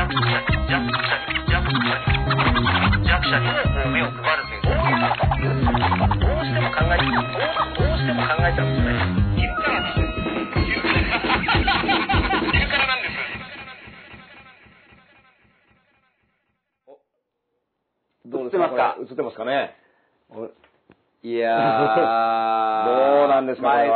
弱者目を配るというどうしても考えどうしても考えちゃうすか？映ってますかね？いや どうなんですか前説、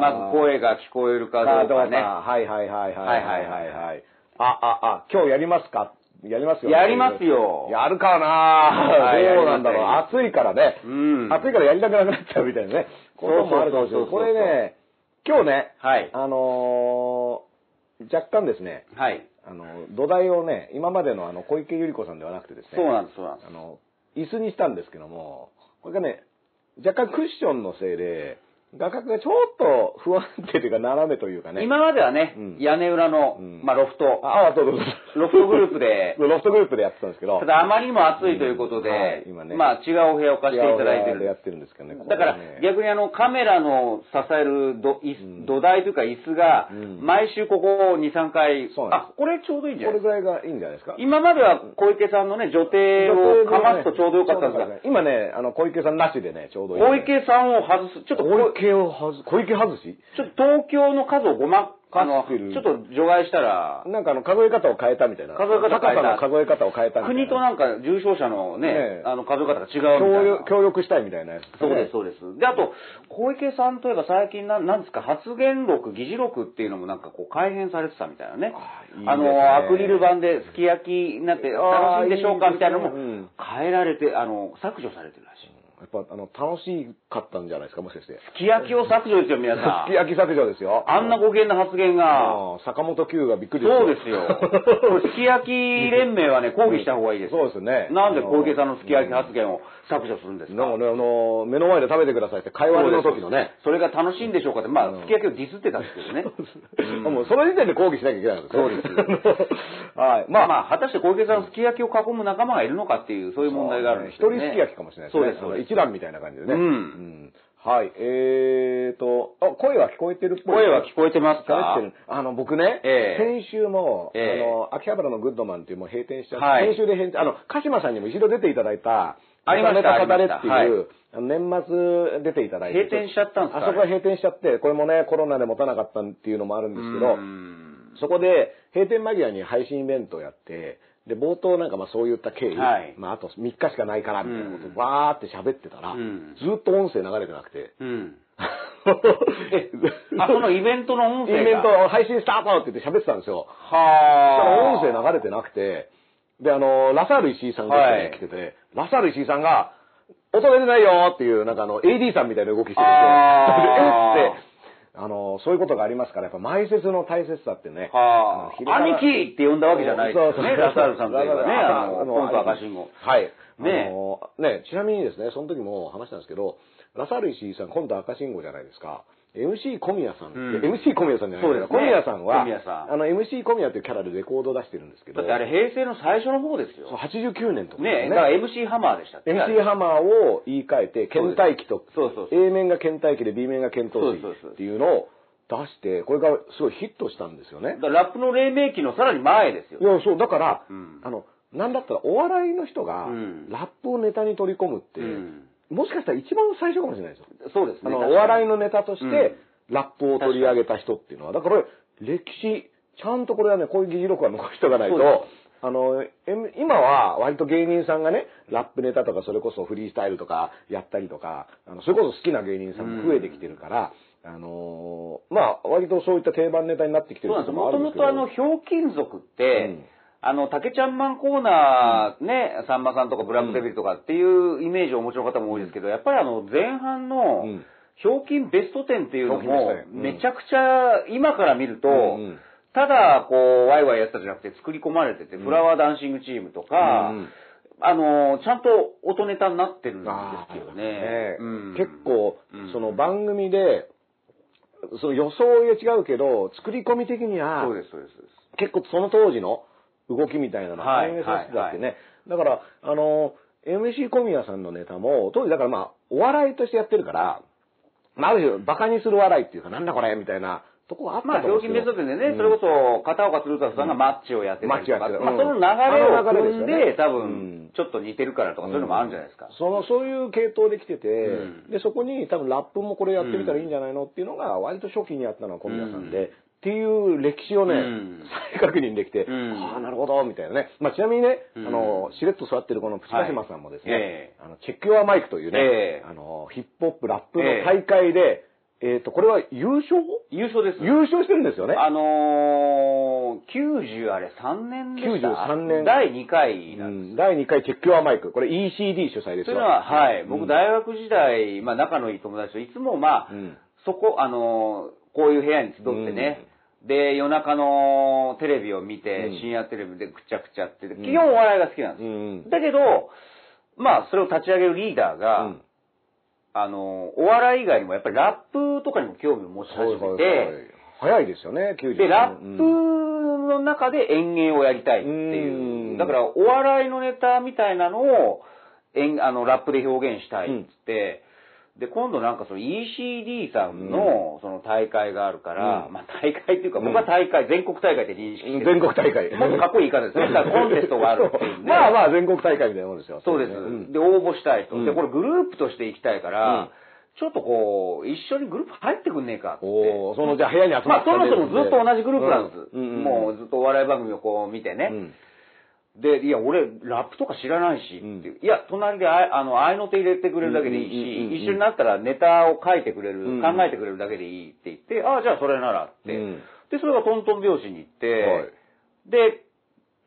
まず声が聞こえるかどうかね。はいはいはいはいはいはいはい。あ、あ、あ、今日やりますか？やりますよ。やりますよやるかな？どうなんだろう？暑いからね。うん。暑いからやりたくなくなっちゃうみたいなね。こともあるかもしれない。これね、今日ね、はい。あのー若干ですね、はい。あの、土台をね、今までのあの、小池百合子さんではなくてですね、そうなんです、そうなんです。あの、椅子にしたんですけども、これがね、若干クッションのせいで、画角がちょっと不安定というか斜めというかね。今まではね、うん屋根裏の、うんまあ、ロフト、あ、あ、そうそうそう。ロフトグループで ロフトグループでやってたんですけど。ただあまりにも暑いということで、うんはい今ねまあ違うお部屋を貸していただいてるやってるんですけどね。だから逆にあのカメラの支えるど椅子うん土台というか椅子がうん毎週ここ2、3回、そうなんですあ、これちょうどいいんじゃない？ですか。ぐらいがいいんじゃないですか？今までは小池さんのね、女帝をかますとちょうどよかったんですが、今ね、あの、小池さんなしでね、ちょうどいい。小池さんを外す、ちょっとこ小池を外す、小池外し？ちょっと東京の数をごま、かしてるちょっと除外したら、なんかあの、数え方を変えたみたいな。数え方高さの数え方を変えたみたいな。国となんか重症者のね、ねえあの数え方が違うみたいな協力。協力したいみたいなやつ、そうです、そうです。で、あと、小池さんといえば最近な、なんですか、発言録、議事録っていうのもなんかこう改変されてたみたいなね。あいいねあの、アクリル板ですき焼きになって楽しいんでしょうかみたいなのも変えられて、あの、削除されてるらしい。やっぱ、あの、楽しかったんじゃないですか、もしかして。すき焼きを削除ですよ、皆さん。すき焼き削除ですよ。あんなご機嫌な発言が。坂本九がびっくりそうですよ。すき焼き連盟はね、抗議した方がいいです。そうですねなんで小池さんのすき焼き発言を削除するんですか？なんかね、あの、目の前で食べてくださいって会話の時のね。それが楽しいんでしょうかって、まあ、うんすき焼きをディスってたんですけどね。うんもうその時点で抗議しなきゃいけないんですそうですはい。まあまあ、果たして小池さん、すき焼きを囲む仲間がいるのかっていう、そういう問題があるんです一よね。人すき焼きかもしれないですね。そうです、そうです。一覧みたいな感じでね。うんんはい。えーと、あ、声は聞こえてるっぽい。声は聞こえてます喋か。あの、僕ね、ええ先週も、ええあの、秋葉原のグッドマンっていうもう閉店しちゃって、はい先週で閉店、あの、鹿島さんにも一度出ていただいた、ありましたネタ語れっていう、ありまあの年末出ていただいて。閉店しちゃったんですか？あそこは閉店しちゃって、これもね、コロナで持たなかったっていうのもあるんですけど、うんそこで閉店間際に配信イベントをやって、で、冒頭なんかまあそういった経緯、はいまああと3日しかないからみたいなことうんをわーって喋ってたら、うんずっと音声流れてなくて、うん。えあ、そのイベントの音声が？イベント配信スタートって言って喋ってたんですよ。そしたらはあ。音声流れてなくて、で、あの、ラサール石井さんがはい来てて、ラサール石井さんが、音出てないよっていう、なんかあの、AD さんみたいな動きしてるんですよ。あーえって、あの、そういうことがありますから、やっぱ前説の大切さってね。はあ。あ兄貴って呼んだわけじゃないですよね。そうそうラサールさんといえばね、あの、あポンと赤信号。はい。ねね、ちなみにですね、その時も話したんですけど、ラサール石井さん、今度赤信号じゃないですか。MC 小宮さんうん。MC 小宮さんじゃないですか。ね。小宮さんは、あの、MC 小宮っていうキャラでレコードを出してるんですけど、だってあれ平成の最初の方ですよ。そう。89年とかね。だから MC ハマーでしたっけ？MC ハマーを言い換えて、倦怠期と、そうそうそう。A 面が倦怠期で B 面が倦闘期っていうのを出して、これがすごいヒットしたんですよね。だからラップの黎明期のさらに前ですよい。や、そう、だから、うん。あの、なんだったらお笑いの人がうん。ラップをネタに取り込むって、うんもしかしたら一番最初かもしれないですよ。そうですね。あの、お笑いのネタとして、うん。ラップを取り上げた人っていうのは、だから歴史、ちゃんとこれはね、こういう議事録は残しておかないとあの、え今は割と芸人さんがね、ラップネタとかそれこそフリースタイルとかやったりとか、あのそれこそ好きな芸人さんも増えてきてるから、あのーまあ、割とそういった定番ネタになってきてることるんですけど。もとあの、ひょうきん族って、うんあの、竹ちゃんマンコーナーね、さんまさんとかブラックデビルとかっていうイメージをお持ちの方も多いですけど、やっぱりあの、前半のうん、ひょうきんベスト10っていうのもスト、10うん。めちゃくちゃ、今から見ると、ただ、こう、ワイワイやってたじゃなくて作り込まれてて、フラワーダンシングチームとか、うんあの、ちゃんと音ネタになってるんですけどね。ね。うん。結構うん、その番組で、その予想が違うけど、作り込み的にはそうです。そうです。結構その当時の動きみたいなの反映させてたってね。だから、あの、MC 小宮さんのネタも、当時だからまあ、お笑いとしてやってるから、まあ、ある種、馬鹿にする笑いっていうか、なんだこれみたいな、とこがあったまあ、と思うんですけど。料金別でね、うん。それこそ、片岡鶴太さんがマッチをやってたりとか、マッチやってた。まあ、うんその流れを組んで、多うん。分、ちょっと似てるからとか、そういうのもあるんじゃないですか。その、そういう系統で来てて、うん。で、そこに多分ラップもこれやってみたらいいんじゃないのっていうのが、割と初期にやったのは小宮さんで、うんっていう歴史をね、うん。再確認できて、うん。ああ、なるほど、みたいなね。まあ、ちなみにね、うん。あの、しれっと座ってるこのプチカシマさんもですね、はい。ええあの、チェックヨアマイクというね、ええ。あの、ヒップホップ、ラップの大会で、えっ、と、これは優勝優勝です。優勝してるんですよね。あのー、90あれ3年でした？93年。第2回うなんです。ん、第2回チェックヨアマイク。これ ECD 主催ですよ。というのは、はい、うん僕大学時代、まあ仲のいい友達といつもまあ、うん。そこ、あのー、こういう部屋に集ってね、で、夜中のテレビを見て、うん。深夜テレビでくちゃくちゃって、ん。基本お笑いが好きなんですよ。うん。だけど、まあ、それを立ち上げるリーダーが、うん。あの、お笑い以外にもやっぱりラップとかにも興味を持ち始めて、早いですよね、93で、ラップの中で演芸をやりたいっていう。う。ん。だから、お笑いのネタみたいなのを、演あの、ラップで表現したいっつって、で、今度なんかその ECD さんのその大会があるから、うんまあ大会っていうか、僕は大会、全国大会って認識してる。全国大会。もっとかっこいい言い方ですね。コンテストがあるっていうんで。まあまあ、全国大会みたいなもんですよ。そうです。んで、応募したいと。うんで、これグループとして行きたいから、うんちょっとこう、一緒にグループ入ってくんねえかって。おーその、じゃあ部屋に集ままあ、そもそもずっと同じグループなんです。もうずっとお笑い番組をこう見てね。うんで、いや、俺、ラップとか知らないし、うんいういや、隣でああの、合いの手入れてくれるだけでいいし、うんうんうんうん一緒になったらネタを書いてくれる、うん考えてくれるだけでいいって言って、ああ、じゃあそれならって。うんで、それがトントン拍子に行って、はいで、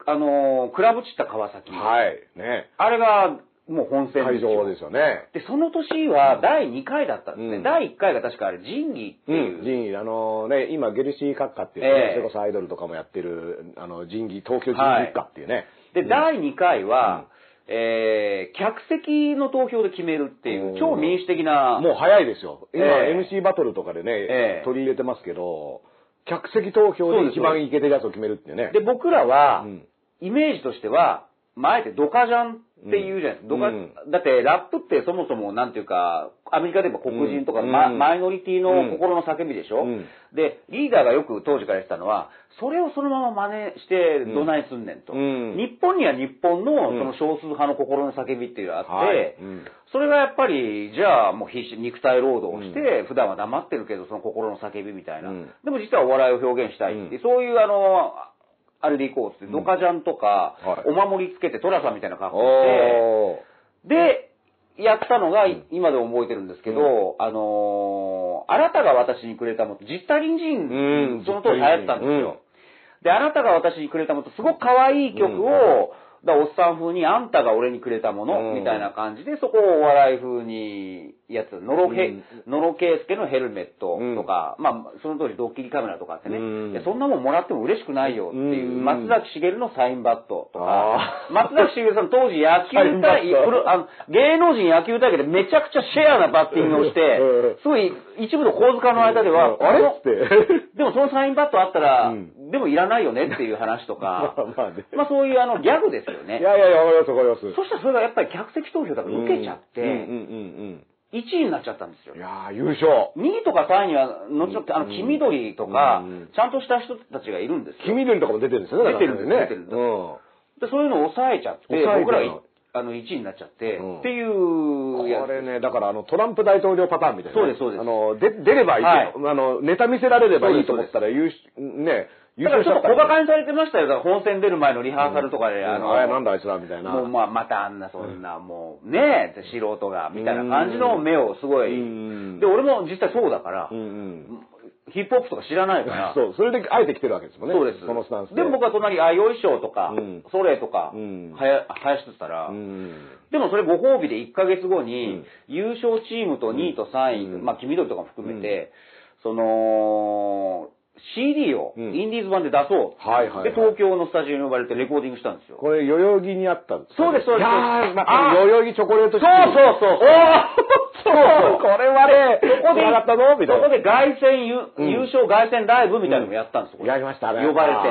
あのークラブチッタ川崎。はい。ね。あれが、もう本戦会場ですよね。で、その年は第2回だったんですね。うん第1回が確かあれ、仁義ってういう。ん、仁義、あのね、今、ゲルシー閣下っていうね、ええそれこそアイドルとかもやってる、あの、仁義、東京仁義一家っていうね。で、うん第2回は、えー、客席の投票で決めるっていう超民主的な。もう早いですよ。今、ええ MC バトルとかでね、ええ取り入れてますけど、客席投票で一番イケてるやつを決めるっていうね。で、僕らは、うんイメージとしては、まあ、あえてドカジャンって言うじゃない。ですか。うん。だって、ラップってそもそも、なんていうか、アメリカでも黒人とか、まうん。マイノリティの心の叫びでしょ、うん。で、リーダーがよく当時から言ってたのは、それをそのまま真似してどないすんねんと。うん。日本には日本のうん。その少数派の心の叫びっていうのがあって、それがやっぱり、じゃあもう必死、肉体労働をして、普段は黙ってるけど、その心の叫びみたいな。うん。でも実はお笑いを表現したいってそういうあの、あれでいこうっつって、ドカジャンとか、はい。お守りつけて、トラさんみたいな格好して、で、やったのが、今でも覚えてるんですけど、あのーあなたが私にくれたもの、ジッタリンジン、うん。その当時流行ったんですよ。で、あなたが私にくれたもの、すごく可愛い曲を、だおっさん風に、あんたが俺にくれたもの、うん。みたいな感じで、そこをお笑い風にやつ、ノロヘ、うん。ノロケイスケのヘルメットとか、まあ、その当時ドッキリカメラとかあってね、うん。そんなもんもらっても嬉しくないよ。っていう、うん。松崎しげるのサインバットとか。松崎しげるさん当時野球サインバ大ット。プロあの芸能人野球大会でめちゃくちゃシェアなバッティングをしてうん、すごい一部の構図家の間では、あれ。でもそのサインバットあったら、うんでもいらないよねっていう話とか、まあまあねまあそういうあのギャグですよねい。やいやいや、わかりますわかります。そしたらそれがやっぱり客席投票だから受けちゃって、うんうんうん1位になっちゃったんですようん。い。やー、優勝。2位とか3位には、後々、あの、黄緑とかうん、ちゃんとした人たちがいるんですよ。黄緑とかも出てるんですよね。出てるんですね出てるんですうん。で、そういうのを抑えちゃって、僕らあの、1位になっちゃって、うんっていうこれね、だからあの、トランプ大統領パターンみたいなね。そうですそうですあの、で、出ればいい、はいあの、ネタ見せられればいいと思ったら、ね、優だからちょっと小馬鹿ににされてましたよ。だから本戦出る前のリハーサルとかで、あの、あれなんだあいつらみたいな。もうまあ、またあんな、そんな、もう、ねえ、素人が、みたいな感じの目をすごいうん。で、俺も実際そうだからうん、うん。ヒップホップとか知らないから、そう、それであえて来てるわけですもんね。そうです。そのスタンスで。でも僕は隣、あ、よいしょとかうん、それとかうん、はや、はやしてたらう、ん。でもそれご褒美で1ヶ月後にうん、優勝チームと2位と3位、うんまあ、黄緑とかも含めて、その、CD をうんインディーズ版で出そう。はいはいはいで、東京のスタジオに呼ばれてレコーディングしたんですよ。これ、代々木にあったんですか？そうですそうですいやー、まああ、代々木チョコレートそうそうそう。お ーそうこれはね、そこで、ったぞみたいな。そこで凱旋優、うん優勝凱旋ライブみたいなのもやったんですよ。やりましたね。呼ばれて。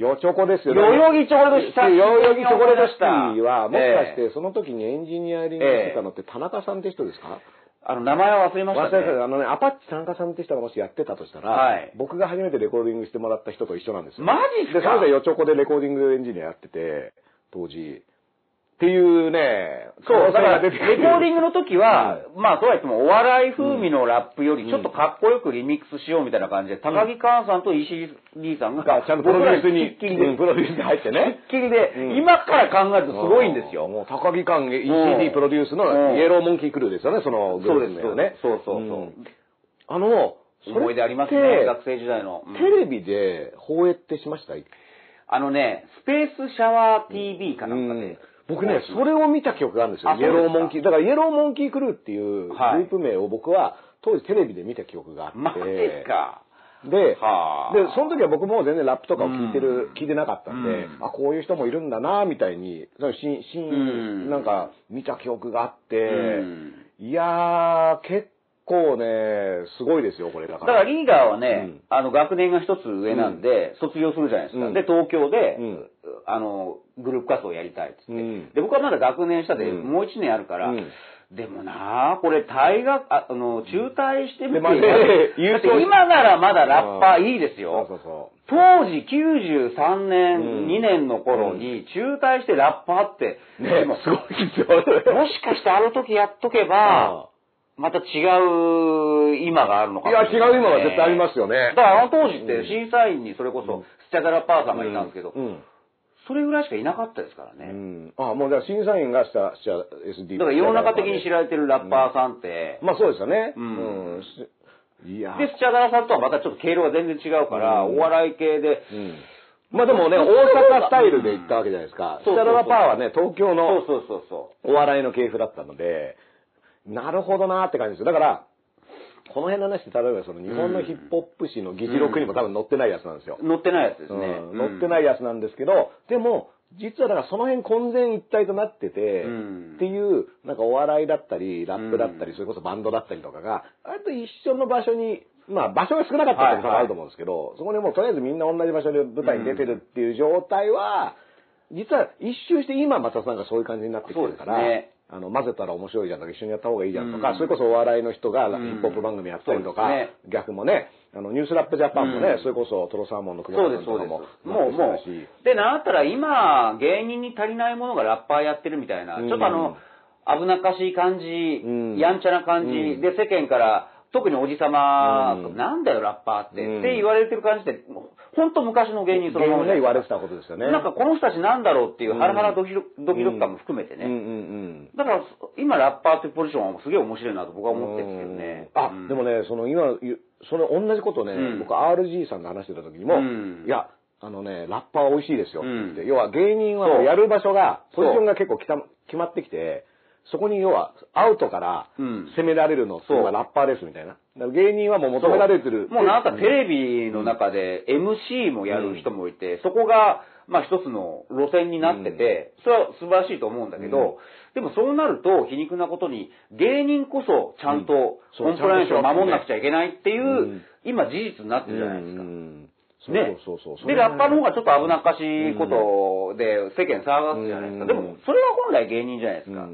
よチョコですよね。代々木チョコレートシティ代々木チョコレートシティは、もしかしえてその時にエンジニアリングしてたのって田中さんって人ですか？あの、名前は忘れました忘れてね。たあのね、アパッチ参加さんって人がもしやってたとしたら、はい僕が初めてレコーディングしてもらった人と一緒なんですよ。マジっすか？で、その人はよちょこでレコーディングエンジニアやってて、当時。っていうね、そう、だから、レコーディンググの時は、まあ、そうは言っても、お笑い風味のラップより、ちょっとかっこよくリミックスしようみたいな感じで、高木寛さんと石井 D さんが、がちゃんとプロデュースに、きっきりで、うんプロデュースに入ってね。きっきりで、うん今から考えるとすごいんですよ。もう高木館うん ECD プロデュースうんのイエローモンキークルーですよね、そのグループ名はね。そうそうそう。んあの、思い出ありますね、学生時代の。うんテレビで放映ってしました？あのね、スペースシャワー TV かなんかで。僕ね、それを見た記憶があるんですよ。イエローモンキー。だからイエローモンキークルーっていうグルはいープ名を僕は当時テレビで見た記憶があって。マジか。で、はあで、その時は僕も全然ラップとかを聞いてる、うん聞いてなかったんで、うんあ、こういう人もいるんだな、みたいに、そのシーン、シーンうんなんか見た記憶があって、うんいやー、結構ね、すごいですよ、これだか。だかららリーダーはね、うんあの学年が一つ上なんで、卒業するじゃないですか。うんで、東京で、うんあの、グループ活動をやりたいっつって。うん。で、僕はまだ学年下で、うん。もう一年あるから、うん。でもなあこれ大学、ああの、中退してみて、でまあね だって今ならまだラッパーいいですそうよ。そうそ当時93年、うん。2年の頃に中退してラッパーって、う。ねでも、すごいですよ。もしかしてあの時やっとけば、また違う今があるのかいや、もしれない。違う今は絶対ありますよね。だ。からあの当時って審査員にそれこうん。そスチャダラパーさんがいたんですけど、うん。それぐらいしかいなかったですからうね。ん。あ、もうじゃあ審査員がした、した SD。だから世の中的に知られてるラッパーさんって、まあそうですよね。うんうんしいやで、スチャダラさんとはまたちょっと経路が全然違うから、うんお笑い系で、うん。まあでもね、大阪スタイルで行ったわけじゃないですか。スチそうそうそうャダラパーはね、東京そうのそうそうそう。お笑いの系譜だったので、なるほどなーって感じですよ。だから、この辺の話って、例えばその日本のヒップホップ史の議事録にも多分載ってないやつなんですよ。乗ってないやつですね。うん。載ってないやつなんですけど、でも、実はだからその辺混然一体となってて、うん。っていう、なんかお笑いだったり、ラップだったり、うん。それこそバンドだったりとかが、あと一緒の場所に、まあ場所が少なかったっていうのがあると思うんですけど、そこにもうとりあえずみんな同じ場所で舞台に出てるっていう状態は、実は一周して今またなんかそういう感じになってきてるから、そうですねあの、混ぜたら面白いじゃんとか、一緒にやった方がいいじゃんとか、うん。それこそお笑いの人がヒん。ップホップ番組やったりとか、そうですね。逆もね、あの、ニュースラップジャパンもね、うん。それこそトロサーモンの久保そうです、そう田さんとか。も、もう、もしう。で、なんだったら今、芸人に足りないものがラッパーやってるみたいな、うん。ちょっとあの、危なっかしい感じ、ん。やんちゃな感じ、うん。で、世間から、特におじさま、うん。なんだよ、ラッパーって、うん。って言われてる感じって、ほんと昔の芸人そのまま芸人が言われてた。たことですよね。なんかこの人たちなんだろうっていううん。ハラハラドキドキ感も含めてね。うん。うん。だから、今ラッパーっていうポジションはすげえ面白いなと僕はうん。思ってるんですけどね。あ、うん。でもね、その今、ゆその同じことね、うん。僕 RG さんが話してた時にも、うん。いや、あのね、ラッパーは美味しいですよってうん。要は芸人はやる場所が、ポジションが結構きた決まってきて、そこに要はアウトからうん。攻められるのそう。ラッパーですみたいな。芸人はもう求められてる。もうなんかテレビの中で MC もやる人もいて、そこが、まあ一つの路線になってて、それは素晴らしいと思うんだけど、うん。でもそうなると皮肉なことに、芸人こそちゃんとコンプライアンスを守んなくちゃいけないっていう、うん今事実になってるじゃないですか。うんね。そうそうそう。で、ラッパーの方がちょっと危なっかしいことで世間騒がすじゃないですか。うん。でも、それは本来芸人じゃないですか。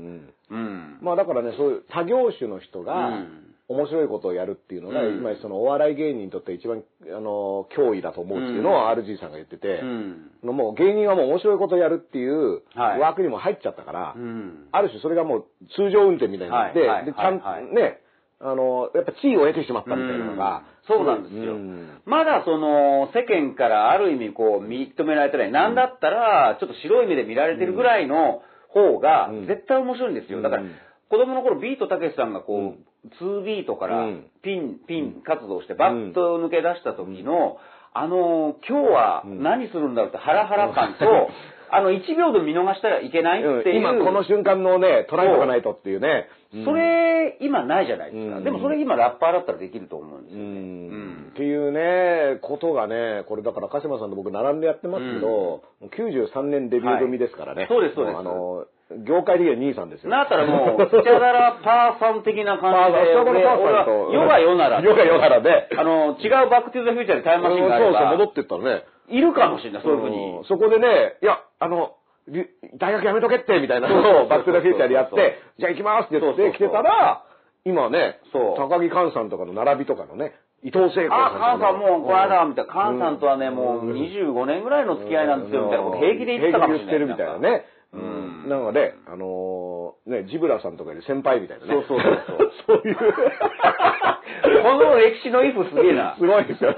うんうんうん。まあだからね、そういう多業種の人うがん面白いことをやるっていうのが、うん今そのお笑い芸人にとって一番、あの、脅威だと思うっていうのを RG さんが言ってて、うん。のもう芸人はもう面白いことをやるっていうはい枠にも入っちゃったから、うん。ある種それがもう通常運転みたいになって、はいはいで、ちゃんとはいはいね、あの、やっぱ地位を得てしまったみたいなのが、そうなんですよ。うんまだその、世間からある意味こう、認められてない。なんだったら、ちょっと白い目で見られてるぐらいの方がうん、絶対面白いんですよ。だからうん、子供の頃ビートたけしさんがこう、2ビートからうん。ピン、ピン活動してバッと抜け出した時の、あの、今日は何するんだろうってハラハラ感と、あの、1秒で見逃したらいけないっていう。今この瞬間のね、捉えとかないとっていうね。それ、今ないじゃないですか。うんでもそれ今ラッパーだったらできると思うんですうよね。んっていうね、ことがね、これだから鹿島さんと僕並んでやってますけど、もう93年デビュー組ですからね。はいそうですそうですもあの、業界的には兄さんですよ。なったらもう、スチャダラパーさん的な感じで、俺はヨガヨナラ。ヨガヨナラで。あの、違うバックトゥーザフューチャーでタイムマシンがあれそうそう、戻ば、ってったらね。いるかもしれない、そういうふうに。ん。そこでね、いや、あの、り大学辞めとけって、みたいな。のをバックトゥザフューチャーでやって、じゃあ行きますって言って来てたら、今ね、そう。高木寛さんとかの並びとかのね、伊藤聖子あ、さカンさんもう、この間、うんみたいな、カンさんとはね、もう25年ぐらいの付き合いなんですよ、みたいなこと平気で言ってたかもしれない。平気で言ってるみたいなね。ううんん。なので、あのーね、ジブラさんとかより先輩みたいなね。そうそうそうそう そういう。この歴史のイフすげえな。すごいですよ。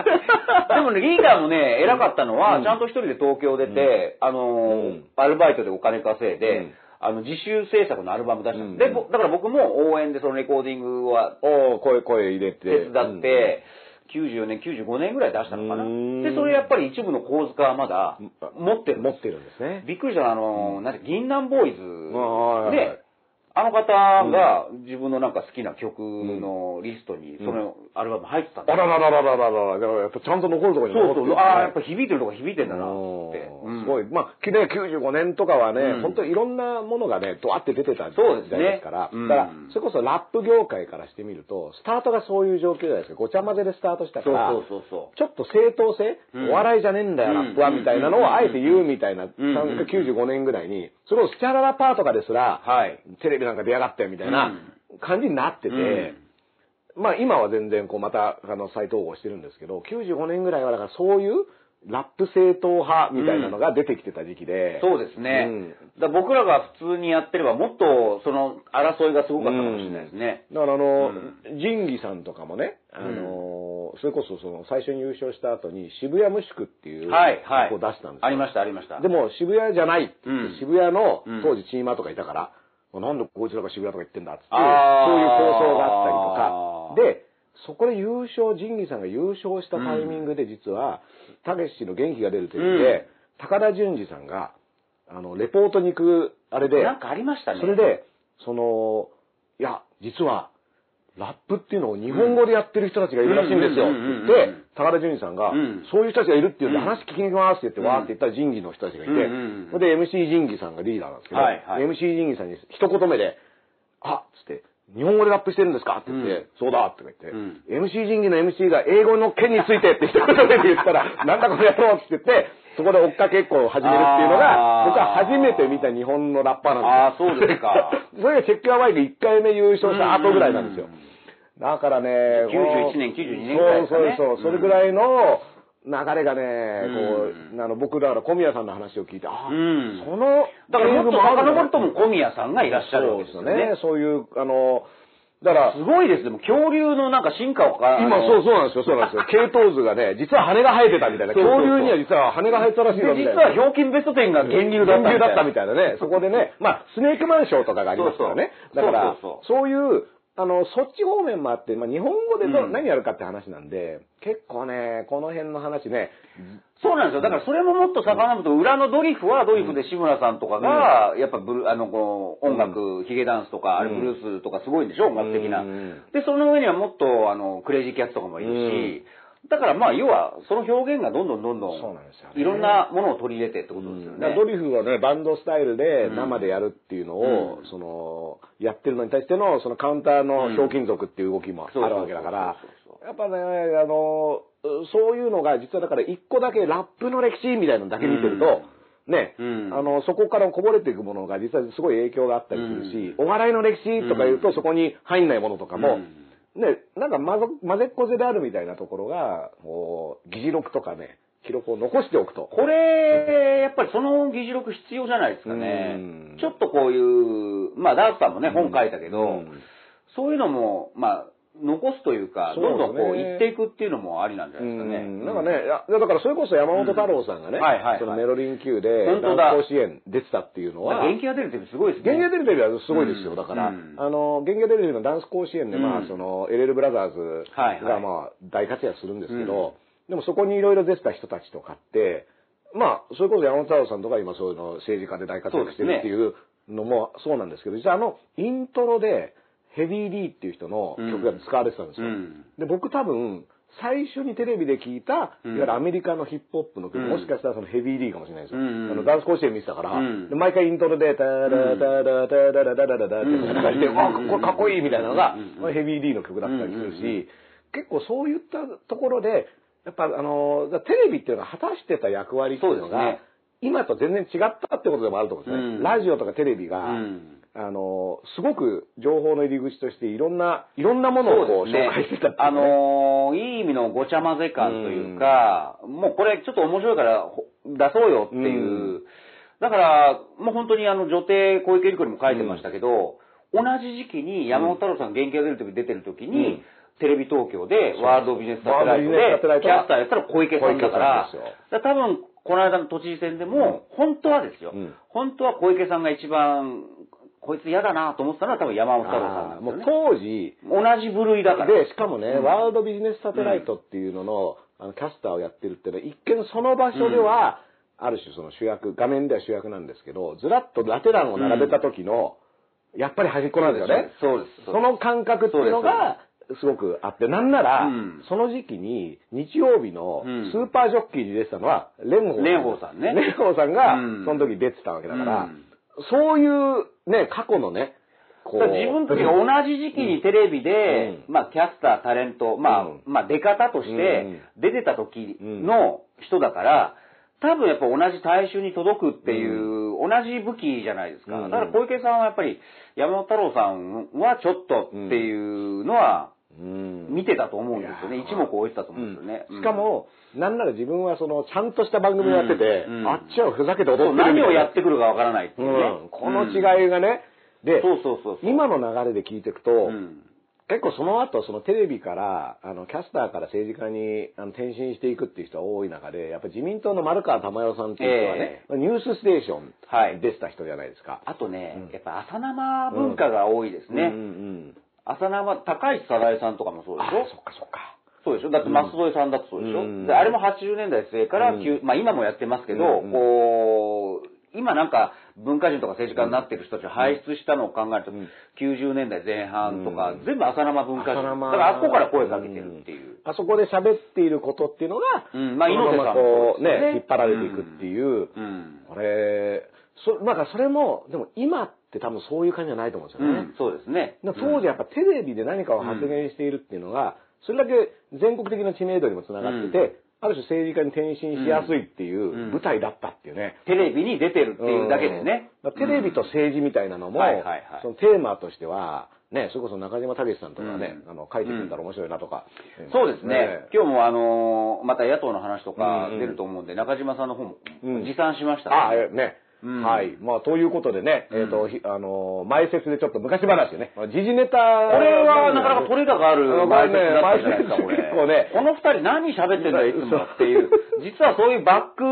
でもね、リーダーもね、偉かったのは、うんちゃんと一人で東京出て、あのーうんアルバイトでお金稼いで、うんあの、自主制作のアルバム出したんです。うんで、ぼだから僕も応援でそのレコーディングはおー声、声入れて。手伝って、94年、95年ぐらい出したのかな。うんで、それやっぱり一部の構図化はまだ持ってる持ってるんですね。びっくりしたのはあの、なんて、銀杏ボーイズで、あの方が自分のなんか好きな曲のリストに、そのアルバム入ってたんだ、あららららららら。だからやっぱちゃんと残るとこに残ってる、ね、そうそう、ああ、やっぱ響いてるとこ響いてんだな、って、すごい。まあ、ね、95年とかはね、うん、本当いろんなものがね、ドワって出てた時代ですから、ね、だから、それこそラップ業界からしてみると、スタートがそういう状況じゃないですか。ごちゃ混ぜでスタートしたから、そうそうそうちょっと正当性、お笑いじゃねえんだよ、ラップは、みたいなのをあえて言うみたいな、なんか95年ぐらいに、それをスチャララパーとかですら、はい、テレビなんか出やがったよみたいな感じになってて、まあ今は全然こうまたあの再統合してるんですけど、95年ぐらいはだからそういうラップ正統派みたいなのが出てきてた時期で、そうですね。うんだ僕らが普通にやってればもっとその争いがすごかったかもしれないですね。だからあの、う仁義さんとかもね、あの、それこそその最初に優勝した後に渋谷無宿っていうはい、はい。曲を出したんですよ。ありました、ありました。でも渋谷じゃないって言って、うん渋谷のうん当時チーマーとかいたから、なんでこいつらが渋谷とか言ってんだっつって、そういう構想があったりとか、で、そこで優勝、仁義さんが優勝したタイミングで実は、たけしの元気が出るテレビで、高田純次さんが、あの、レポートに行く、あれで、なんかありましたね。それで、その、いや、実は、ラップっていうのを日本語でやってる人たちがいるらしいんですよ。うんって言って、高田純次さんが、うん。そういう人たちがいるっていうんでうん。話聞きに行きますって言って、うん。わーって言ったら仁義の人たちがいて、うんうんそれで MC 仁義さんがリーダーなんですけど、MC 仁義さんに一言目で、あっつって、日本語でラップしてるんですか？って言って、うんそうだって言って、うん。MC 仁義の MC が英語の件についてって一言目で言ったら、なんだこの野郎って言って、そこで追っかけっこを始めるっていうのが、僕は初めて見た日本のラッパーなんですよ。あーそうですか。それがチェックアワイク1回目優勝した後ぐらいなんですよ。だからね、91年92年ぐらいですかねそうそうそう、それぐらいの流れがね、うんこう、あの、僕だから小宮さんの話を聞いて、あ、うんその、だからもっと遡るともう小宮さんがいらっしゃるわけですよね。そういう、あの、だから、すごいです。でも恐竜のなんか進化をか、今そうそうなんですよ、そうなんですよ。系統図がね、実は羽が生えてたみたいな。そうそうそう恐竜には実は羽が生えてたらしいぞみたいな。で実はひょうきんベスト10が源流だったみたいな。だったみたいなね。そこでね、まあ、スネークマンショーとかがありますからね。そうそうだから、そうそういう、あの、そっち方面もあって、まあ、日本語でど、うん。何やるかって話なんで、結構ね、この辺の話ね、そうなんですよ。だからそれももっと遡ると、裏のドリフはドリフで志村さんとかが、やっぱブル、あの、この音楽、ヒゲダンスとか、あれブルースとかすごいんでしょ音楽的な。うん。で、その上にはもっと、あの、クレイジーキャッツとかもいるし、だからまあ、要は、その表現がどんどんどんどん、そうなんですよね。いろんなものを取り入れてってことですよね。だからドリフはね、バンドスタイルでうん。生でやるっていうのを、うん。その、やってるのに対しての、そのカウンターのひょうきん族っていう動きもあるわけだから。やっぱね、あの、そういうのが実はだから一個だけラップの歴史みたいなのだけ見てると、ね、うん。あの、そこからこぼれていくものが実はすごい影響があったりするし、お笑いの歴史とか言うとそこに入んないものとかも、ね、なんか混ぜ混ぜっこぜであるみたいなところが、こう、議事録とかね、記録を残しておくと。これ、やっぱりその議事録必要じゃないですかうねん。ちょっとこういう、まあダースさんもね、本書いたけど、うんそういうのも、まあ、残すというか、どんどんこう言っていくっていうのもありなんじゃないですかね。うん。なんかね、いやだからそれこそ山本太郎さんがね、うん。はいはいはい。そのメロリン級で、甲子園出てたっていうのは、元気が出るってすごいですね。元気が出るテレビはすごいですよ。うん。だから、うんあの、元気が出るテレビのダンス甲子園で、まあ、うんその、LL ブラザーズが、まあ、大活躍するんですけど、でもそこにいろいろ出てた人たちとかって、まあ、それこそ山本太郎さんとか今そういうの政治家で大活躍してるっていうのもそうなんですけど、実はあの、イントロで、ヘビー D っていう人の曲が使われてたんですよ。うんで、僕多分、最初にテレビで聞いた、いわうんゆるアメリカのヒップホップの曲、うんもしかしたらそのヘビー D かもしれないですよ。うんうんあのダンス甲子園見てたから、うんで毎回イントロで、タラタラタラタラタラタラって感じで、うんあ、これかっこいいみたいなのがヘビー D の曲だったりするし、結構そういったところで、やっぱあの、テレビっていうのが果たしてた役割っていうのがね、今と全然違ったってことでもあると思うんですね。うんラジオとかテレビが、うんあの、すごく情報の入り口としていろんな、いろんなものをこう紹介してたね。あのーいい意味のごちゃ混ぜ感というか、もうこれちょっと面白いからほ出そうよっていう。うん。だから、もう本当にあの女帝小池理子にも書いてましたけど、同じ時期に山本太郎さん元気が出る時出てる時に、うん。テレビ東京でワールドビジネスサテライトでキャスターやったら小池さんだから、から多分この間の都知事選でも、本当はですよ、うん。本当は小池さんが一番、こいつ嫌だなと思ってたのは多分山本太郎さんなんもうですよね。当時、同じ部類だから。で、しかもね、うん。ワールドビジネスサテライトっていうのの、あのキャスターをやってるっていうのは、一見その場所では、ある種その主役、画面では主役なんですけど、ずらっとラテ欄を並べた時の、やっぱり端っこなんですよね。そうです。その感覚っていうのが、すごくあって、なんなら、うん。その時期に、日曜日のうん。スーパージョッキーに出てたのは、蓮舫蓮舫さんね。蓮舫さんがうん、その時出てたわけだから、うんそういうね、過去のね、こだから自分たちが同じ時期にテレビで、うん。まあキャスター、タレント、まあ、うん。まあ出方として出てた時の人だから、多分やっぱ同じ大衆に届くっていう、同じ武器じゃないですか。うん。だから小池さんはやっぱり山本太郎さんはちょっとっていうのはうん見てたと思うんですよね。一目置いてたと思うんですよね。しかも、なんなら自分はその、ちゃんとした番組をやってて、あっちはふざけて踊ってる何をやってくるかわからないっていうね。うん。この違いがね、で、そうそうそう。今の流れで聞いていくと、うん。結構その後、そのテレビから、あの、キャスターから政治家にあの転身していくっていう人が多い中で、やっぱり自民党の丸川珠代さんっていう人はね、ニュースステーショはい。ン出てた人じゃないですか。あとね、うん。やっぱ朝生文化が多いですね。うんうん朝生、高市早苗さんとかもそうでしょ？あそっかそっか。そうでしょ？だって舛添さんだってそうでしょ、うん。で、あれも80年代末から、うん。まあ今もやってますけど、うんこう、今なんか文化人とか政治家になってる人たちを輩出したのを考えると、うん。90年代前半とか、うん。全部朝生文化人。だからあそこから声かけてるっていう。あそこで喋っていることっていうのが、うん。まあ猪瀬さんもこうね。ね、引っ張られていくっていう、うん。これ、そ、なんかそれも、でも今って多分そういう感じじゃないと思うんですよね。うん、そうですね。当時やっぱテレビで何かを発言しているっていうのが、それだけ全国的な知名度にもつながってて、ある種政治家に転身しやすいっていうんう舞台だったっていうね。テレビに出てるっていうだけでね。うんテレビと政治みたいなのも、そのテーマとしては、ね、それこそ中島武さんとかね、うんあの書いてくれたら面白いなとか。そうですね。今日もあのーまた野党の話とかうんうん出ると思うんで、中島さんの方もうん持参しました、あ、えね。うんはい。まあ、ということでね、えっ、と、うんひあのー前説でちょっと昔話でね、時事ネタ。これはなかなか取れ高ある前説だったじゃないですか、これ。この二人何喋ってんだよ、いつもっていう。実はそういうバック、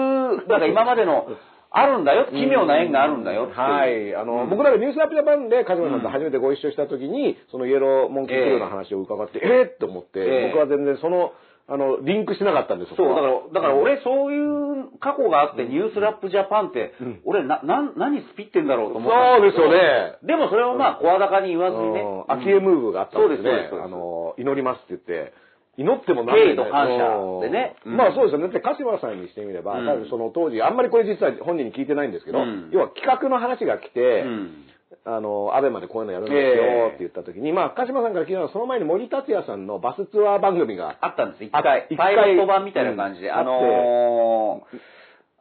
なんか今までの、あるんだよ、奇妙な縁があるんだよ。はい。あの、うん僕らがニュースラップジャパンで、カズマさんと初めてご一緒した時に、そのイエローモンキークルーの話を伺って、ええー、って思って、ええ僕は全然その、あの、リンクしてなかったんですそう、だから、だから俺、俺そういう過去があって、ニュースラップジャパンって、うん。俺な、な、何スピってんだろうと思ったんけどそうですよね。でもそれをまあ、声高に言わずにね。うん。秋江ムーブがあったんですね。あの、祈りますって言って、祈っても敬意と感謝でね。うん。まあそうですよね。だって鹿島さんにしてみれば、うん。多分その当時、あんまりこれ実は本人に聞いてないんですけど、うん。要は企画の話が来て、うん。あの、アベマでこういうのやるんですよええ。って言った時に、まあ、鹿島さんから聞いたのは、その前に森達也さんのバスツアー番組が、あったんです、一あ回。一回。パイロット版みたいな感じで。あうん。のー、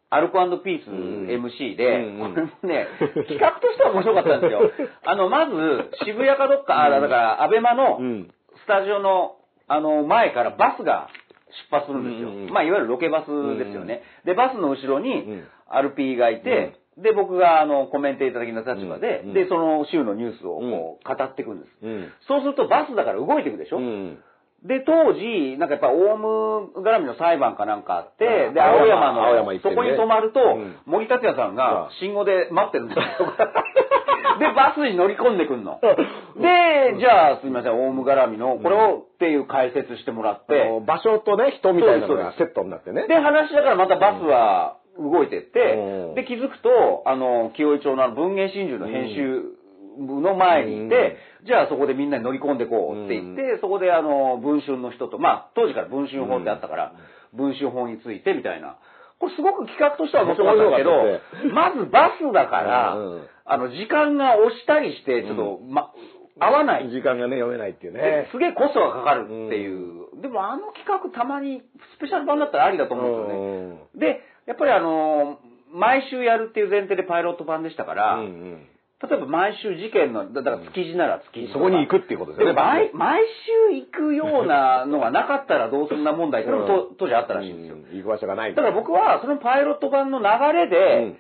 アルコピースうん。MC で、うん。うん。これもね、企画としては面白かったんですよ。あの、まず、渋谷かどっか、あだから、アベマのうん。スタジオの、あの、前からバスが出発するんですよ。うんうんまあ、いわゆるロケバスですよね。で、バスの後ろにん、アルピーがいて、で、僕が、あの、コメンテーター的な立場で、うんうんで、その週のニュースをこう語っていくんです。うん。そうすると、バスだから動いていくでしょ、うん。で、当時、なんかやっぱ、オウム絡みの裁判かなんかあって、うんで、青山の、そこに止まると、うん森達也さんがうん信号で待ってるんですよ。で、バスに乗り込んでくんの。で、じゃあ、すみません、オウム絡みの、これをっていう解説してもらって、場所とね、人みたいなのがセットになってね。で、話しながらまたバスは動いてって、うんで、気づくと、あの、清井町の文藝真珠の編集部の前にいて、じゃあそこでみんなに乗り込んでこうって言って、そこであの、文春の人と、まあ、当時から文春法ってあったから、文春法についてみたいな。これすごく企画としては面白かったけどまずバスだから、うんあの、時間が押したりして、ちょっと、ま、合わない。時間がね、読めないっていうでね。すげえコストがかかるっていう。でもあの企画たまにスペシャル版だったらありだと思うんですよね。うんで、やっぱりあのー毎週やるっていう前提でパイロット版でしたから、うん例えば毎週事件の、だだから築地なら築地そこに行くっていうことですよね。毎、毎週行くようなのがなかったらどうすんな問題ってのもと当時あったらしいんですよ。うん行く場所がない。だから僕は、そのパイロット版の流れで、うん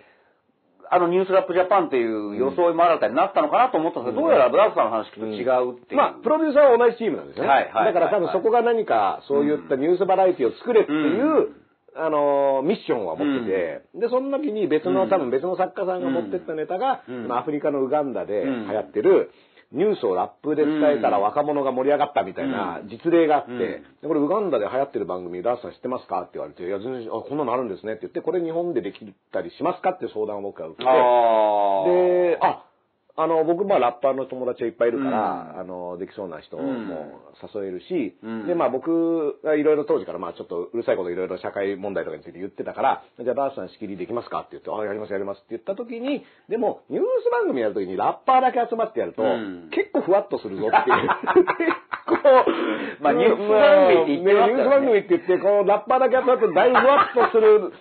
あのニュースラップジャパンっていう装いも新たになったのかなと思ったんですけど、どうやらブラウスさんの話聞くと違うっていう。まあ、プロデューサーは同じチームなんですよね。はいはいはいだから多分そこが何か、そういったニュースバラエティを作れっていう、あのー、ミッションは持ってて、で、その時に別の、うん。多分別の作家さんが持ってったネタが、うん。アフリカのウガンダでうん。流行ってる、ニュースをラップで伝えたら若者が盛り上がったみたいな実例があって、うん。でこれウガンダで流行ってる番組、ダースさん知ってますか？って言われて、いや、全然、あ、こんなのあるんですねって言って、これ日本でできたりしますか？って相談を僕が受けて、で、あ、あの、僕、まあ、ラッパーの友達がいっぱいいるから、うん。あの、できそうな人もうん。誘えるし、うん。で、まあ、僕がいろいろ当時から、まあ、ちょっとうるさいこといろいろ社会問題とかについて言ってたから、じゃあ、ダースさん仕切りできますかって言って、あ、やります、やりますって言った時に、でも、ニュース番組やる時にラッパーだけ集まってやると、うん。結構ふわっとするぞっていう。結構、まあニュース番組って言ってね。ニュース番組って言って、このラッパーだけ集まってだいぶふわっとする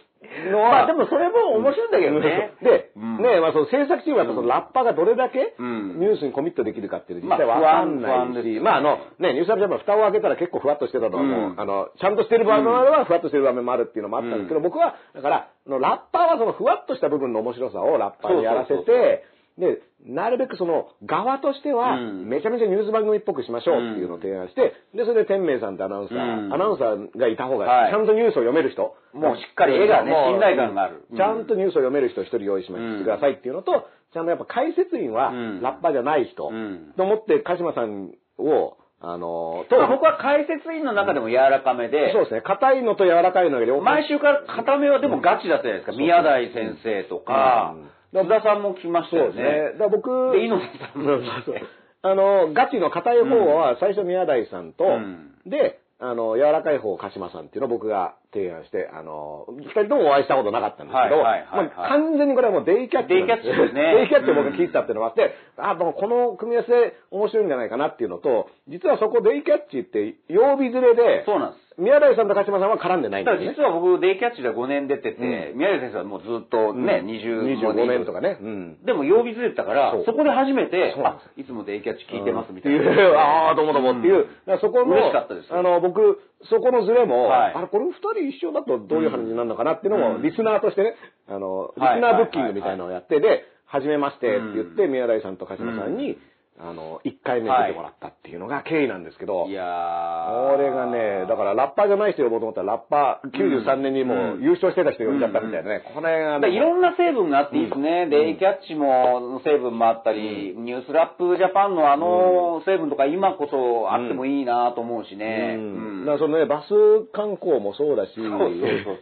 のは、まあでもそれも面白いんだけどね。で、うん。ねまあその制作チームはやっぱそのラッパーがどれだけうん。ニュースにコミットできるかっていうのまあ実際わかんないし、まああの、ね、ニュースアップジャパン蓋を開けたら結構ふわっとしてたのはもう、うん。あの、ちゃんとしてる場面もあればふわっとしてる場面もあるっていうのもあったんですけど、僕は、だから、ラッパーはそのふわっとした部分の面白さをラッパーにやらせて、で、なるべくその側としては、うん。めちゃめちゃニュース番組っぽくしましょうっていうのを提案して、で、それで天明さんってアナウンサー、うん。アナウンサーがいた方が、はい。ちゃんとニュースを読める人、もうしっかり絵がね信頼感がある。ちゃんとニュースを読める人一人用意してくださいっていうのと、ちゃんとやっぱ解説員はうん。ラッパーじゃない人、うん。と思って鹿島さんを、あの、とまあ僕は解説員の中でも柔らかめで、そうですね、硬いのと柔らかいのが両方。毎週から固めはでもガチだったじゃないですか。宮台先生とか。うん、津田さんも来ましたよそうですね。ね。だから僕、で猪瀬さんもそうそうあの、ガチの硬い方は最初宮台さんと、うんで、あの、柔らかい方、鹿島さんっていうのを僕が提案して、あの、二人ともお会いしたことなかったんですけど、はいはいはいはい。まあ完全にこれはもうデイキャッチデイキャッチですね。デイキャッチを僕が聞いてたっていうのがあって、あ、もうこの組み合わせ面白いんじゃないかなっていうのと、実はそこデイキャッチって曜日連れで、そうなんです。宮台さんと鹿島さんは絡んでないんですね。実は僕、デイキャッチで5年出てて、宮台先生はもうずっとね、うん。25 25年とか。ね。うん。でも曜日ずれてたからそこで初めてあいつもデイキャッチ聞いてますみったていな。ああ、どうもどうもっていう、だからそこの、嬉しかったですよ。あの、僕、そこのズレも、はい。あれ、これ二人一緒だとどういう話になるのかなっていうのも、うん。リスナーとしてね、あの、リスはいナーブッキングみたいなのをやって、で、はじめましてって言って、うん。宮台さんと鹿島さんに、あの、一回目出てもらったっていうのが経緯なんですけど、い。やー。これがね、だからラッパーじゃない人呼ぼうと思ったら、ラッパー93年にもう優勝してた人呼んじゃったみたいなね、これがね、いろんな成分があっていいですね。デイキャッチも成分もあったり、ニュースラップジャパンのあの成分とか今こそあってもいいなと思うしね。うん。うん。だからそのね、バス観光もそうだし、そうそう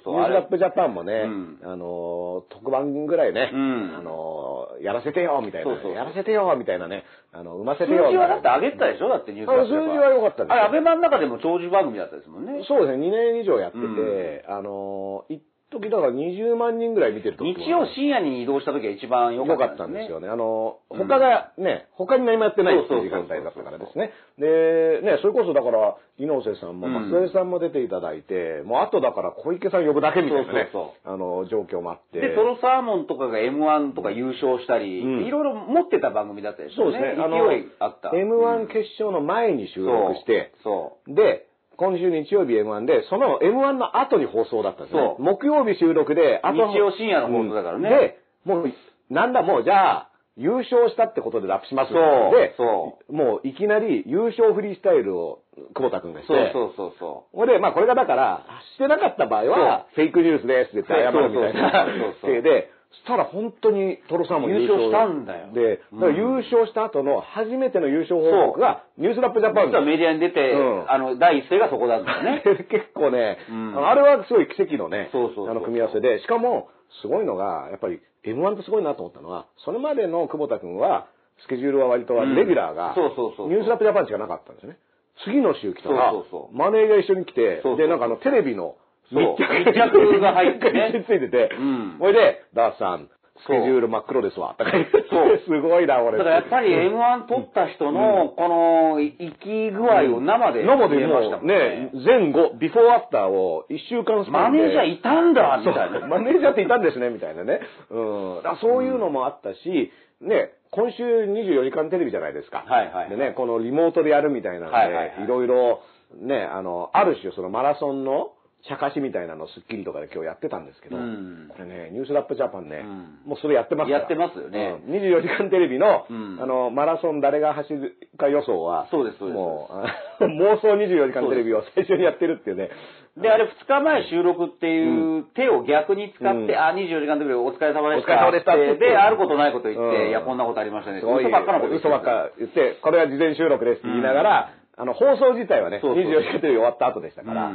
そうニュースラップジャパンもね、うん。あの、特番ぐらいね、うん。あの、やらせてよみたいな、そうそうそう。やらせてよみたいなね、あの、産ませ数てよ字はだって上げてたでしょだってニュース数字は良かったですよ。あれ、アベマの中でも長寿番組だったですもんね。そうですね、2年以上やってて、うん。あの、一時だから20万人ぐらい見てる時も日曜深夜に移動した時が一番良かったたんですすよ。ね。あの、うん他がね、他に何もやってないっていう時そうそうそうそう間帯だったからですね。で、ね、それこそだから、猪瀬さんもうん松江さんも出ていただいて、もうあとだから小池さん呼ぶだけみたいなね、そうそうあの、状況もあって。で、トロサーモンとかが M1 とか優勝したり、うんいろいろ持ってた番組だったでしょそうですね。あの、勢いあった。M1 決勝の前に収録して、そう。で、今週日曜日 M1 で、その M1 の後に放送だったんですね。そ。う。木曜日収録で、あと日曜深夜の放送だからね。うん。で、もう、なんだもう、じゃあ、優勝したってことでラップしますそうで、そもういきなり優勝フリースタイルを久保田くんがして、そうそうそうそこれで、まあこれがだから、してなかった場合は、フェイクニュースですって言って謝るみたいなそうそうそうそう体 で、そしたら本当にトロサーモン優勝したんだよで、うんだから優勝した後の初めての優勝報告が、ニュースラップジャう。パン実はメディアに出て、うんあの、第一声がそこだったよね。結構ね、うんあれはすごい奇跡のね、そうそうそうあの組み合わせで、しかも、すごいのが、やっぱり M1 ってすごいなと思ったのは、それまでの久保田君は、スケジュールは割とうんレギュラーが、そうそうそうそうニュースラップジャパンしかなかったんですよね。次の週来たら、そうそうそうマネーが一緒に来て、そうそうで、なんかあの、テレビのそう密着が入ってね密着ついてて、うんこれで、ダースさん、スケジュール真っ黒ですわ。とか言って、すごいな、俺。だからやっぱり M1 取った人の、この、生き具合を生で生で見れましたもんねね、。前後、ビフォーアフターを一週間スパマネージャーいたんだみたいそうな。マネージャーっていたんですね、みたいなね。うん。そういうのもあったし、ね、今週24時間テレビじゃないですか。はいはいでね、このリモートでやるみたいなので、いろいろ、ね、あの、ある種そのマラソンの茶化しみたいなのをスッキリとかで今日やってたんですけど、うん。これね、ニュースラップジャパンね、うん。もうそれやってますから。やってますよね。うん。24時間テレビの、うん。あの、マラソン誰が走るか予想は、そうですそうです。もう、あ 妄想24時間テレビを最初にやってるっていうね。で、あれ2日前収録っていう手を逆に使って、うん。あ、24時間テレビお疲れ様でした。お疲れ様でしたってで、あることないこと言って、うん。いや、こんなことありましたね。嘘ばっかなこと嘘ばっか言って、これは事前収録ですって言いながら、あの、放送自体はね、そうそう24時間テレビ終わった後でしたから、うう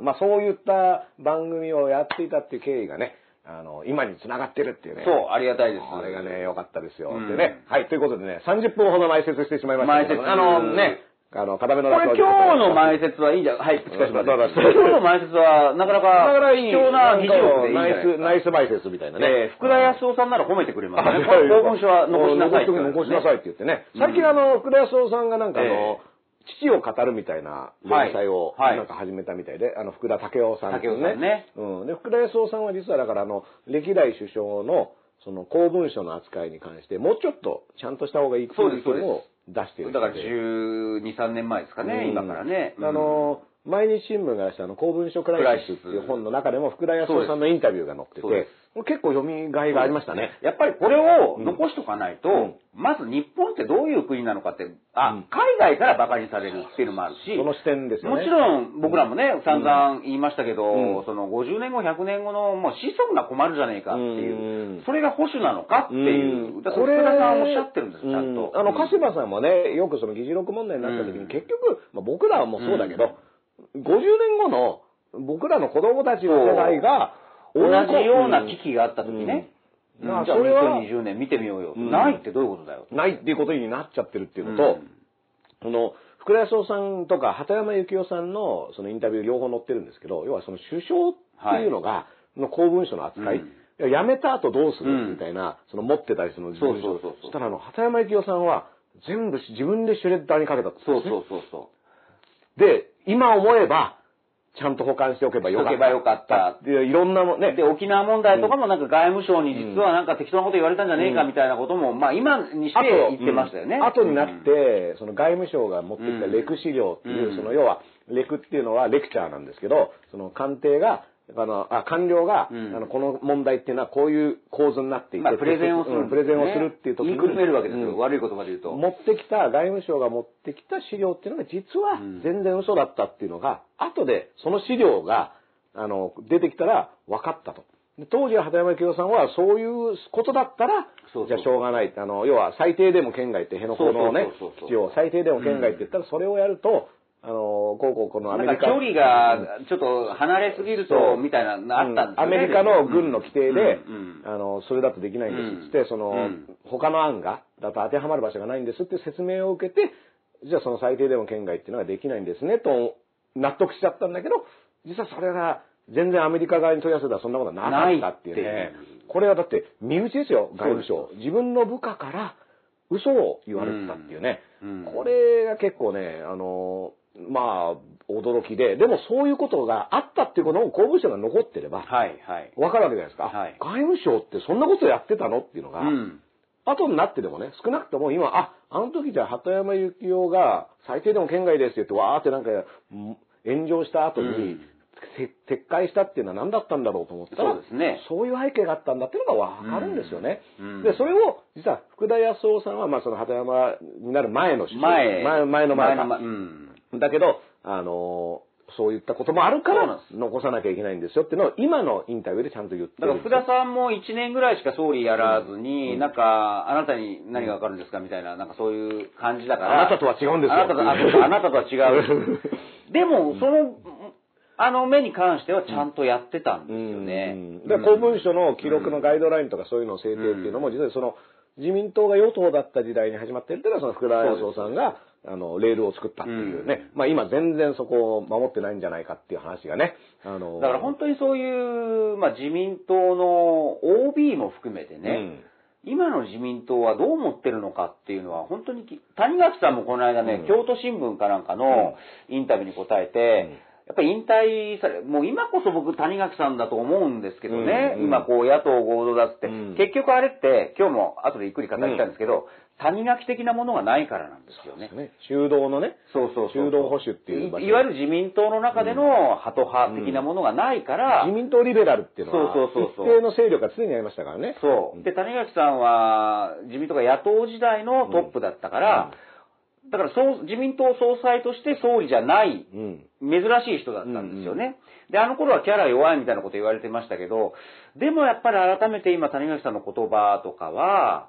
んまあそういった番組をやっていたっていう経緯がね、あの、今に繋がってるっていうね。そう、ありがたいです。これがね、良かったですよ。うんでね、はい、ということでね、30分ほど前説してしまいましたけど。前説あのね、あの、片目のこれ今日の前説はいいんじゃ、はい、しかしませ今日の前説は、なかなだかからいい、貴重な議事録でいいナイス。ナイス前説みたいなね。えー福田康夫さんなら褒めてくれますね。公文書は残しなさい残しなさいって言ってね。うん最近あの、福田康夫さんがなんかあえの、父を語るみたいな連載をはい。はいなんか始めたみたいで、あの、福田武雄さんっていう武雄さんね。うん。で、福田康夫さんは実はだからあの、歴代首相のその公文書の扱いに関して、もうちょっとちゃんとした方がいいっていう意見を出している。だから12、3年前ですかね、今からね。あの、毎日新聞が出したあの公文書クライシスっていう本の中でも福田康夫さんのインタビューが載ってて、結構読みがいがありましたね。やっぱりこれを残しとかないと、うん。まず日本ってどういう国なのかって、あ、うん。海外から馬鹿にされるっていうのもあるし、その視点ですよね。もちろん僕らもね、散々言いましたけど、うん。その50年後、100年後のもう子孫が困るじゃねえかっていう、うん。それが保守なのかっていう、うん。だから福田さんおっしゃってるんです、ちゃんと。うあの、鹿島さんもね、よくその議事録問題になった時に、うん。結局、まあ、僕らはもうそうだけど、50年後の僕らの子供たちの世代が、同じような危機があった時ね、じゃあそれは2020年見てみようよ、うん。ないってどういうことだよ。ないっていうことになっちゃってるっていうのと、この、福田康夫さんとか畑山幸夫さんのそのインタビュー両方載ってるんですけど、要はその首相っていうのが、の公文書の扱い、辞めた後どうすうんるみたいな、その持ってたりするのそうそうそしたらあの、畑山幸夫さんは全部自分でシュレッダーにかけたってそうそうそうそう。で、今思えば、ちゃんと保管しておけばよかった。おけばよかった。で、いろんなもね、で、沖縄問題とかもなんか外務省に実はなんか適当なこと言われたんじゃねえかみたいなことも、まあ今にして言ってましたよね。うん。後になって、その外務省が持ってきたレク資料っていう、うん。その要は、レクっていうのはレクチャーなんですけど、その官邸が、あの、あ、官僚が、うんあの、この問題っていうのはこういう構図になっていて、まあプレゼンをするね、プレゼンをするっていう時に。くるめるわけですよ。うん悪い言葉で言うと。持ってきた、外務省が持ってきた資料っていうのが実はうん全然嘘だったっていうのが、後でその資料が、あの、出てきたら分かったと。で当時は畑山幸夫さんはそういうことだったら、そうそうじゃあしょうがない。あの、要は最低でも県外って辺野古のね基地を最低でも県外って言ったらそれをやると、あの、こうこうこのアメリカ。距離がちょっと離れすぎると、みたいなのあったんですよね。アメリカの軍の規定で、うんうんあの、それだとできないんですって、うんその、うん他の案が、だと当てはまる場所がないんですって説明を受けて、じゃあその最低でも県外っていうのができないんですね、と納得しちゃったんだけど、実はそれが全然アメリカ側に問い合わせたらそんなことはなかったっていうね。これはだって身内ですよ、外務省。自分の部下から嘘を言われてたっていうね。うんこれが結構ね、あの、まあ、驚きで、でもそういうことがあったっていうことを公文書が残ってれば、はいはい。わかるわけじゃないですか。はい外務省ってそんなことやってたのっていうのが、うん。後になってでもね、少なくとも今、あ、あの時じゃあ畑山幸夫が最低でも県外ですって言って、わーってなんかうん炎上した後に、うんせ撤回したっていうのは何だったんだろうと思ったら、そうですねそういう背景があったんだっていうのがわかるんですよね。うんで、それを、実は福田康夫さんは、まあその畑山になる前の前。前前の前か前うん。だけど、あのーそういったこともあるから残さなきゃいけないんですよっていうのを今のインタビューでちゃんと言ってだから福田さんも1年ぐらいしか総理やらずに、なんか、あなたに何がわかるんですかみたいな、なんかそういう感じだから。あなたとは違うんですよ。あなたとあなたとは違う。でも、その、あの目に関してはちゃんとやってたんですよね。うん。だから公文書の記録のガイドラインとかそういうのを制定っていうのも、実はその自民党が与党だった時代に始まってるっていうのは、その福田康夫さんが、あの、レールを作ったっていうね。まあ今全然そこを守ってないんじゃないかっていう話がね。あの、だから本当にそういう、まあ、自民党の OB も含めてね、今の自民党はどう思ってるのかっていうのは、本当にき、谷垣さんもこの間ね、うん。京都新聞かなんかのインタビューに答えて、やっぱり引退され、もう今こそ僕谷垣さんだと思うんですけどね、うん。うん。今こう野党合同だって、うん。結局あれって、今日も後でゆっくり語りたいんですけど、谷垣的なものがないからなんですよね。ね。中道のね。そうそうそう。中道保守っていういいわゆる自民党の中でのハト派的なものがないから、自民党リベラルっていうのは、そうそうそう一定の勢力が常にありましたからね。そう。で、谷垣さんは自民党が野党時代のトップだったから、だからそう自民党総裁として総理じゃない、うん。珍しい人だったんですよね。で、あの頃はキャラ弱いみたいなこと言われてましたけど、でもやっぱり改めて今谷垣さんの言葉とかは、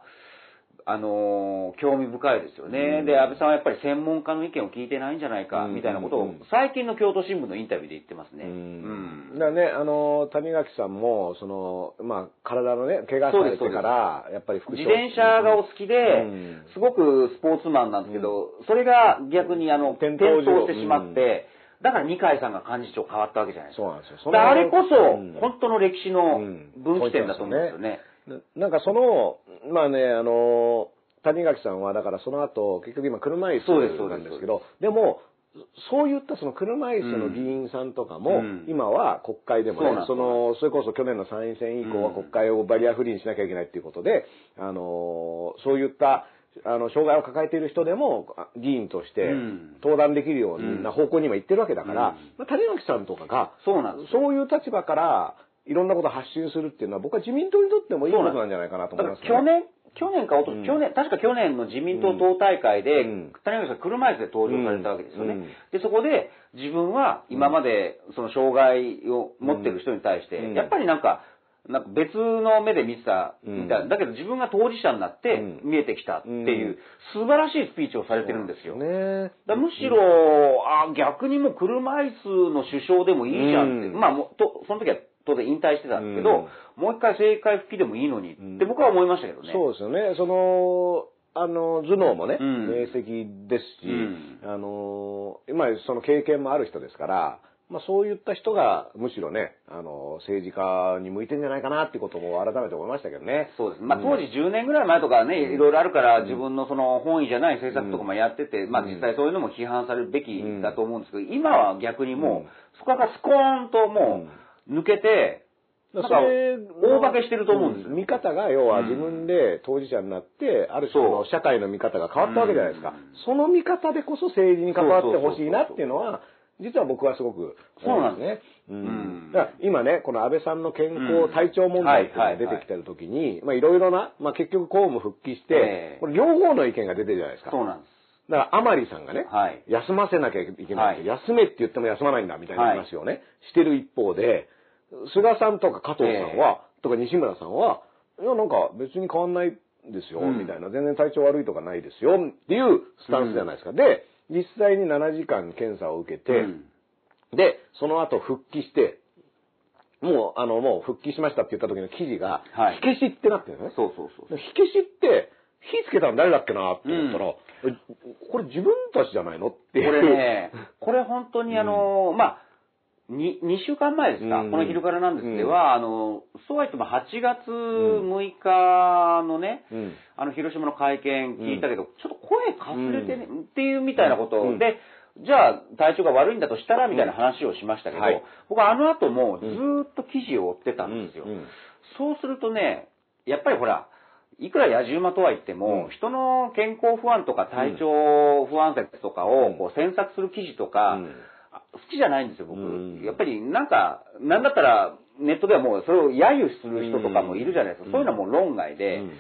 あのー興味深いですよね、うん。で、安倍さんはやっぱり専門家の意見を聞いてないんじゃないか、うん。みたいなことをうん、最近の京都新聞のインタビューで言ってますね。ううん。ん。だからね、あの、谷垣さんも、その、まあ、体のね、怪我されてから、やっぱり副自転車がお好きで、うん。すごくスポーツマンなんですけど、それが逆にあの転転倒倒してしまって、だから二階さんが幹事長変わったわけじゃないですか。そうなんですよ。あれこそ、うん。本当の歴史のうん。分岐点だと思うんですよね。ななんかその、まあね、あの、谷垣さんは、だからその後、結局今車椅子なんですけど、でも、そういったその車椅子の議員さんとかも、うん。今は国会でもねそうなんその、それこそ去年の参院選以降はうん。国会をバリアフリーにしなきゃいけないっていうことで、あの、そういった、あの、障害を抱えている人でも、あ議員としてうん。登壇できるような方向に今行ってるわけだから、うん。まあ谷垣さんとかが、そうなん。そういう立場から、いろんなことを発信するっていうのは、僕は自民党にとってもいいことなんじゃないかなとだ思います、から去年、去年かおと、うん。去年、確か去年の自民党党大会で、うん。谷垣さん車椅子で登場されたわけですよね。うん。で、そこで自分は今までその障害を持ってる人に対して、うん。やっぱりなんか、なんか別の目で見てたみたいな、うんだけど自分が当事者になってうん。見えてきたっていう、うん。素晴らしいスピーチをされてるんですよ。ね。だむしろ、あ逆にもう車椅子の首相でもいいじゃんって、うん。まあもうと、その時は当然引退してたんですけど、もう一回政界復帰でもいいのにって僕は思いましたけどね。そうですよね。その、あの、頭脳もね、うん。明晰ですし、うん。あの、今、その経験もある人ですから、まあそういった人がむしろね、あの、政治家に向いてんじゃないかなっていうことも改めて思いましたけどね。そうです。まあうん。当時10年ぐらい前とかね、いろいろあるから自分のその本意じゃない政策とかもやってて、まあ実際そういうのも批判されるべきだと思うんですけど、今は逆にもうん。う、そこからスコーンともう抜けて、なんか大化けしてると思うんですよ。見方が要は自分で当事者になって、ある種の社会の見方が変わったわけじゃないですか。うんその見方でこそ政治に関わってほしいなっていうのは、実は僕はすごく思いますね。ううんん。だから今ね、この安倍さんの健康、体調問題っていうのが出てきてる時に、まあいろいろな、まあ結局公務復帰してええ、これ両方の意見が出てるじゃないですか。そうなんです。だから、甘利さんがね、はい休ませなきゃいけない休めって言っても休まないんだみたいな話をね、してる一方で、菅さんとか加藤さんは、とか西村さんは、いや、なんか別に変わんないですよ、うん。みたいな、全然体調悪いとかないですよ、っていうスタンスじゃないですか。で、実際に7時間検査を受けて、うん。で、その後復帰して、もう、あの、もう復帰しましたって言った時の記事が、はい。火消しってなってるのね。そうそうそう。火消しって、火つけたの誰だっけなって思ったら、えこれ自分たちじゃないの？って。これね、これ本当にあの、まあ、に2週間前ですか、うん。この昼からなんです。では、あの、そうは言っても8月6日のね、うん。あの、広島の会見聞いたけど、ちょっと声かすれてね、っていうみたいなこと。うん。で、じゃあ体調が悪いんだとしたらみたいな話をしましたけど、はい。僕はあの後もずーっと記事を追ってたんですよ。うん。うん。そうするとね、やっぱりほら、いくら野獣馬とは言っても、うん。人の健康不安とか体調不安説とかをこう詮索する記事とか、うん。あ好きじゃないんですよ、僕。うん。やっぱりなんか、なんだったらネットではもうそれを揶揄する人とかもいるじゃないですか。うん。そういうのはもう論外で。うん。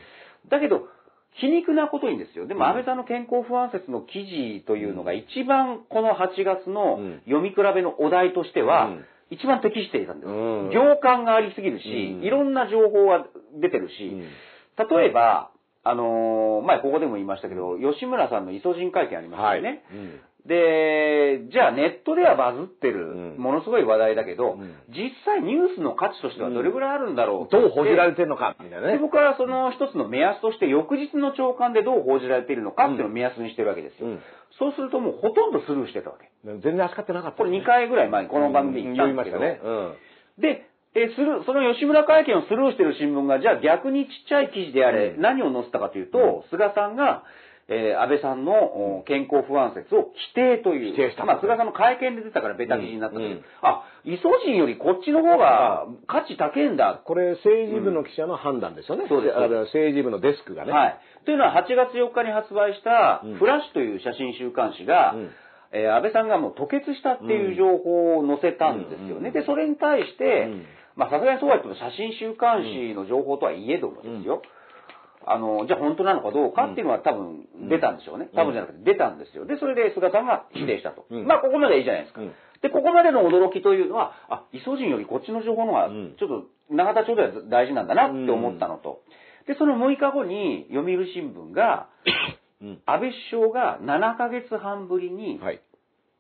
だけど、皮肉なことにですよ。でもうん。安倍さんの健康不安説の記事というのが一番この8月のうん。読み比べのお題としてはうん、一番適していたんです。うん。行間がありすぎるし、うん。いろんな情報が出てるし、うん。例えば、あのー前ここでも言いましたけど、吉村さんのイソジン会見ありましたよね。うんで、じゃあネットではバズってる、うん。ものすごい話題だけど、うん。実際ニュースの価値としてはどれぐらいあるんだろう？どう報じられれてるのか、みたいなでね。僕はその一つの目安として、翌日の朝刊でどう報じられているのかっていうのを目安にしてるわけですよ。うん。そうするともうほとんどスルーしてたわけ。全然扱ってなかった、これ2回ぐらい前にこの番組で言ったんですけど、言いましたね。うん。で、で、する、その吉村会見をスルーしてる新聞が、じゃあ逆にちっちゃい記事であれ、うん。何を載せたかというと、菅さんが、えー安倍さんのお健康不安説を否定という。否定したまあ、菅さんの会見で出たからベタ記事になったけど、うんうんあ、イソジンよりこっちの方が価値高いんだ。これ政治部の記者の判断ですよね。そうです政治部のデスクがね。はい。というのは、8月4日に発売したうん、フラッシュという写真週刊誌が、うんえー安倍さんがもう吐血したっていう情報を載せたんですよね。うんで、それに対して、うんまあ、さすがにそうは言っても写真週刊誌の情報とはいえどもですよ。あの、じゃあ本当なのかどうかっていうのは多分出たんでしょうね。うん多分じゃなくて出たんですよ。で、それで菅さんが否定したと。うんまあ、ここまではいいじゃないですか。うんで、ここまでの驚きというのは、あ、イソジンよりこっちの情報の方が、うんちょっと永田町では大事なんだなって思ったのと。で、その6日後に読売新聞が、うん安倍首相が7ヶ月半ぶりにはい。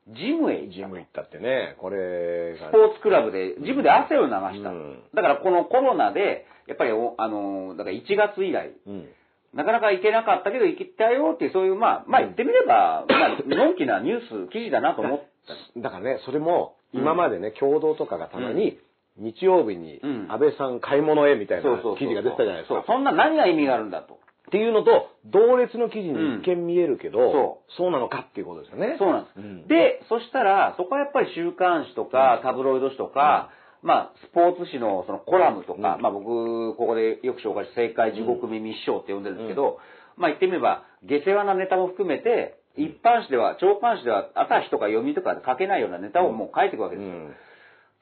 ジムへ行ったと。ジム行ったってね、これがスポーツクラブで、ジムで汗を流した。うんだからこのコロナで、やっぱりお、あの、だから1月以来、うん。なかなか行けなかったけど行きたよっていう、そういう、まあ、まあ言ってみれば、まあ、のんきなニュース、記事だなと思った。だからね、それも、今までね、共同とかがたまに、日曜日にうん安倍さん買い物へみたいな記事が出てたじゃないですか。そんな何が意味があるんだと。っていうのと、同列の記事に一見見えるけど、そそうなのかっていうことですよね。そうなんです。うんで、そしたら、そこはやっぱり週刊誌とか、タブロイド紙とか、まあ、スポーツ紙のそのコラムとか、うん。まあ僕、ここでよく紹介した正解地獄耳師匠って呼んでるんですけど、まあ言ってみれば、下世話なネタも含めて、一般紙では、長官紙では、朝日とか読みとかで書けないようなネタをもう書いていくわけですよ。うん。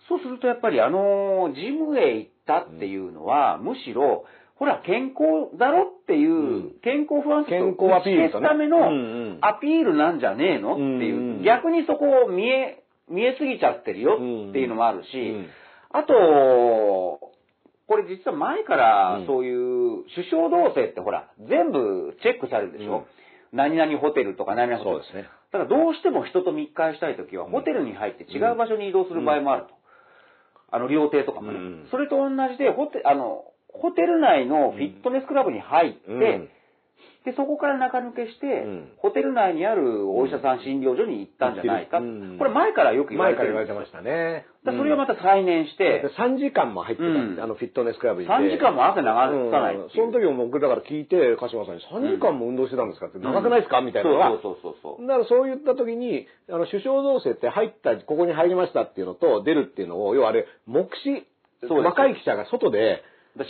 そうするとやっぱりあの、ジムへ行ったっていうのは、むしろ、ほら、健康だろっていう、うん。健康不安説を消すためのうんうん。アピールなんじゃねえのっていう、うんうん。逆にそこを見え、見えすぎちゃってるよっていうのもあるし、うんあと、これ実は前からうんそういう首相同棲ってほら、全部チェックされるでしょ、何々ホテルとか何々ホテル。そうですね。だからどうしても人と密会したいときは、うんホテルに入って違う場所に移動する場合もあると。あの、料亭とかもね。うんそれと同じで、ホテ、あの、ホテル内のフィットネスクラブに入って、うんで、そこから中抜けして、うん。ホテル内にあるお医者さん診療所に行ったんじゃないか。うん。これ前からよく言わ前れてる。んですよから言われてましたね。だそれをまた再燃して、で3時間も入ってたうん。あのフィットネスクラブにいて。3時間も汗流さないう。うん。その時も僕だから聞いて、鹿島さんに3時間も運動してたんですかって、長くないですかみたいなのは、そうそうそうそう。だからそういった時に、あの、首相同棲って入った、ここに入りましたっていうのと出るっていうのを、要はあれ、目視、若い記者が外で、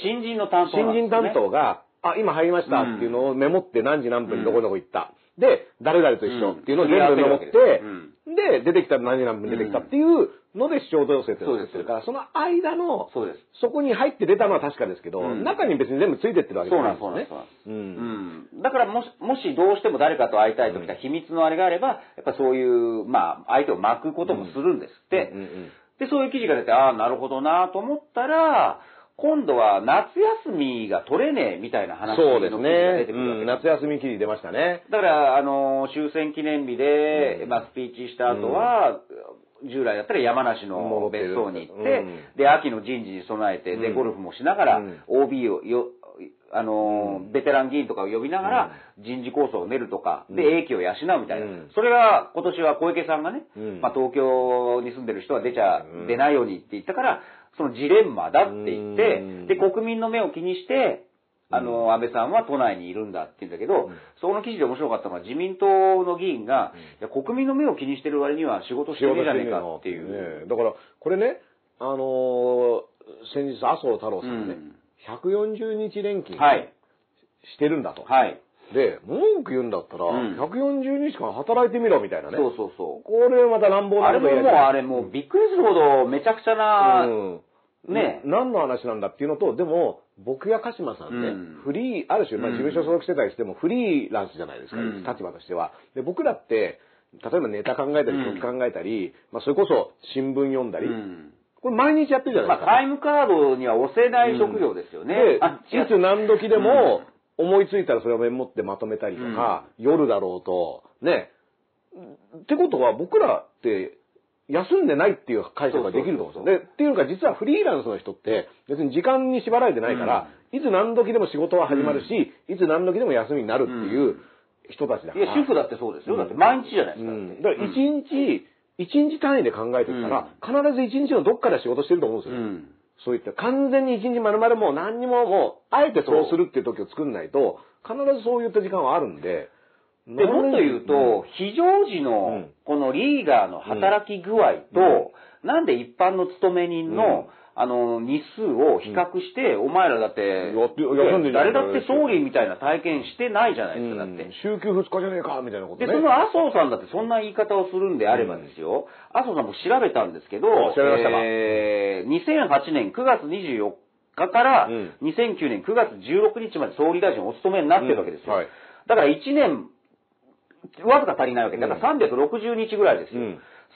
新人の担当新人担当が、あ、今入りましたっていうのをメモって何時何分にどこどこ行った。で、誰々と一緒っていうのを全部メモって、うんで、出てきたら何時何分に出てきたっていうので首相同棲って作ってるから、その間の、そうです。そこに入って出たのは確かですけど、うん中に別に全部ついてってるわけじゃなないんです、ですそうなんです。よね。うん。うん。だからもし、もしどうしても誰かと会いたいときは秘密のあれがあれば、やっぱそういう、まあ、相手を巻くこともするんですって。で、そういう記事が出て、ああ、なるほどなと思ったら、今度は夏休みが取れねえみたいな話そうです事が出ね。てくるわけうん、夏休み記事出ましたね。だから、あの、終戦記念日で、うん。まあ、スピーチした後は、従来だったら山梨の別荘に行って、うん。で、秋の人事に備えて、で、うん。ゴルフもしながら、うん。OB をよ、あの、うん。ベテラン議員とかを呼びながら、人事構想を練るとか、で、うん。英気を養うみたいな。うん。それが、今年は小池さんがね、うん。まあ、東京に住んでる人は出ちゃ、うん。出ないようにって言ったから、そのジレンマだって言って、うんで、国民の目を気にして、あの、安倍さんは都内にいるんだって言うんだけど、うんその記事で面白かったのは自民党の議員が、いや国民の目を気にしてる割には仕事してねえじゃねえかっていう。ねだから、これね、あのー先日麻生太郎さんね、140日連勤はい。してるんだと。はい。で、文句言うんだったら、うん。140日間働いてみろみたいなね。そうそうそう。これまた乱暴あれももう、あれもうびっくりするほどめちゃくちゃな、うん。ね。何の話なんだっていうのと、でも、僕や鹿島さんね、うん。フリー、ある種、まあ、うん。事務所所属してたりしても、フリーランスじゃないですか、うん。立場としては。で、僕らって、例えばネタ考えたり、うん。曲考えたり、まあ、それこそ新聞読んだり、うん。これ毎日やってるじゃないまあ、ですか。タイムカードには押せない職業ですよね。で、いつ何時でも、思いついたらそれをメモってまとめたりとか、夜だろうと、ね。ってことは僕らって休んでないっていう解釈ができると思うんですよ。で、っていうか実はフリーランスの人って別に時間に縛られてないから、いつ何時でも仕事は始まるし、いつ何時でも休みになるっていう人たちだから。いや、主婦だってそうですよ。だって毎日じゃないですか。うん。だから一日、一日単位で考えてたら、必ず一日のどっかで仕事してると思うんですよ。うん。そういった完全に一日丸々もう何にももう、あえてそうするっていう時を作んないと、必ずそういった時間はあるんで。で、もっと言うと、非常時うのん、このリーダーの働き具合と、なんで一般の勤め人の、あの、日数を比較して、お前らだって、誰だって総理みたいな体験してないじゃないですか、だって。週休2日じゃねえか、みたいなことで、ね。その麻生さんだってそんな言い方をするんであればですよ、麻生さんも調べたんですけど、えー2008年9月24日からうん2009年9月16日まで総理大臣お務めになってるわけですよ。だから1年、わずか足りないわけ。だから360日ぐらいですよ。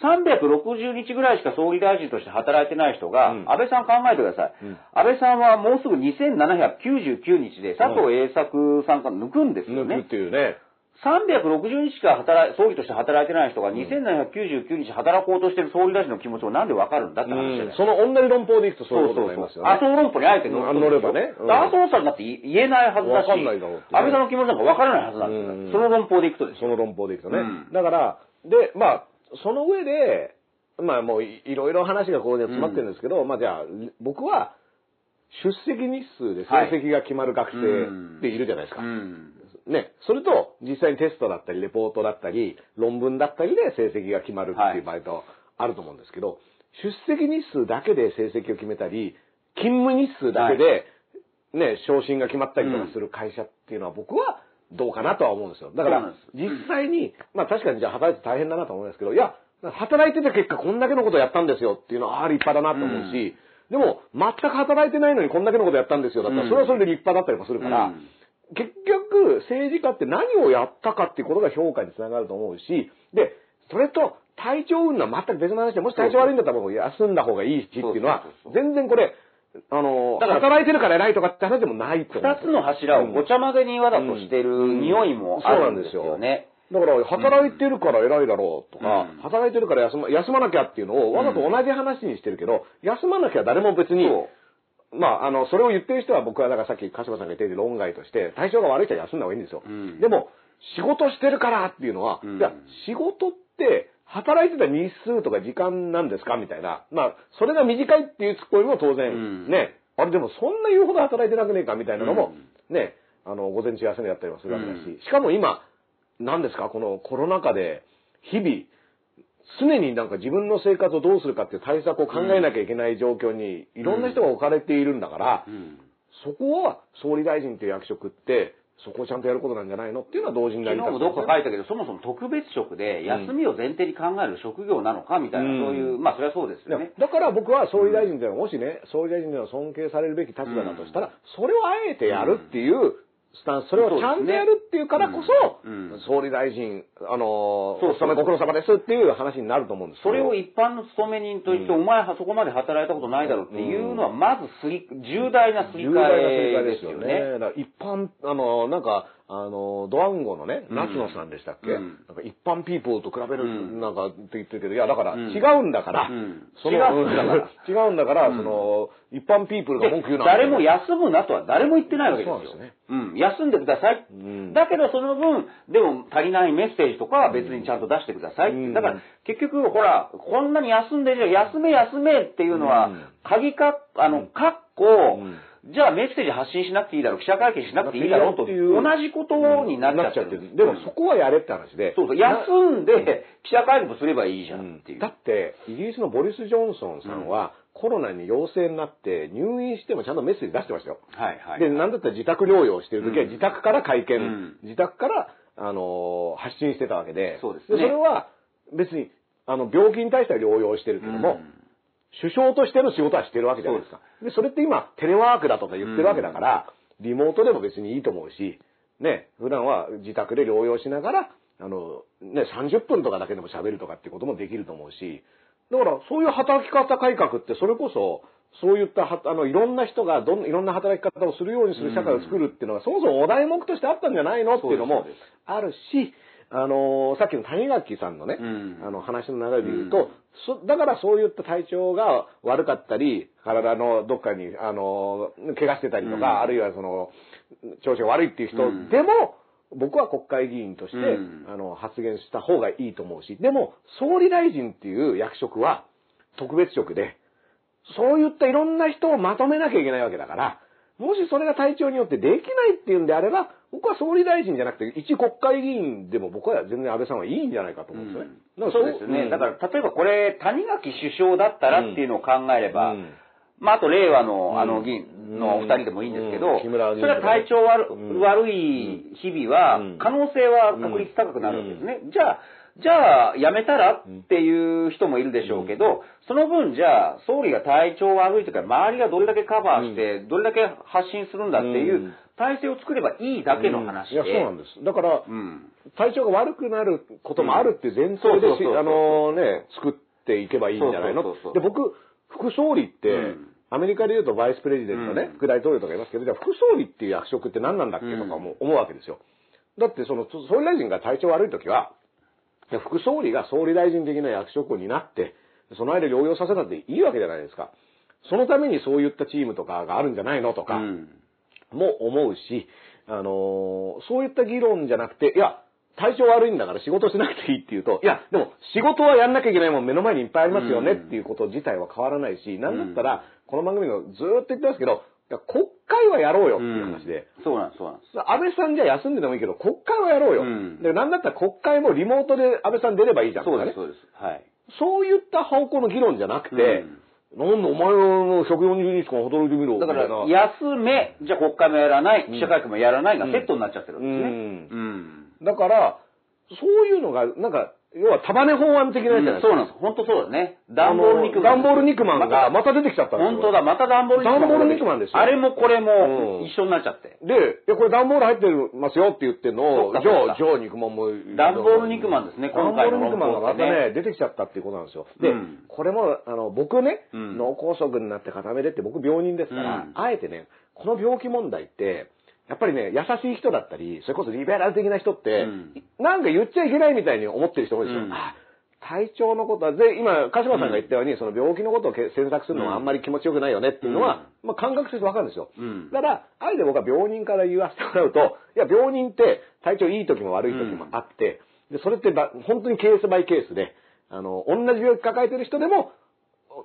うん360日ぐらいしか総理大臣として働いてない人が、うん安倍さん考えてください。うん安倍さんはもうすぐ2799日で佐藤栄作さんから抜くんですよね。抜くっていうね。360日しか働い総理として働いてない人が2799日働こうとしてる総理大臣の気持ちをなんでわかるんだって話じゃないその同じ論法でいくとそういうことになりますよね。麻生論法にあえて乗ればねうん麻生さんだって言えないはずだし、ね安倍さんの気持ちなんかわからないはずなんですようんその論法でいくとですよ。その論法でいくとね。うんだから、で、まあ、その上で、まあもういいろいろ話がここで詰まってるんですけど、まあじゃあ、僕は、出席日数で成績が決まる学生っているじゃないですか。うん。ね、それと実際にテストだったり、レポートだったり、論文だったりで成績が決まるっていう場合とあると思うんですけど、出席日数だけで成績を決めたり、勤務日数だけで、ね、昇進が決まったりとかする会社っていうのは僕はどうかなとは思うんですよ。だから実際に、まあ確かにじゃあ働いて大変だなと思うんですけど、いや、働いてた結果こんだけのことやったんですよっていうのは、ああ、立派だなと思うし、でも、全く働いてないのにこんだけのことやったんですよだったら、それはそれで立派だったりもするから、うん。結局、政治家って何をやったかっていうことが評価につながると思うし、で、それと体調運動は全く別の話で、もし体調悪いんだったらもう休んだ方がいいしっていうのは全然これ、あの、だから働いてるから偉いとかって話でもないと二つの柱をごちゃ混ぜにわざとしてる匂いもあるんですよね。だから、働いてるから偉いだろうとか、うん。働いてるから休ま休まなきゃっていうのをわざと同じ話にしてるけど、休まなきゃ誰も別に、まあ、あの、それを言ってる人は僕は、だからさっき鹿島さんが言っている論外として、体調が悪い人は休んだ方がいいんですよ。うん。でも、仕事してるからっていうのは、うん。いや、仕事って、働いてた日数とか時間なんですか？みたいな。まあ、それが短いっていうツッコミも当然、うん。ね、あれでもそんな言うほど働いてなくねえか？みたいなのも、ね、あの、午前中休んでやったりもするわけだし、うん。しかも今、何ですか？このコロナ禍で、日々、常になんか自分の生活をどうするかっていう対策を考えなきゃいけない状況に、いろんな人が置かれているんだから、うん。そこは総理大臣っていう役職って、そこをちゃんとやることなんじゃないの？っていうのは同時になり昨日もどっか書いたけど、そもそも特別職で休みを前提に考える職業なのかみたいな、うんそういう、まあそれはそうですよね。だから僕は総理大臣っていうのはもしね、総理大臣というのは尊敬されるべき立場だとしたら、それをあえてやるっていうスタンス、それをちゃんとやるっていうからこそ、うんうん。総理大臣、あのー、そうそう。お勤めご苦労様ですっていう話になると思うんですそれを一般の勤め人と言って、お前はそこまで働いたことないだろうっていうのは、まずすり、重大なすり替重大なえ正解ですよね。一般、あの、なんか、あの、ドワンゴのね、うん。夏野さんでしたっけ、うん。なんか一般ピーポーと比べる、うん。なんかって言ってるけど、いや、だから、うん。違うんだから、うん。その違うんだから。違うんだから、うん。その、一般ピープルがで文句言うな誰も休むなとは誰も言ってないわけですよ。そうですね。うん、休んでください。うん。だけどその分、でも足りないメッセージとかは別にちゃんと出してください。うん。だから結局、ほら、こんなに休んでるじゃん、休め休めっていうのは、うん。鍵か、あの、かっこ、んじゃあメッセージ発信しなくていいだろう、記者会見しなくていいだろうと、同じことになっちゃってる。でもそこはやれって話で。そうそう、休んで記者会見もすればいいじゃんっていう。だって、イギリスのボリス・ジョンソンさんは、コロナに陽性になって入院してもちゃんとメッセージ出してましたよ。はいはい。で、なんだったら自宅療養してる時はうん自宅から会見、うん自宅から、あのー発信してたわけで、そうですねそれは別に、あの、病気に対しては療養してるけども、首相としての仕事はしてるわけじゃないですか。で、それって今、テレワークだとか言ってるわけだから、リモートでも別にいいと思うし、ね、普段は自宅で療養しながら、あの、ね、30分とかだけでも喋るとかっていうこともできると思うし、だから、そういう働き方改革って、それこそ、そういったは、あの、いろんな人がどん、いろんな働き方をするようにする社会を作るっていうのが、そもそもお題目としてあったんじゃないのっていうのもあるし、あのさっきの谷垣さんのね、うん。あの話の流れで言うと、そだからそういった体調が悪かったり、体のどっかに、あの怪我してたりとか、うん。あるいはその、調子が悪いっていう人うん。でも、僕は国会議員として、うん。あの発言した方がいいと思うし、でも、総理大臣っていう役職は特別職で、そういったいろんな人をまとめなきゃいけないわけだから、もしそれが体調によってできないっていうんであれば、僕は総理大臣じゃなくて、一国会議員でも僕は全然安倍さんはいいんじゃないかと思うんですよね。だからそうですよね。ん。だから、例えばこれ、谷垣首相だったらっていうのを考えれば、うん。まあ、あと令和のうんあの議員のお二人でもいいんですけど、それは体調悪,、うん。悪い日々はうん、可能性は確率高くなるわけですね。じゃあ、じゃあ、やめたらっていう人もいるでしょうけど、その分、じゃあ、総理が体調悪いときは、周りがどれだけカバーして、どれだけ発信するんだっていううん。体制を作ればいいだけの話。で。いや、そうなんです。だから、うん。体調が悪くなることもあるっていう前提であのね、作っていけばいいんじゃないの？で、僕、副総理って、うん。アメリカで言うとバイスプレジデントね、うん。副大統領とかいますけど、じゃあ副総理っていう役職って何なんだっけとかも思うわけですよ。だってその、総理大臣が体調悪い時は、副総理が総理大臣的な役職を担って、その間療養させたっていいわけじゃないですか。そのためにそういったチームとかがあるんじゃないのとか、うんも思うし、あのーそういった議論じゃなくて、いや、体調悪いんだから仕事しなくていいっていうと、いや、でも仕事はやんなきゃいけないもん目の前にいっぱいありますよねっていうこと自体は変わらないし、なんだったら、この番組のずーっと言ってますけど、国会はやろうよっていう話で、そうなんです、そうなんです。安倍さんじゃ休んででもいいけど、国会はやろうよ。うんで、なんだったら国会もリモートで安倍さん出ればいいじゃんねそうです、そうです。はい。そういった方向の議論じゃなくて、なんだお前の140日間働いてみろ。だから休め、じゃあ国会もやらない、記者会見もやらないがセットになっちゃってるんですね。うんうん。だから、そういうのが、なんか、要は束ね法案的なやつじゃないですか。そうなんです。本当そうだね。ダンボール肉ダンまん。ボール肉まんがまた出てきちゃったんですよ。本当だ、またダンボール肉まん。ダンボール肉まんですよあれもこれうんも一緒になっちゃって。で、いや、これダンボール入ってますよって言ってんのを、じゃそっかそっかあ、じゃあ肉まんも。ダンボール肉まんですねダンボール肉まんがまたね、出てきちゃったっていうことなんですよ。で、うんこれも、あの、僕ね、うん脳梗塞になって固めでって僕病人ですから、うんあえてね、この病気問題って、やっぱりね、優しい人だったり、それこそリベラル的な人って、うん。なんか言っちゃいけないみたいに思ってる人多いですよ。うん。あ体調のことは、で、今、鹿島さんが言ったように、その病気のことをけ詮索するのはあんまり気持ちよくないよねっていうのは、まあ感覚としてわかるんですよ。うん。だから、あえて僕は病人から言わせてもらうと、いや、病人って体調いい時も悪い時もあって、で、それってば本当にケースバイケースで、あの、同じ病気抱えてる人でも、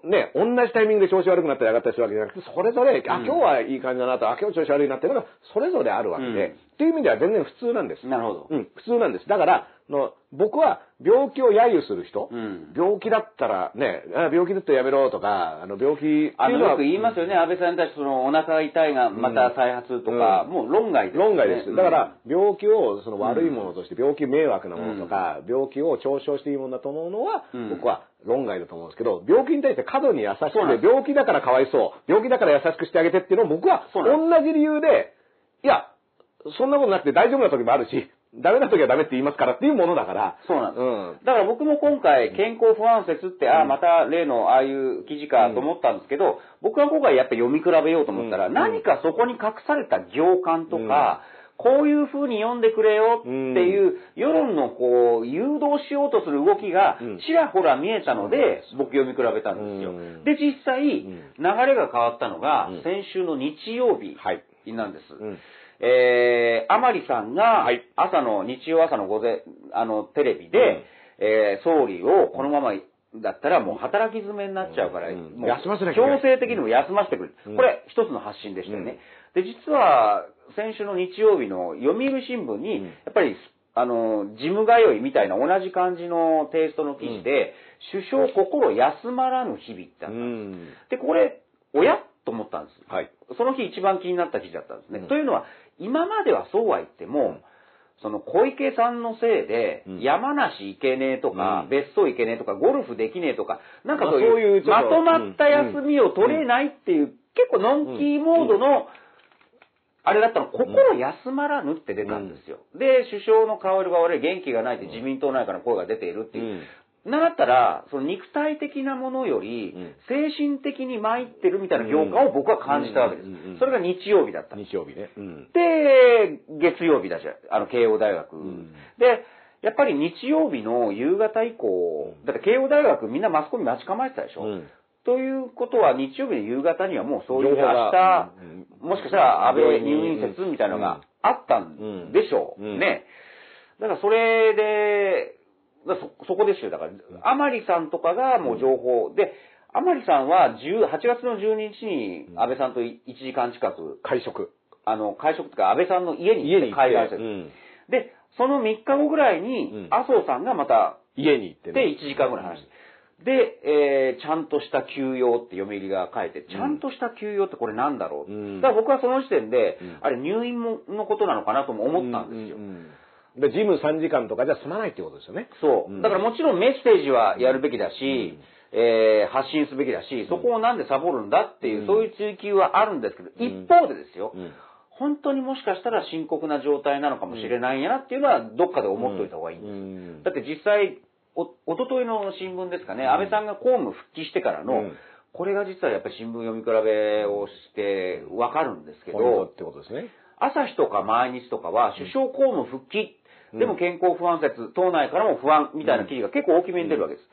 ね、同じタイミングで調子悪くなったり上がったりするわけじゃなくて、それぞれ、あ、今日はいい感じだなと、あ、今日調子悪いなっていうのが、それぞれあるわけで、うんっていう意味では全然普通なんです。なるほど。うん、普通なんです。だから、の僕は病気を揶揄する人、うん病気だったらね、あ病気だったらやめろとか、あの病気っあの、よく言いますよね、安倍さんに対してそのお腹が痛いがまた再発とか、うんもう論外です、ね。論外です。うんだから、病気をその悪いものとして、病気迷惑なものとか、病気を嘲笑していいものだと思うのは、うん僕は論外だと思うんですけど、病気に対して過度に優しくて病気だからかわいそう、病気だから優しくしてあげてっていうのを僕はそ同じ理由で、いや、そんなことなくて大丈夫な時もあるし、ダメな時はダメって言いますからっていうものだから、そうなんです。うん。だから僕も今回、健康不安説って、ああ、また例のああいう記事かと思ったんですけど、僕は今回やっぱり読み比べようと思ったら、うん。何かそこに隠された行間とか、こういう風に読んでくれよっていう、世論のこう、誘導しようとする動きがうん、ちらほら見えたので、僕読み比べたんですよ。うん。で、実際、ん。流れが変わったのがうん、先週の日曜日はい。なんです。うんえー、甘利さんがはい、朝の、日曜朝の午前、あの、テレビで、えー総理をこのままだったらもう働き詰めになっちゃうから、うんもう強制的にも休ませてくれ。うんこれ、一つの発信でしたよね。で、実は、先週の日曜日の読売新聞に、うんやっぱり、あの、事務通いみたいな同じ感じのテイストの記事で、首相心休まらぬ日々ってあうったんです。ん。で、これ、おや？と思ったんです。はい。その日一番気になった記事だったんですね。うんというのは、今まではそうは言っても、その小池さんのせいでうん、山梨行けねえとか、うん。別荘行けねえとか、ゴルフできねえとか、なんかまあそういう,、まとまった休みを取れないっていう、結構のんきモードの、あれだったの、心休まらぬって出たんですよ。で、首相の顔色が悪い、元気がないって自民党内からの声が出ているっていう。なんだったら、その肉体的なものよりうん、精神的に参ってるみたいな行間を僕は感じたわけです。それが日曜日だった。日曜日ね。うん。で、月曜日だじゃん、あの、慶応大学。んで、やっぱり日曜日の夕方以降、だって慶応大学みんなマスコミ待ち構えてたでしょ。うんということは、日曜日の夕方にはもうそういう明日、もしかしたら安倍入院説みたいなのがあったんでしょう。うんね。だからそれで、だそ、そこですよ。だから、甘利さんとかがもう情報、で、甘利さんは10 8月の12日に安倍さんと1時間近く、会食。あの、会食とか安倍さんの家に行って。会談して。る。うん。で、その3日後ぐらいにうん、麻生さんがまた家に行ってで、ね。1時間ぐらい話して。で、えーちゃんとした休養って読売が書いて、ちゃんとした休養ってこれなんだろう、うん。だから僕はその時点で、うん。あれ入院ものことなのかなとも思ったんですよ。うんうんうんで、ジム3時間とかじゃ済まないってことですよね。そう。う。ん。だからもちろんメッセージはやるべきだし、えー発信すべきだし、そこをなんでサボるんだっていう、うん。そういう追求はあるんですけど、うん。一方でですよ、うん。本当にもしかしたら深刻な状態なのかもしれないんやなっていうのは、どっかで思っておいた方がいいんです。だって実際、お、おとといの新聞ですかね、うん。安倍さんが公務復帰してからの、うん。これが実はやっぱり新聞読み比べをしてわかるんですけど。朝日とか毎日とかは首相公務復帰、うんでも健康不安説、党内からも不安みたいな記事が結構大きめに出るわけです。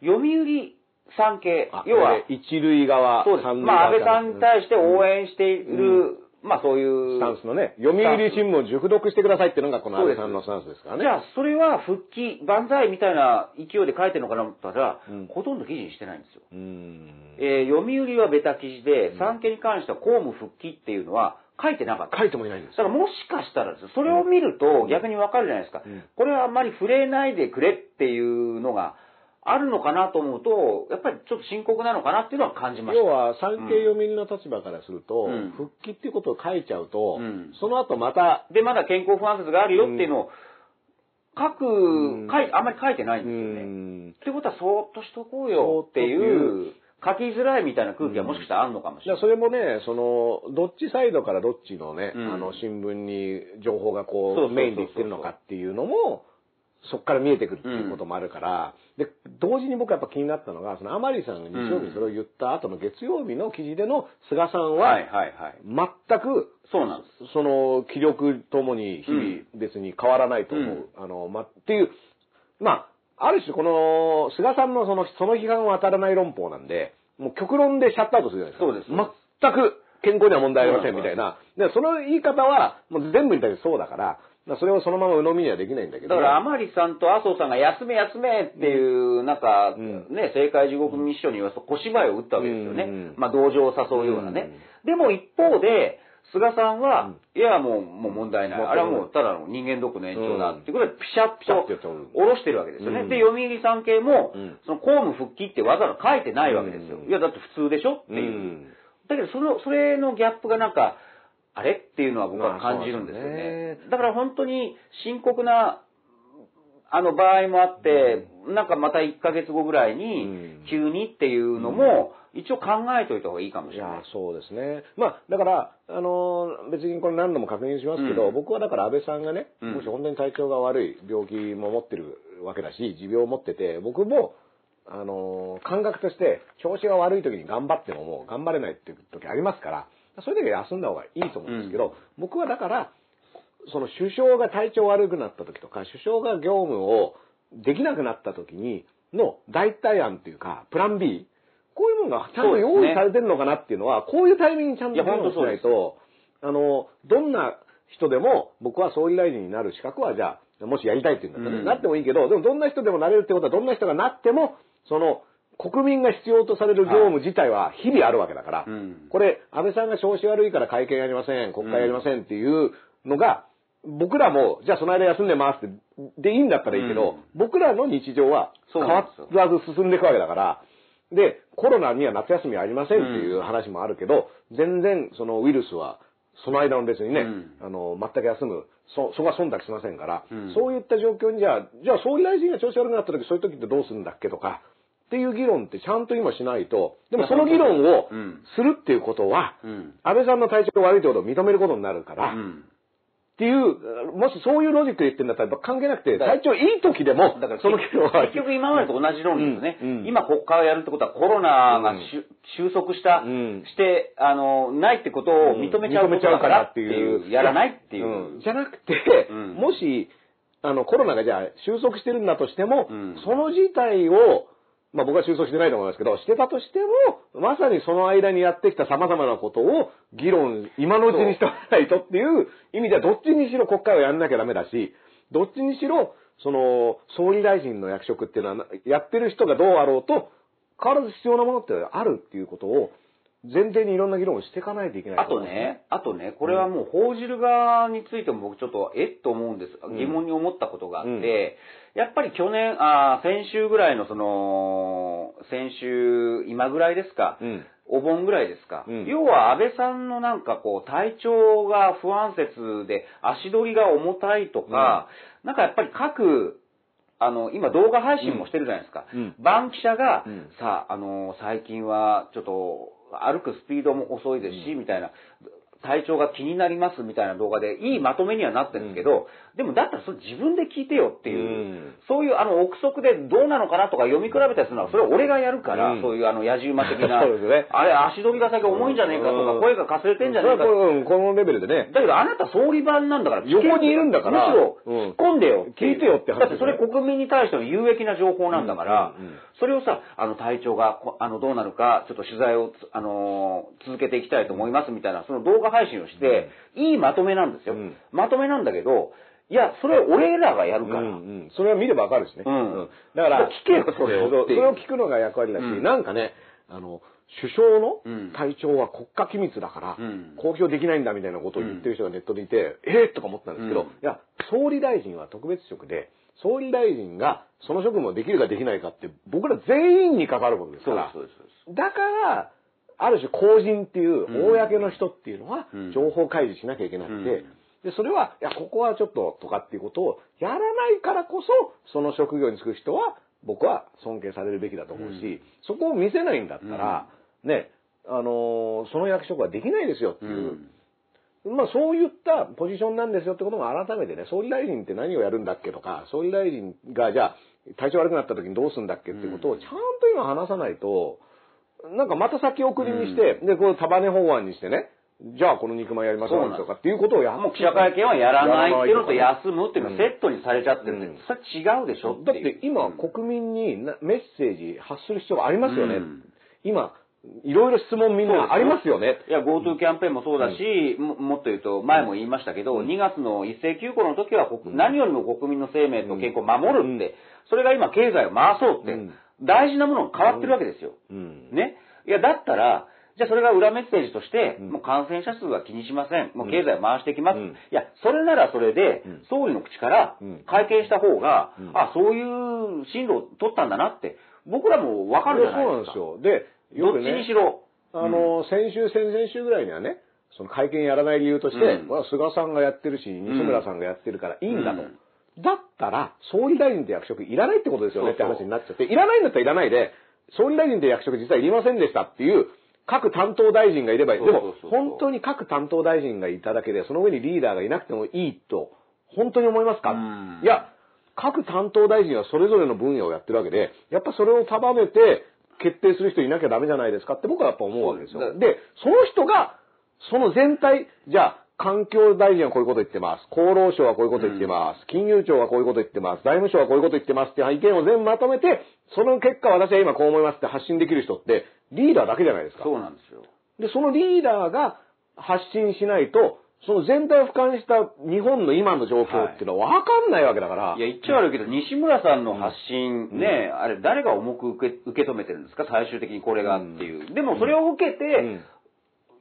読売産経あ、要は、一塁側、そうです。まあ安側倍さんに対して応援している、まあそういう。スタンスのね、読売新聞を熟読してくださいっていうのがこの安倍さんのスタンスですからね。じゃあ、それは復帰、万歳みたいな勢いで書いてるのかなと思ったら、うんほとんど記事にしてないんですよ。うん。えー読売はベタ記事で、産経に関しては公務復帰っていうのは書いてなかった。書いてもいないんですだからもしかしたらですよそれを見ると逆にわかるじゃないですか。うんこれはあんまり触れないでくれっていうのがあるのかなと思うと、やっぱりちょっと深刻なのかなっていうのは感じました。要は、産経読売の立場からすると、うん復帰っていうことを書いちゃうと、うんその後また、で、まだ健康不安説があるよっていうのを書く、ん書いあんまり書いてないんうですよね。ん。ってことは、そーっとしとこうよっていう、書きづらいみたいな空気はもしかしたらあるのかもしれない。それもね、その、どっちサイドからどっちのね、うんあの、新聞に情報がこう、メインでいってるのかっていうのも、そこから見えてくるっていうこともあるから、で、同時に僕はやっぱ気になったのが、その甘利さんが日曜日にそれを言った後の月曜日の記事での菅さんは、はいはいはい。全く、そうなんです。その、気力ともに日々別に変わらないと思う。あの、ま、っていう、まあ、ある種この、菅さんのその、その批判は当たらない論法なんで、もう極論でシャットアウトするじゃないですか。そうです全く健康には問題ありませんみたいな。で、その言い方は、もう全部に対してそうだから、まあそれをそのまま鵜呑みにはできないんだけど。だから、甘利さんと麻生さんが休め休めっていう、なんか、うんね、政界地獄民主書に言わすと小芝居を打ったわけですよね。うんまあ、同情を誘うようなね。でも一方で、菅さんは、いや、もう、もう問題ない。あれはもう、ただの人間ドックの延長だってことで、ピシャッてやって下ろしてるわけですよね。うん。で、読売産経も、うん。その公務復帰ってわざわざ書いてないわけですよ。うん。いや、だって普通でしょっていう。うん。だけど、その、それのギャップがなんか、あれっていうのは僕は感じるんですよね。だから本当に深刻な、あの場合もあって、なんかまた1ヶ月後ぐらいにうん、急にっていうのも、一応考えておいた方がいいかもしれない。、そうですね。まあ、だから、あのー別にこれ何度も確認しますけど、うん僕はだから安倍さんがね、うんもし本当に体調が悪い病気も持ってるわけだし、持病を持ってて、僕も、あのー感覚として、調子が悪い時に頑張ってももう頑張れないっていう時ありますから、そういう時は休んだ方がいいと思うんですけど、僕はだから、その首相が体調悪くなった時とか、首相が業務をできなくなった時にの代替案っていうか、プラン B、こういうものがちゃんと用意されてるのかなっていうのは、こういうタイミングにちゃんと議論しないと、あの、どんな人でも僕は総理大臣になる資格はじゃあ、もしやりたいっていうんだったら、うん。なってもいいけど、でもどんな人でもなれるってことは、どんな人がなっても、その、国民が必要とされる業務自体は日々あるわけだから、うん。これ、安倍さんが調子悪いから会見やりません、国会やりませんっていうのが、僕らも、じゃあその間休んでますって、でいいんだったらいいけど、うん。僕らの日常はそう変わらず進んでいくわけだから、で、コロナには夏休みありませんっていう話もあるけど、全然そのウイルスは、その間の別にね、うん。あの、全く休む、そ、そこは忖度しませんから、うん。そういった状況にじゃあ、じゃあ総理大臣が調子悪くなった時、そういう時ってどうするんだっけとか、っていう議論ってちゃんと今しないと、でもその議論をうん。するっていうことは、うん。安倍さんの体調が悪いってことを認めることになるから、っうん。ていう、もしそういうロジックで言ってんだったら関係なくて、体調いい時でも、だからその結局今までと同じ論理ですね。うんうん。今国会をやるってことはコロナが収束した、うん。して、あの、ないってことを認めちゃうことだからっていう、やらないっていう。うん。じゃなくて、うん。もし、あの、コロナがじゃあ収束してるんだとしても、うん。その事態を、まあ僕は収束してないと思いますけど、してたとしても、まさにその間にやってきた様々なことを議論、今のうちにしておかないとっていう意味では、どっちにしろ国会をやんなきゃダメだし、どっちにしろ、その、総理大臣の役職っていうのは、やってる人がどうあろうと、変わらず必要なものってあるっていうことを、前提にいろんな議論をしていかないといけないあとね、あとね、これはもう報じる側についても僕ちょっと、えっと思うんです。疑問に思ったことがあって、うんやっぱり去年、あー先週ぐらいのその、先週、今ぐらいですか、うん。お盆ぐらいですか、うん。要は安倍さんのなんかこう体調が不安説で足取りが重たいとか、なんかやっぱり各あの今動画配信もしてるじゃないですか、うん。バンキシャが、うん。さああの最近はちょっと歩くスピードも遅いですし、みたいな体調が気になりますみたいな動画でいいまとめにはなってるんですけど、でもだったらそれ自分で聞いてよっていう、うん。そういうあの憶測でどうなのかなとか読み比べたりするのはそれは俺がやるから、うん。そういうあの野じ馬的な ね。あれ足取りが先重いんじゃねえかとか、うん。声がかすれてんじゃねえかうんこのレベルでね。だけどあなた総理版なんだから、横にいるんだから。むしろうん突っ込んでよ、聞いてよって話だってそれ国民に対しての有益な情報なんだから、それをさ、あの体調がこあのどうなるか、ちょっと取材をつ、あのー続けていきたいと思いますみたいな、その動画配信をして、いいまとめなんですよ。うん。まとめなんだけど、いや、それ俺らがやるから。うんうん、それは見ればわかるしね。うん。だから、聞けよそれを。それを聞くのが役割だし、うん。なんかね、あの、首相のうん。体調は国家機密だから、うん。公表できないんだみたいなことを言ってる人がネットでいて、えー、とか思ったんですけど、うん。いや、総理大臣は特別職で、総理大臣がその職務をできるかできないかって、僕ら全員に関わることですから、そうです、そうです。だから、ある種公人っていう、うん。公の人っていうのはうん、情報開示しなきゃいけなくて、うんで、それは、いや、ここはちょっととかっていうことをやらないからこそ、その職業に就く人は、僕は尊敬されるべきだと思うし、うん。そこを見せないんだったら、ね、あのーその役職はできないですよってういう、ん。まあそういったポジションなんですよってことも改めてね、総理大臣って何をやるんだっけとか、総理大臣がじゃあ体調悪くなった時にどうするんだっけっていうことをちゃんと今話さないと、なんかまた先送りにして、で、これ束ね法案にしてね、じゃあこの肉まんやりましょうとかっていうことをやもう記者会見はやらないっていうのと休むっていうのがセットにされちゃってるんで、うん。それ違うでしょだっって今、うん。国民になメッセージ発する必要がありますよね。うん。今、いろいろ質問みんなありますよね。いや、GoTo キャンペーンもそうだし、ももっと言うと、前も言いましたけど、2月の一斉休校の時は、国何よりも国民の生命と健康を守るって、それが今経済を回そうって、うん。大事なものが変わってるわけですよ。うん。ね。いや、だったら、じゃあそれが裏メッセージとして、うんもう感染者数は気にしません。もう経済を回していきます。うんいや、それならそれでうん、総理の口からうん会見した方が、うんあ、そういう進路を取ったんだなって、僕らもわかるじゃないですか。そうなんですよ。で、どっちにしろ。あの、先週、先々週ぐらいにはね、その会見やらない理由として、うんまあ菅さんがやってるし、西村さんがやってるからいいんだと。うんだったら、総理大臣って役職いらないってことですよねって話になっちゃって、いらないんだったらいらないで、総理大臣って役職実はいりませんでしたっていう、各担当大臣がいればいい。でも本当に各担当大臣がいただけで、その上にリーダーがいなくてもいいと、本当に思いますか？うんいや、各担当大臣はそれぞれの分野をやってるわけで、やっぱそれを束ねて決定する人いなきゃダメじゃないですかって僕はやっぱ思うわけですよ。で、その人が、その全体、じゃあ、環境大臣はこういうこと言ってます。厚労省はこういうこと言ってます。金融庁はこういうこと言ってます。財務省はこういうこと言ってますっていう意見を全部まとめて、その結果私は今こう思いますって発信できる人って、リーダーだけじゃないですか。そうなんですよ。で、そのリーダーが発信しないと、その全体を俯瞰した日本の今の状況っていうのは分かんないわけだから。いや、言っちゃ悪いけど、西村さんの発信、ね、あれ、誰が重く受け受け止めてるんですか？最終的にこれがっていう。でも、それを受けて、うん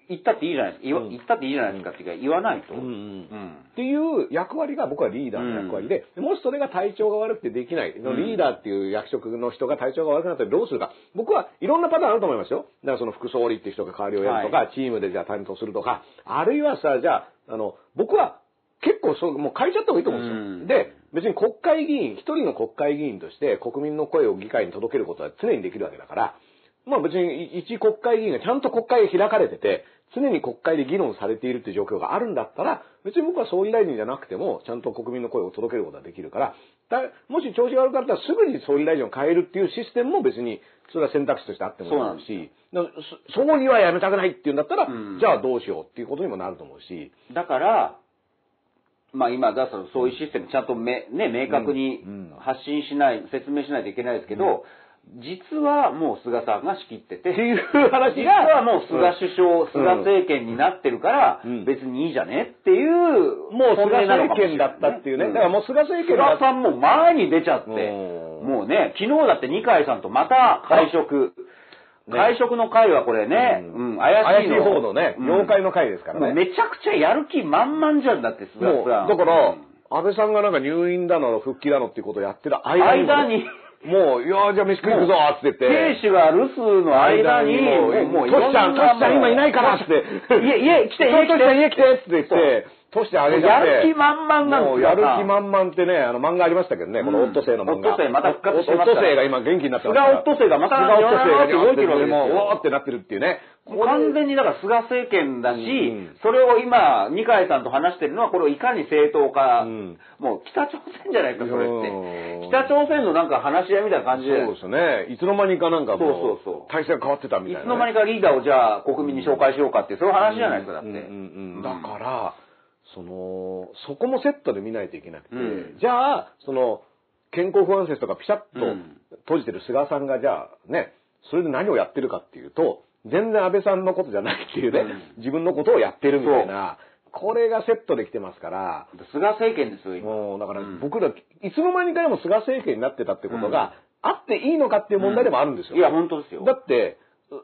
言ったっていいじゃないですか。言言ったっていいじゃないですかっていうか、言わないと。うんうんうんっていう役割が僕はリーダーの役割で、もしそれが体調が悪くてできない、リーダーっていう役職の人が体調が悪くなったらどうするか。僕はいろんなパターンあると思いますよ。だからその副総理っていう人が代わりをやるとか、はチームでじゃあ担当するとか、あるいはさ、じゃあ、あの、僕は結構そう、もう変えちゃった方がいいと思うんですよ。うんで、別に国会議員、一人の国会議員として国民の声を議会に届けることは常にできるわけだから、まあ別に一国会議員がちゃんと国会が開かれてて、常に国会で議論されているっていう状況があるんだったら、別に僕は総理大臣じゃなくても、ちゃんと国民の声を届けることができるから、だもし調子が悪かったらすぐに総理大臣を変えるっていうシステムも別に、それは選択肢としてあってもいいし、総理は辞めたくないっていうんだったら、うん。じゃあどうしようっていうことにもなると思うし、だから、まあ今、だそういうシステムちゃんとめ、ね、明確にうん。うん。発信しない、説明しないといけないですけど、実はもう菅さんが仕切ってて、っていう話実が、はもう菅首相、菅政権になってるからうん、別にいいじゃねっていう、もう菅政権だったっていうね。んだからもう菅政権だ菅さんも前に出ちゃって、うん。もうね、昨日だって二階さんとまた会食。会食の会はこれね、うん、怪しいの。怪しい方のね、うん。妖怪の会ですからね。めちゃくちゃやる気満々じゃんだって、菅さん。だから、うん安倍さんがなんか入院だの、復帰だのっていうことをやってる間に間に、もう、いやーじゃあ飯食い行くぞーって言って。亭主が留守の間に、もう、もう、トシちゃん、トシちゃん今いないからって。家、家来て、家来て。トシちゃん家来てって言って、トシちゃんあげちゃって。やる気満々なんですよもうやる気満々ってね、あの漫画ありましたけどね、このオットセイの漫画。オットセイまた復活してますオットセイが今元気になってます菅オットセイがまた菅オットセイが動いてるわもう、うおーってなってるっていうね。完全にだから菅政権だし、うんそれを今、二階さんと話してるのは、これをいかに正当化、うんもう北朝鮮じゃないですか、それうんって。北朝鮮のなんか話し合いみたいな感じで、そうですね。いつの間にかなんかもう、そうそうそう体制が変わってたみたいな、ね。いつの間にかリーダーをじゃあ国民に紹介しようかっていう、そういう話じゃないですか、だって。だから、その、そこもセットで見ないといけなくて、うん。じゃあ、その、健康不安説とかピシャッとうん。閉じてる菅さんが、じゃあね、それで何をやってるかっていうと、全然安倍さんのことじゃないっていうね、うん。自分のことをやってるみたいな、これがセットできてますから、菅政権ですよ、今。もうだからうん。僕ら、いつの間にかでも菅政権になってたってことが、あっていいのかっていう問題でもあるんですよ。いや、本当ですよ。だって、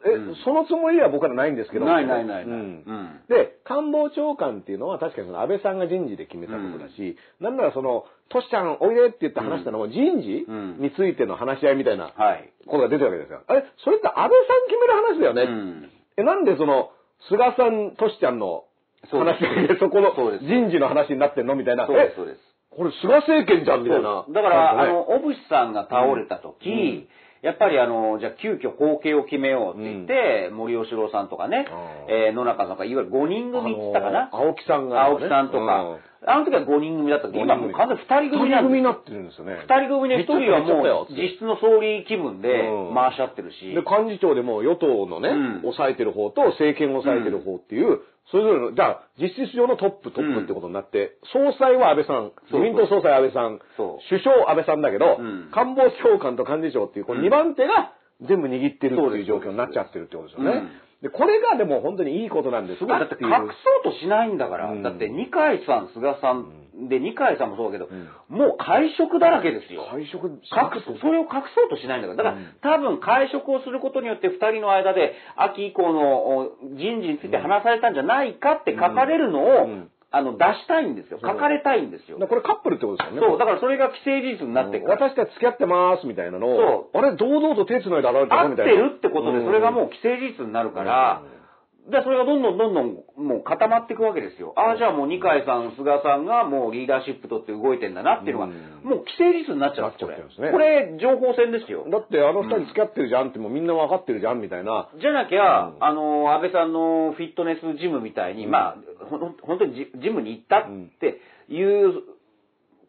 え、うんそのつもりは僕らないんですけど。ないないないない。ううんん。で、官房長官っていうのは確かにその安倍さんが人事で決めたことだし、なんならその、トシちゃんおいでって言って話したのも人事うんについての話し合いみたいなはい。ことが出てるわけですよ。あれ、それって安倍さん決める話だよね。うん。え、なんでその、菅さん、トシちゃんの話でそこの人事の話になってんのみたいな。そうです、えそうです。これ菅政権じゃんみたいな。だから、あねの、小渕さんが倒れた時、うんやっぱりあの、じゃあ急遽後継を決めようって言って、森喜朗さんとかね、えー野中さんとか、いわゆる5人組って言ったかな？あの青木さんがね青木さんとか。あの時は5人組だったけど、今もう完全に2人組二なんですよ。人組になってるんですよね。2人組で1人はもう実質の総理気分でうん回し合ってるし。で、幹事長でも与党のね、うん抑えてる方と政権を抑えてる方っていう、それぞれの、じゃあ、実質上のトップ、トップってことになって、総裁は安倍さん、自民党総裁安倍さん首相安倍さんだけど、うん。官房長官と幹事長っていう、この2番手が全部握ってるっていう状況になっちゃってるってことですよね。うん。で、これがでも本当にいいことなんですだって隠そうとしないんだから。うん。だって二階さん、菅さんで二階さんもそうだけど、んもう会食だらけですよ。会食隠す、それを隠そうとしないんだから。だから、うん多分会食をすることによって二人の間で秋以降のお人事について話されたんじゃないかって書かれるのを、うんあの、出したいんですよ。書かれたいんですよ。これカップルってことですよね。そう、だからそれが既成事実になってくる。私たち付き合ってますみたいなのを、あれ、堂々と手繋いで現れてのみたいな。るってことで、それがもう既成事実になるから、で、それがどんどんどんどんもう固まっていくわけですよ。ああ、じゃあもう二階さん、菅さんがもうリーダーシップ取って動いてんだなっていうのが、うんもう既成事実になっちゃうんですなっちゃってるんですねこれ。これ、情報戦ですよ。だってあの二人付き合ってるじゃんってもうみんな分かってるじゃんみたいな。じゃなきゃ、うんあの、安倍さんのフィットネスジムみたいに、うんまあ、ほん本当にジジムに行ったっていう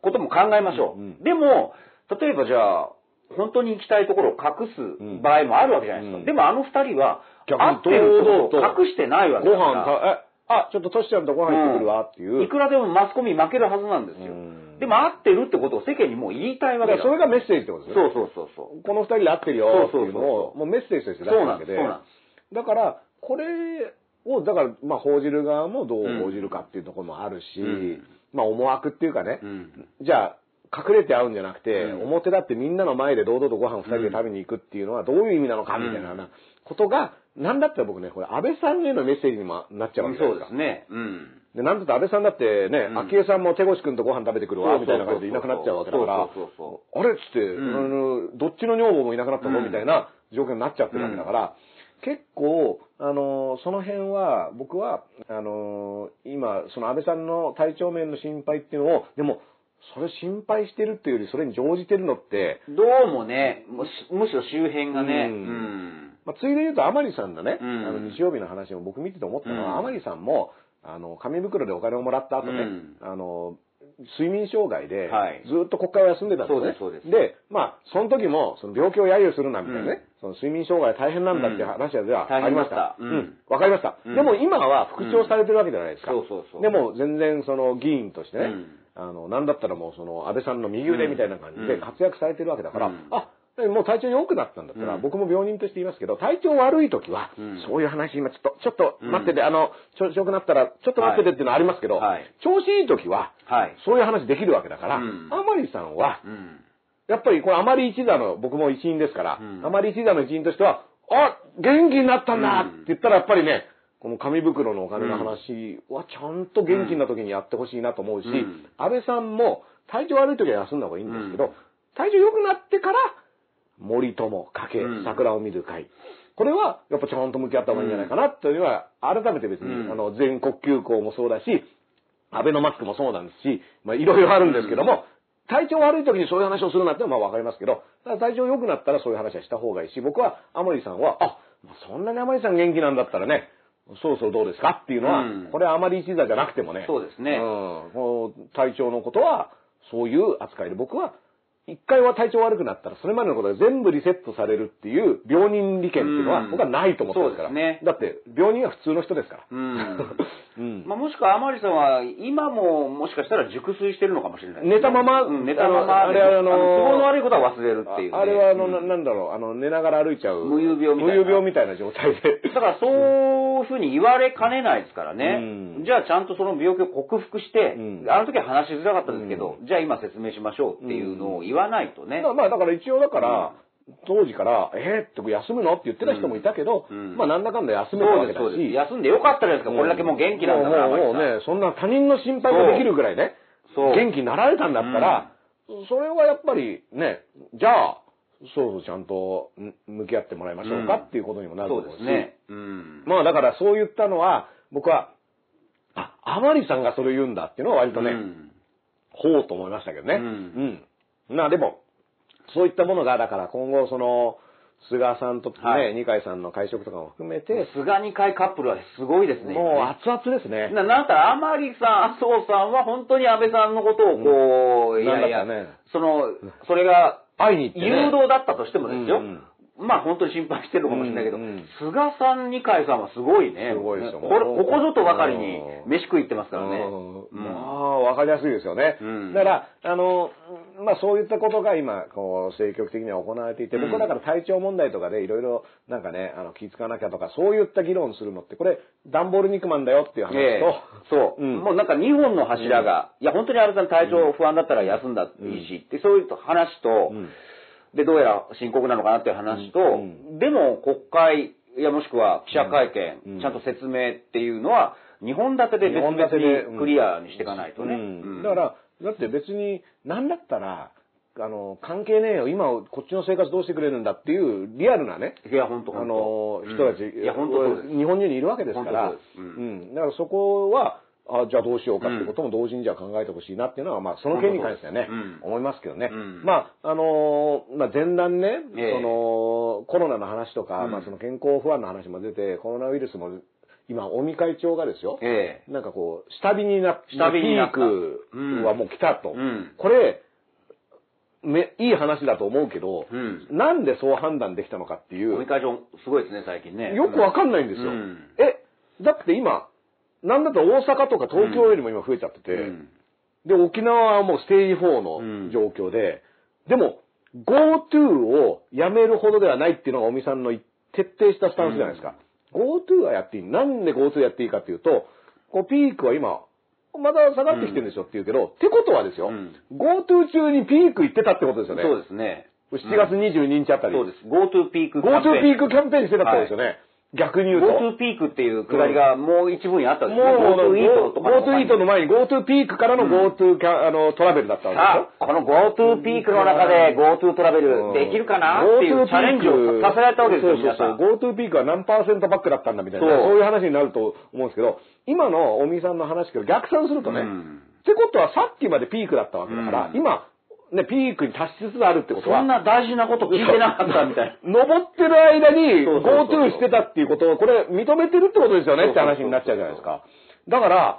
ことも考えましょう。うんでも、例えばじゃあ、本当に行きたいところを隠す場合もあるわけじゃないですか。うんでもあの二人は、逆に会ってることを隠してないわけごだから。飯た、え、あ、ちょっとトシちゃんとご飯行ってくるわっていう。いくらでもマスコミ負けるはずなんですよ。うんでも会ってるってことを世間にもう言いたいわけだらそれがメッセージってことですね。そうそうそうそう。この二人で会ってるよっていうのそうそうそうを、もうメッセージとして出すそうなんです。わけで。そうなんです。だから、これを、だから、まあ、報じる側もどう報じるかっていうところもあるし、うんまあ、思惑っていうかね、うんじゃあ、隠れて会うんじゃなくて、うん表だってみんなの前で堂々とご飯二人で食べに行くっていうのはどういう意味なのかみたいなことが、なんだったら僕ね、これ安倍さんへのメッセージにもなっちゃうわけですか。そうですね。うん。で、なんだったら安倍さんだってね、うん。昭恵さんも手越君とご飯食べてくるわ、みたいな感じでいなくなっちゃうわけだから、そうそうそあれっつって、ん。あのどっちの女房もいなくなったの、うん。みたいな状況になっちゃってるわけだから、結構、あのその辺は、僕は、あの今、その安倍さんの体調面の心配っていうのを、でも、それ心配してるっていうより、それに乗じてるのって、どうもね、むしむしろ周辺がね、ううんん。まあ、ついで言うと、甘利さんのね、うんあの日曜日の話も僕見てて思ったのは、うん甘利さんも、あの、紙袋でお金をもらった後ね、うんあの、睡眠障害ではい、ずっと国会を休んでたんですね。そうですですまあ、その時も、その病気を揶揄するなみたいなね、うんその睡眠障害大変なんだっていう話ではありました。大変だったうんわかりました。うんでも今は復調されてるわけじゃないですか。そうそうそうでも全然その議員としてね、うんあの、なんだったらもうその安倍さんの右腕みたいな感じでうん活躍されてるわけだから、うんあ、もう体調良くなったんだったら、うん。僕も病人として言いますけど、体調悪い時は、うん。そういう話今ちょっと、ちょっと待ってて、あの、調子良くなったら、ちょっと待っててっていうのはありますけど、はい。調子いい時は、はい。そういう話できるわけだから、うん。甘利さんは、うん。やっぱりこれ甘利一座の、僕も一員ですから、うん。甘利一座の一員としては、あ、元気になったんだって言ったらやっぱりね、この紙袋のお金の話はちゃんと元気な時にやってほしいなと思うし、うん。安倍さんも体調悪い時は休んだ方がいいんですけど、体調良くなってから森友、かけうん、桜を見る会。これはやっぱちゃんと向き合った方がいいんじゃないかな。というのは、改めて別に、うん。あの、全国休校もそうだし、アベノマスクもそうなんですし、まあいろいろあるんですけども、体調悪い時にそういう話をするなってのはまあわかりますけど、ただ体調良くなったらそういう話はした方がいいし、僕は甘利さんは、あ、まあそんなに甘利さん元気なんだったらね、そろそろどうですか？っていうのは、うん。これはあまり一座じゃなくてもね、そうですね。うん、体調のことは、そういう扱いで僕は、一回は体調悪くなったら、それまでのことが全部リセットされるっていう病人利権っていうのはうん僕はないと思ってますから。ねだって、病人は普通の人ですから。うん。うんまあ、もしくは甘利さんは今ももしかしたら熟睡してるのかもしれないね、寝たままうん、寝たままあれあの都合の悪いことは忘れるっていう、ね。ああれはあの、なうんなんだろう、あの、寝ながら歩いちゃう。無遊病みたいな無遊病みたいな状態で。だからそういうふうに言われかねないですからね。うんじゃあちゃんとその病気を克服して、うんあの時は話しづらかったですけど、じゃあ今説明しましょうっていうのを言わないとね。まあまあ、だから一応だから、当時から、えー、って休むの？って言ってた人もいたけど、うんまあなんだかんだ休めたわけだ。し。休んでよかったじゃないですか。これだけもう元気なんだから。もうね、そんな他人の心配ができるぐらいね、そう元気になられたんだったら、それはやっぱりね、じゃあ、そうそうちゃんとん向き合ってもらいましょうかうんっていうことにもな。ると思うし、そうですね。うん。まあだからそう言ったのは、僕は、あ、甘利さんがそれ言うんだっていうのは割とね、うんほうと思いましたけどね。うんうん。まあでも、そういったものが、だから今後その、菅さんとね、はい二階さんの会食とかも含めて、菅二階カップルはすごいですね。もう熱々ですね。ななんだったら、甘利さん、麻生さんは本当に安倍さんのことをこう、うんいやいや、ねその、それが会いに行って、ね。誘導だったとしてもですよ。うんうんまあ本当に心配してるのかもしれないけど、うんうん菅さん、二階さんはすごいね。すごいですよこれ、ここぞとばかりに飯食い行ってますからね。うんうんまあ、わかりやすいですよね。うんだから、あの、まあそういったことが今、こう、積極的には行われていて、うん。僕はだから体調問題とかでいろいろ、なんかね、あの、気ぃつかなきゃとか、そういった議論するのって、これ、ダンボール肉まんだよっていう話と、ええそう、うん。もうなんか2本の柱が、いや本当に安倍さん体調不安だったら休んだっていいし、ってそういう話と、うん。で、どうやら深刻なのかなっていう話と、うん。でも国会、いやもしくは記者会見、うん。ちゃんと説明っていうのは、2本立てで別々にクリアにしていかないとね。うん。うん。だから、だって別に、なんだったら、あの、関係ねえよ、今、こっちの生活どうしてくれるんだっていう、リアルなね、いや、本当あの、人たち、いや、本当。日本中にいるわけですから、うん。うん。だからそこは、あじゃあどうしようかってことも同時にじゃあ考えてほしいなっていうのは、まあ、その件に関してはね、うん。思いますけどね。うん。まあ、あのーまあ、前段ね、ええ。その、コロナの話とか、うん。まあ、その健康不安の話も出て、コロナウイルスも、今、尾身会長がですよ、ええなんかこう、下火になって、下火になったピークはもう来たと。うんこれ、め、いい話だと思うけど、うんなんでそう判断できたのかっていう尾身、会長、すごいですね、最近ね。よくわかんないんですよ。うんえ、だって今、なんだと大阪とか東京よりも今増えちゃってて、うんで、沖縄はもうステージ4うんの状況で、でも、GoTo をやめるほどではないっていうのが尾身さんの徹底したスタンスじゃないですか。GoTo はやっていい。なんで GoTo やっていいかっていうと、こうピークは今、まだ下がってきてるんですよって言うけど、ってことはですよ、うん GoTo 中にピーク行ってたってことですよね。そうですね。7月22日あたり。そうです。GoTo ピークキャンペー GoTo ン。ピークキャンペーンしてたってことですよね。逆に言うと。GoTo ピークっていうくだりがもう一部にあったんですね。GoTo イートとか GoTo イートの前に GoTo ピークからの GoTo あのトラベルだったわけでしょ？この GoTo ピークの中で GoTo トラベルできるかな？っていうチャレンジをさせられたわけですよ、皆さん。そうそう。そう。GoTo ピークは何パーセントバックだったんだみたいな、そう。いう話になると思うんですけど、今の尾身さんの話から逆算するとね、うんってことはさっきまでピークだったわけだから、うん今、ね、ピークに達しつつあるってことは、そんな大事なこと聞いてなかったみたいな。登ってる間に GoTo してたっていうことを、これ認めてるってことですよねって話になっちゃうじゃないですか。だから、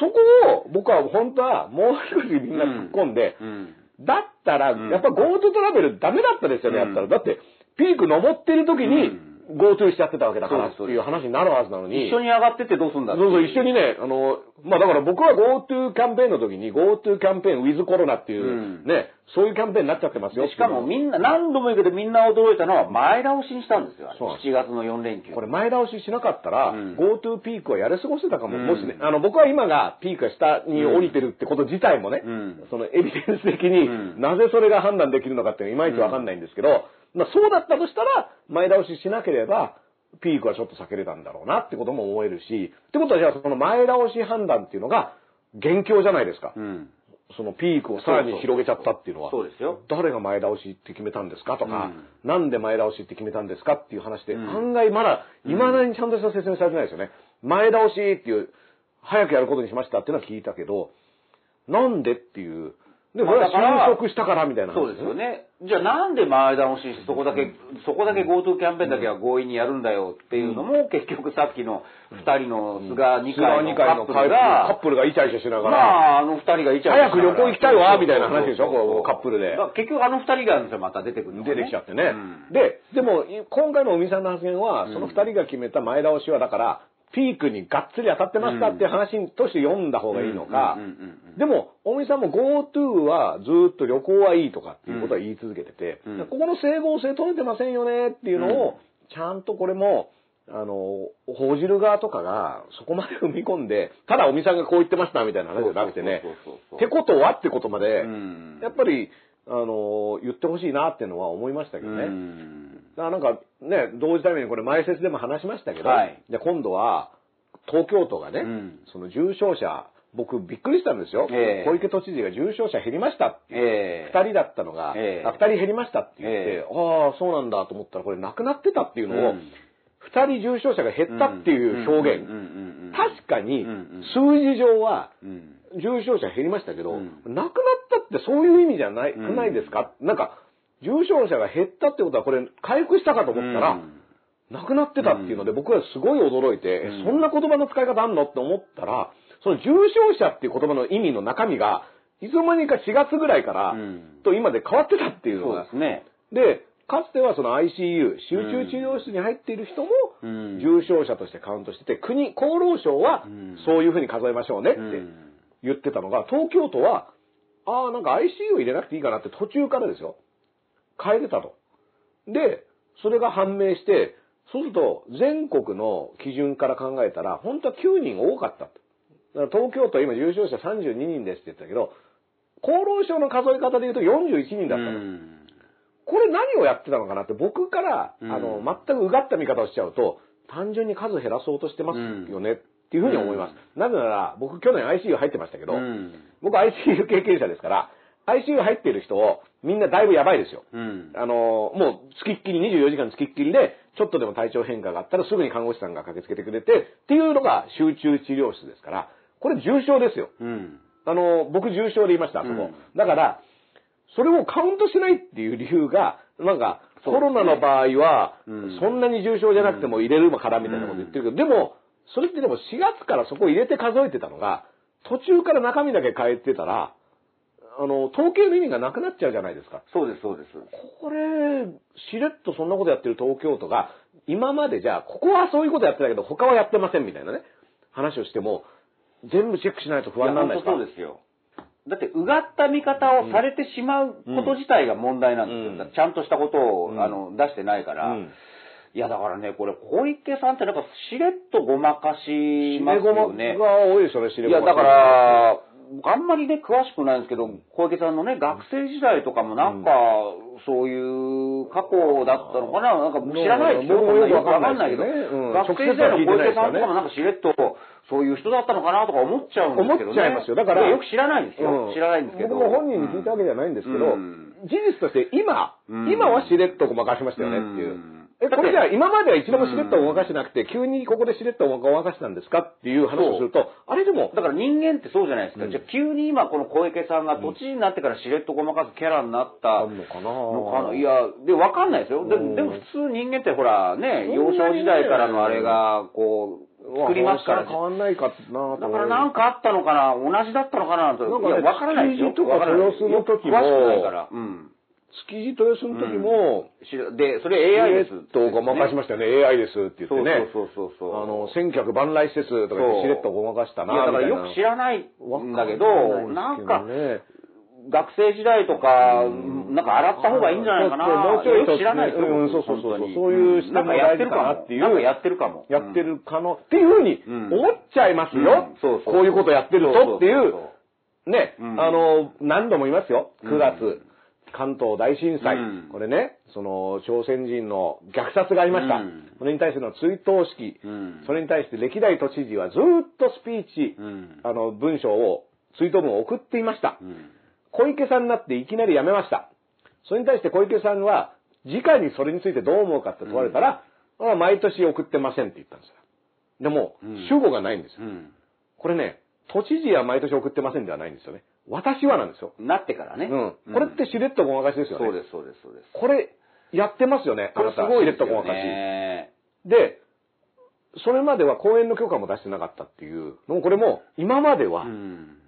そこを僕は本当はもう一人みんな突っ込んで、うんだったら、んやっぱ GoTo トラベルダメだったですよね、うんやったら。だって、ピーク登ってる時にうん GoTo しちゃってたわけだからっていう話になるはずなのに。一緒に上がってってどうすんだそうそう、一緒にね、あの、まあだから僕は GoTo キャンペーンの時に GoTo キャンペーン with コロナっていう、うんね、そういうキャンペーンになっちゃってますよ。でしかもみんな、何度も言うけどみんな驚いたのは前倒しにしたんですよ。そうなんです7月の4連休。これ前倒ししなかったら、うん GoTo ピークはやり過ごしてたかも、うんもしね。あの、僕は今がピークが下に降りてるってこと自体もね、うんそのエビデンス的に、うんなぜそれが判断できるのかっていうのはいまいちわかんないんですけど、まあそうだったとしたら、前倒ししなければ、ピークはちょっと避けれたんだろうなってことも思えるし、ってことはじゃあその前倒し判断っていうのが、元凶じゃないですか。うん。そのピークをさらに広げちゃったっていうのは。そうですよ。誰が前倒しって決めたんですかとか、うんなんで前倒しって決めたんですかっていう話で、うん案外まだ、未だにちゃんとした説明されてないですよね。前倒しっていう、早くやることにしましたっていうのは聞いたけど、なんでっていう。で、これしたからみたいな話そうですよ。ね。じゃあなんで前倒ししてそこだけ、そこだけ GoTo キャンペーンだけは強引にやるんだよっていうのも、結局さっきの二人の菅二階のカップルカッが、プルがイチャイチャしながら、まあ、あの二人がイチャイチャ早く旅行行きたいわみたいな話でしょそうそうそうこうカップルで。結局あの二人がですよまた出てくるのが出ねてきちゃってね。うん。で、でも、い今回の尾身さんの発言は、その二人が決めた前倒しは、だから、ピークにがっつり当たってますかっていう話として読んだ方がいいのか。でも、尾身さんも GoTo はずっと旅行はいいとかっていうことは言い続けてて、うん。ここの整合性取れてませんよねっていうのうん。を、ちゃんとこれも、あの、報じる側とかがそこまで踏み込んで、ただ尾身さんがこう言ってましたみたいな話じゃなくてねってことはってことまで、うん。やっぱり、あの、言ってほしいなっていうのは思いましたけどね。なんかね、同時タイムにこれ前説でも話しましたけど、はい。で今度は東京都がね、うん。その重症者、僕びっくりしたんですよ。ええ。小池都知事が重症者減りました。って。ええ。二人だったのが、ええ。あ二人減りましたって言って、えああ、そうなんだと思ったらこれなくなってたっていうのを、うん。二、人重症者が減ったっていう表現。確かに数字上はうん。重症者減りましたけど、うん。なくなったってそういう意味じゃない、うん。ないですか？なんか、重症者が減ったってことはこれ回復したかと思ったら、うん。なくなってたっていうので、僕はすごい驚いて、そんな言葉の使い方あんのって思ったら、その重症者っていう言葉の意味の中身が、いつの間にか4月ぐらいから、うん。と今で変わってたっていうのが。そうで。すね。で、かつてはその ICU、集中治療室に入っている人も、うん。重症者としてカウントしてて、国、厚労省はうん。そういうふうに数えましょうねってうん。言ってたのが、東京都は、ああ、なんか ICU 入れなくていいかなって途中からですよ。変えてたと。で、それが判明して、そうすると全国の基準から考えたら、本当は9人多かったと。だから東京都は今重症者32人ですって言ったけど、厚労省の数え方で言うと41人だったの。うんこれ何をやってたのかなって僕から、うんあの、全くうがった見方をしちゃうと、単純に数減らそうとしてますよねっていうふうに思います。なぜなら、僕去年 ICU 入ってましたけど、うん僕 ICU 経験者ですから、ICU 入ってる人をみんなだいぶやばいですよ。うん。あの、もう、つきっきり、24時間つきっきりで、ちょっとでも体調変化があったらすぐに看護師さんが駆けつけてくれて、っていうのが集中治療室ですから、これ重症ですよ。うん。あの、僕重症で言いました、あそこ。うん。だから、それをカウントしないっていう理由が、なんか、コロナの場合は、うん。そんなに重症じゃなくても入れるからみたいなこと言ってるけど、でも、それってでも4月からそこ入れて数えてたのが、途中から中身だけ変えてたら、あの、統計の意味がなくなっちゃうじゃないですか。そうです、そうです。これ、しれっとそんなことやってる東京都が、今までじゃあ、ここはそういうことやってたけど、他はやってませんみたいなね、話をしても、全部チェックしないと不安にならないですか？そうですよ。だって、うがった見方をされてしまうこと自体が問題なんですよ。うんちゃんとしたことを、うんあの出してないから。うんいや、だからね、これ、小池さんってなんか、しれっとごまかしますよね。が多いですよね、しれいや、だから、あんまりね、詳しくないんですけど、小池さんのね、学生時代とかもなんか、そういう過去だったのかな？なんか知らないですよ。僕もよくわかんそないけど。ねうんわかんないけど、学生時代の小池さんとかもなんかしれっと、そういう人だったのかなとか思っちゃうんですけどね。思っちゃいますよ。だからよく知らないんですよ。うん。知らないんですけど。僕も本人に聞いたわけじゃないんですけど、うん。事実として今、うん。今はしれっとごまかしましたよねっていう。うんえ、これじゃあ今までは一度もしれっとごまかしてなくて、急にここでしれっとごまかしたんですかっていう話をすると、あれでも、だから人間ってそうじゃないですか。うんじゃあ急に今この小池さんが都知事になってからしれっとごまかすキャラになったのかなのかないや、で、わかんないですよ。でうんでも普通人間ってほらね、幼少時代からのあれが、こう、作りますから。変わんないかなとだからなんかあったのかな同じだったのかなと。なんかねいや、わからないですよ。とか豊洲の時も詳しくないから。うん。築地豊洲の時も、しで、それ AI です。しれっとごまかしましたよね。AI ですって言ってね。そうそうそうそう。あの、千客万来施設とかしれっとごまかしたな、いや、だからよく知らないんだけど、なんか、ね、学生時代とか、なんか洗った方がいいんじゃないかな。もうちょいよく知らないですよ。うん。そうそうそう。そういう視点もてるかも。大事かなっていう。なんかやってるかも。やってる可能、っていうふうにうん。思っちゃいますよ。うん。そうそう。こういうことやってるとっていう、ね、うん。あの、何度も言いますよ。9月。関東大震災、うんこれね、その朝鮮人の虐殺がありました。うんそれに対しての追悼式、うんそれに対して歴代都知事はずーっとスピーチ、うんあの文章を、追悼文を送っていました。うん小池さんになっていきなり辞めました。それに対して小池さんは、直にそれについてどう思うかって問われたら、あ毎年送ってませんって言ったんですよ。でも、うん主語がないんですよ。うんこれね、都知事は毎年送ってませんではないんですよね。私はなんですよ。なってからね。うん。これってしれっとごまかしですよね。そうです、そうです、そうです。これ、やってますよね。これすあなたごいですよしれっとごまかし。ね。で、それまでは公演の許可も出してなかったっていうのも、これも、今までは、うん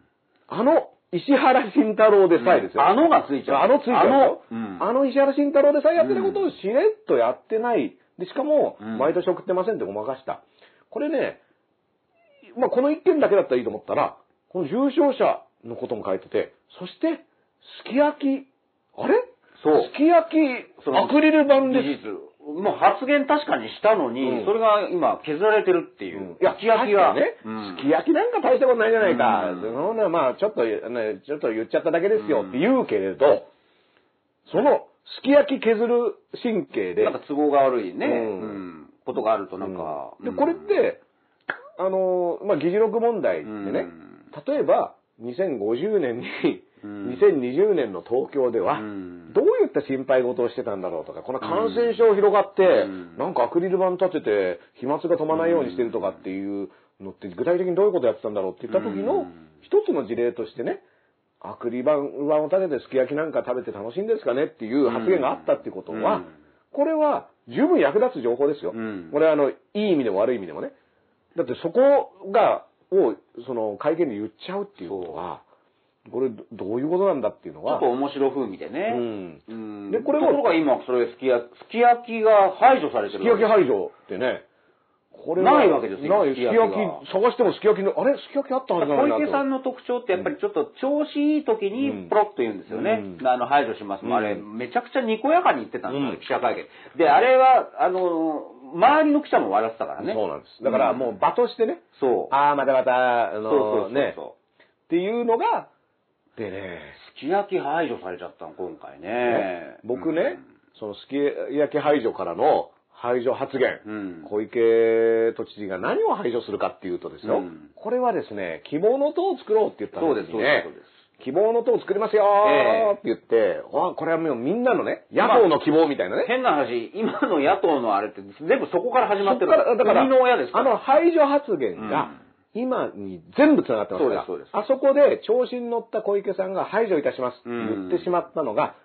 あの、石原慎太郎でさえですよ。あのがついちゃう。あのついちゃうよあの、うんあの石原慎太郎でさえやってたことをしれっとやってない。で、しかも、うん毎年送ってませんってごまかした。これね、まあ、この一件だけだったらいいと思ったら、この重症者のことも書いてて、そして、すき焼き、あれ？そう。すき焼き、そのアクリル板で事実。もう発言確かにしたのに、うん。それが今削られてるっていう。いや、すき焼きが。確かにね、うん。すき焼きなんか大したことないじゃないか。うん。そのね、まあ、ちょっと、ね、ちょっと言っちゃっただけですよって言うけれど、その、すき焼き削る神経で、なんか都合が悪いね、うん。うん。ことがあるとなんか。で、これって、あの、まあ、議事録問題ってね、例えば、2050年に、うん2020年の東京では、うん。どういった心配事をしてたんだろうとか、この感染症広がって、うん。なんかアクリル板立てて、飛沫が飛ばないようにしてるとかっていうのって、具体的にどういうことやってたんだろうって言った時のうん、一つの事例としてね、アクリル板を立ててすき焼きなんか食べて楽しいんですかねっていう発言があったってことは、うん。これは十分役立つ情報ですよ。うん。これはあの、いい意味でも悪い意味でもね。だってそこが、を、その会見で言っちゃうっていうことは、これどどういうことなんだっていうのはちょっと、面白風味でね。うんうんでこれもところが今、それすき焼き、すき焼きが排除されてる。すき焼き排除ってね、これはないわけですよない、すき焼き探してもすき焼きの、あれすき焼きあったはずなの小池さんの特徴ってやっぱりちょっと調子いい時うんにポロッと言うんですよね。うんあの、排除しますもん。あれ、うんめちゃくちゃにこやかに言ってたんですよ、うん記者会見。で、あれは、あの、周りの記者も笑ってたからね。そうなんです。だからもう場としてね、そう。ああ、またまた、あのそうそうそう。ね、っていうのが、でね、すき焼き排除されちゃったの、今回ね。僕ね、そのすき焼き排除からの排除発言、うん。小池都知事が何を排除するかっていうとですよ、うんこれはですね、希望の党を作ろうって言ったそうです、ねそうです、そうです。希望の党を作りますよーって言って、わこれはもうみんなのね、野党の希望みたいなね。変な話、今の野党のあれって全部そこから始まってるからだから、の親です。あの排除発言が、今に全部繋がってますから、そうですあそこで調子に乗った小池さんが排除いたしますって言ってしまったのが、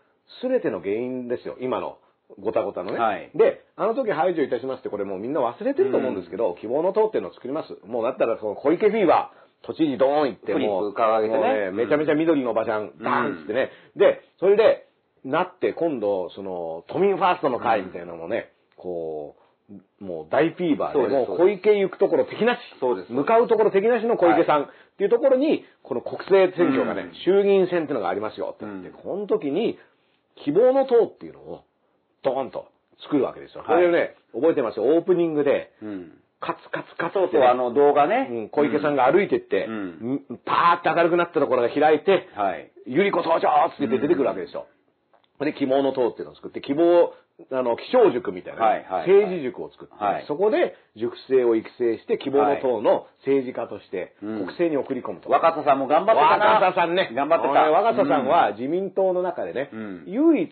全ての原因ですよ、今の。ごたごたのね、はいで、あの時排除いたしますってこれもうみんな忘れてると思うんですけど、希望の党っていうのを作ります。もうだったらその小池フィーバー、都知事ドーン行ってもう、プ掲げてね。めちゃめちゃ緑のおばちゃん、ダーンってね。で、それで、なって今度、その、都民ファーストの会みたいなのもね、こう、もう大フィーバーで、もう小池行くところ敵なし、そうです。向かうところ敵なしの小池さんっていうところに、この国政選挙がね、うん。衆議院選っていうのがありますよってなって、うん。この時に、希望の党っていうのを、ドーンと作るわけですよ。こはい。れをね、覚えてますよ。オープニングで、うん。カツカツカツそうそう、ってね、あの動画ね。うん小池さんが歩いてって、うんんパーって明るくなったところが開いて、はい。ゆり子登場って出てくるわけですよ。で、希望の党っていうのを作って、希望、あの、気象塾みたいなね、はいはい政治塾を作って、はいそこで塾生を育成して、希望の党の政治家として、うん国政に送り込むと。若狭さんも頑張ってたな。若狭さんね。頑張ってた。若狭さんは自民党の中でね、うん唯一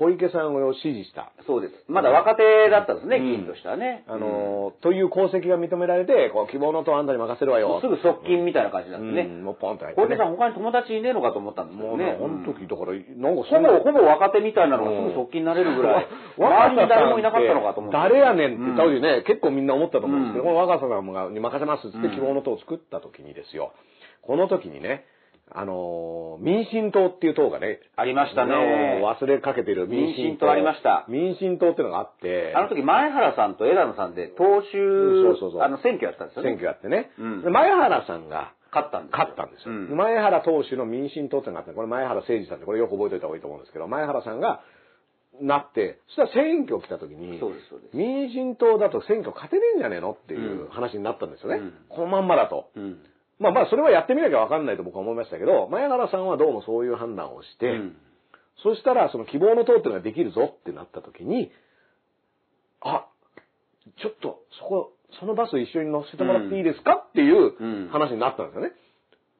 小池さんを支持した。うん、そうです。まだ若手だったんですね、うん議員としてはね。あのーという功績が認められて、こう希望の党あんたに任せるわうんよ。すぐ側近みたいな感じなんですね。うんもうポンと入って、ね。小池さん他に友達いねえのかと思ったんですけもうね、。あの時、だから、なんかほぼ、ほぼ若手みたいなのがすぐ側近になれるぐらい、周りに誰もいなかったのかと思って。誰やねんって言った時ね、結構みんな思ったと思うんですけど、うんこの若狭さんがに任せますってうん希望の党を作った時にですよ、この時にね、あのー民進党っていう党がね、ありましたね。忘れかけてる民進党。民進党ありました民進党っていうのがあって、あの時前原さんと枝野さんで党首、そうそうそうあの選挙やったんですよね。選挙やってね、うんで前原さんが勝ったんですよ。勝ったんですよ。うん前原党首の民進党ってのがあって、これ前原誠司さんって、これよく覚えておいた方がいいと思うんですけど、前原さんがなって、そしたら選挙来た時に、そうです、そうです。民進党だと選挙勝てねえんじゃねえのっていう話になったんですよね。うんこのまんまだと。うん。まあまあ、それはやってみなきゃわかんないと僕は思いましたけど、前原さんはどうもそういう判断をして、うんそしたら、その希望の党っていうのができるぞってなった時に、あ、ちょっと、そこ、そのバス一緒に乗せてもらっていいですかっていううん話になったんですよね。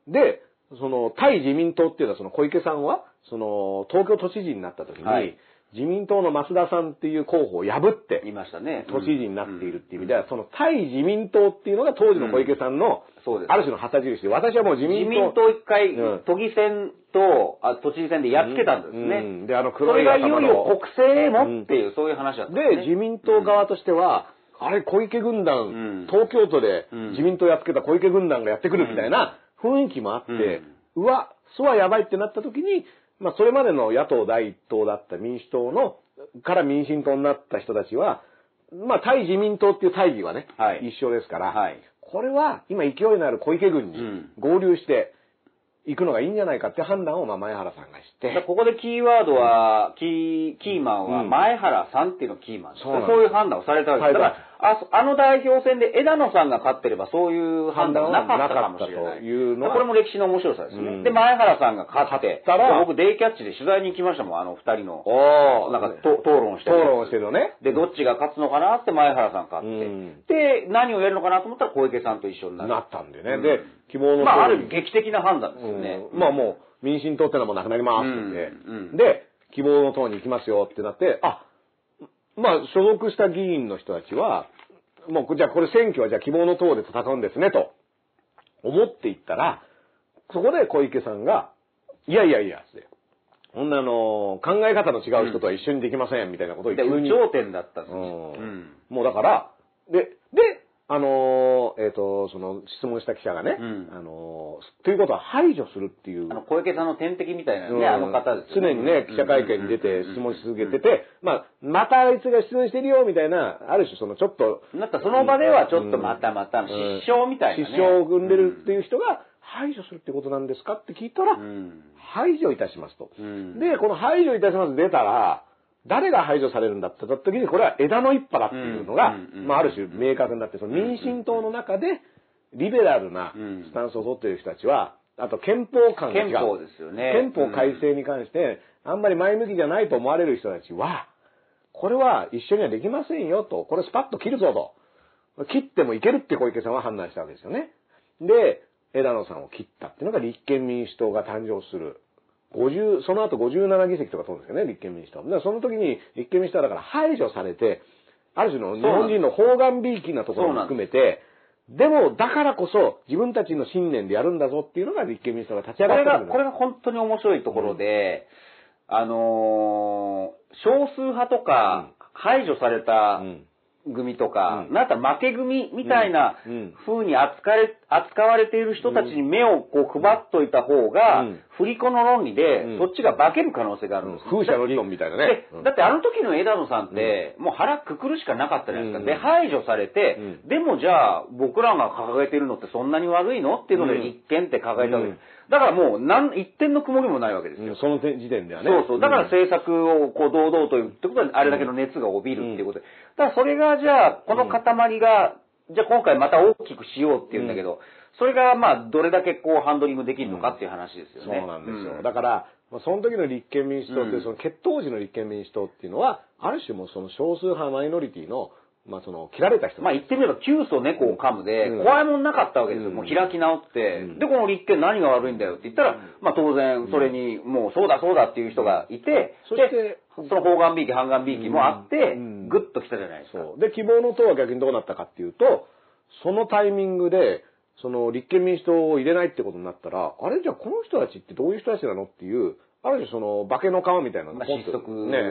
で、その、対自民党っていうのは、その小池さんは、その、東京都知事になった時に、はい自民党の増田さんっていう候補を破って、いましたね。都知事になっているっていう意味では、は、その対自民党っていうのが当時の小池さんの、そうです。ある種の旗印で、私はもう自民党。自民党一回うん、都議選と、あ都知事選でやっつけたんですうね。ん。で、あのそ黒いれがいよいよ頭の国政へもっていう、そういう話だったんで、ね自民党側としては、あれ、小池軍団、うん。東京都でうん。自民党やっつけた小池軍団がやってくるみたいな雰囲気もあって、うわ、そはやばいってなった時に、まあ、それまでの野党第一党だった民主党の、から民進党になった人たちは、まあ、対自民党っていう大義はね、はい。一緒ですから、はい。これは今勢いのある小池軍にうん。合流していくのがいいんじゃないかって判断を、まあ、前原さんがして、ここでキーワードは、キー、キーマンはうん。前原さんっていうのがキーマン。です。そうそういう判断をされたわけです。だから、あそあの代表選で枝野さんが勝ってればそういう判断はなかったかもしれない。というのはこれも歴史の面白さですね。うんで、前原さんが勝って、たら僕デイキャッチで取材に行きましたもん、あの二人の。おなんかと討論してる討論してるのね。で、どっちが勝つのかなって前原さん勝って。うんで、何をやるのかなと思ったら小池さんと一緒になる。なったんでね。うんで、希望のまあ、ある意味劇的な判断ですよね。うんまあもう、民進党ってのはもうなくなりますってで、希望の党に行きますよってなって、あ、まあ所属した議員の人たちは、もうじゃあこれ選挙はじゃあ希望の党で戦うんですねと思っていったら、そこで小池さんが、いやいやいや、って。こんなあの、考え方の違う人とは一緒にできません、みたいなことをで、急に。有頂天だったんですよ。うんうんもうだから、で、で、あのーえっ、と、その質問した記者がね、うん。あのーということは排除するっていう。あの、小池さんの天敵みたいなね、うん。あの方ですよ常にね、記者会見に出て質問し続けてて、まあ、またあいつが質問してるよ、みたいな、ある種そのちょっと、なんかその場ではちょっとまたまた、うん。失笑みたいなね。失笑を生んでるっていう人が、排除するってことなんですかって聞いたら、うん。排除いたしますと。うん。で、この排除いたします出たら、誰が排除されるんだって言った時に、これは枝の一派だっていうのが、まあ、ある種明確になって、その民進党の中で、リベラルなうんスタンスを取っている人たちは、あと憲法観が違う。憲法ですよね。憲法改正に関して、あんまり前向きじゃないと思われる人たちは、これは一緒にはできませんよと、これスパッと切るぞと。切ってもいけるって小池さんは判断したわけですよね。で、枝野さんを切ったっていうのが立憲民主党が誕生する。50、その後57議席とか取るんですよね、立憲民主党。だからその時に立憲民主党はだから排除されて、ある種の日本人の方眼びいきなところも含めて、でも、だからこそ自分たちの信念でやるんだぞっていうのが立憲民主党が立ち上が、がったこれが本当に面白いところで、あのー少数派とか、排除されたうん。組とか、うん。なんか負け組みたいなうん。うん。風に扱われ、扱われている人たちに目をこう配っといた方が、うん振り子の論理で、うんそっちが化ける可能性があるんですよ。風車の理論みたいなね。でだってあの時の枝野さんって、もう腹くくるしかなかったじゃないですか。うんで、排除されて、うんでもじゃあ、僕らが掲げてるのってそんなに悪いのっていうので、うん立憲って掲げたわけです。うんだからもう、なん、一点の曇りもないわけですよ。うんその時点ではね。そうそう。だからん政策をこう堂々と言うってことは、あれだけの熱が帯びるっていうことで。だからそれがじゃあ、この塊が、じゃあ今回また大きくしようっていうんだけど、それがまあ、どれだけこうハンドリングできるのかっていう話ですよね。そうなんですよ。うん。だから、まあその時の立憲民主党ってその決闘時の立憲民主党っていうのは、ある種もうその少数派マイノリティの、まあその、切られた人まあ言ってみれば、窮鼠猫を噛むで、うん。怖いもんなかったわけですよ。うん。もう開き直って、うん。で、この立憲何が悪いんだよって言ったら、まあ当然、それに、もうそうだそうだっていう人がいて、そしてでその方眼びいき、半眼びいきもあってうん、ぐっと来たじゃないですか。で、希望の党は逆にどうなったかっていうと、そのタイミングで、その立憲民主党を入れないってことになったら、あれじゃあこの人たちってどういう人たちなのっていう、ある種その化けの皮みたいなのがま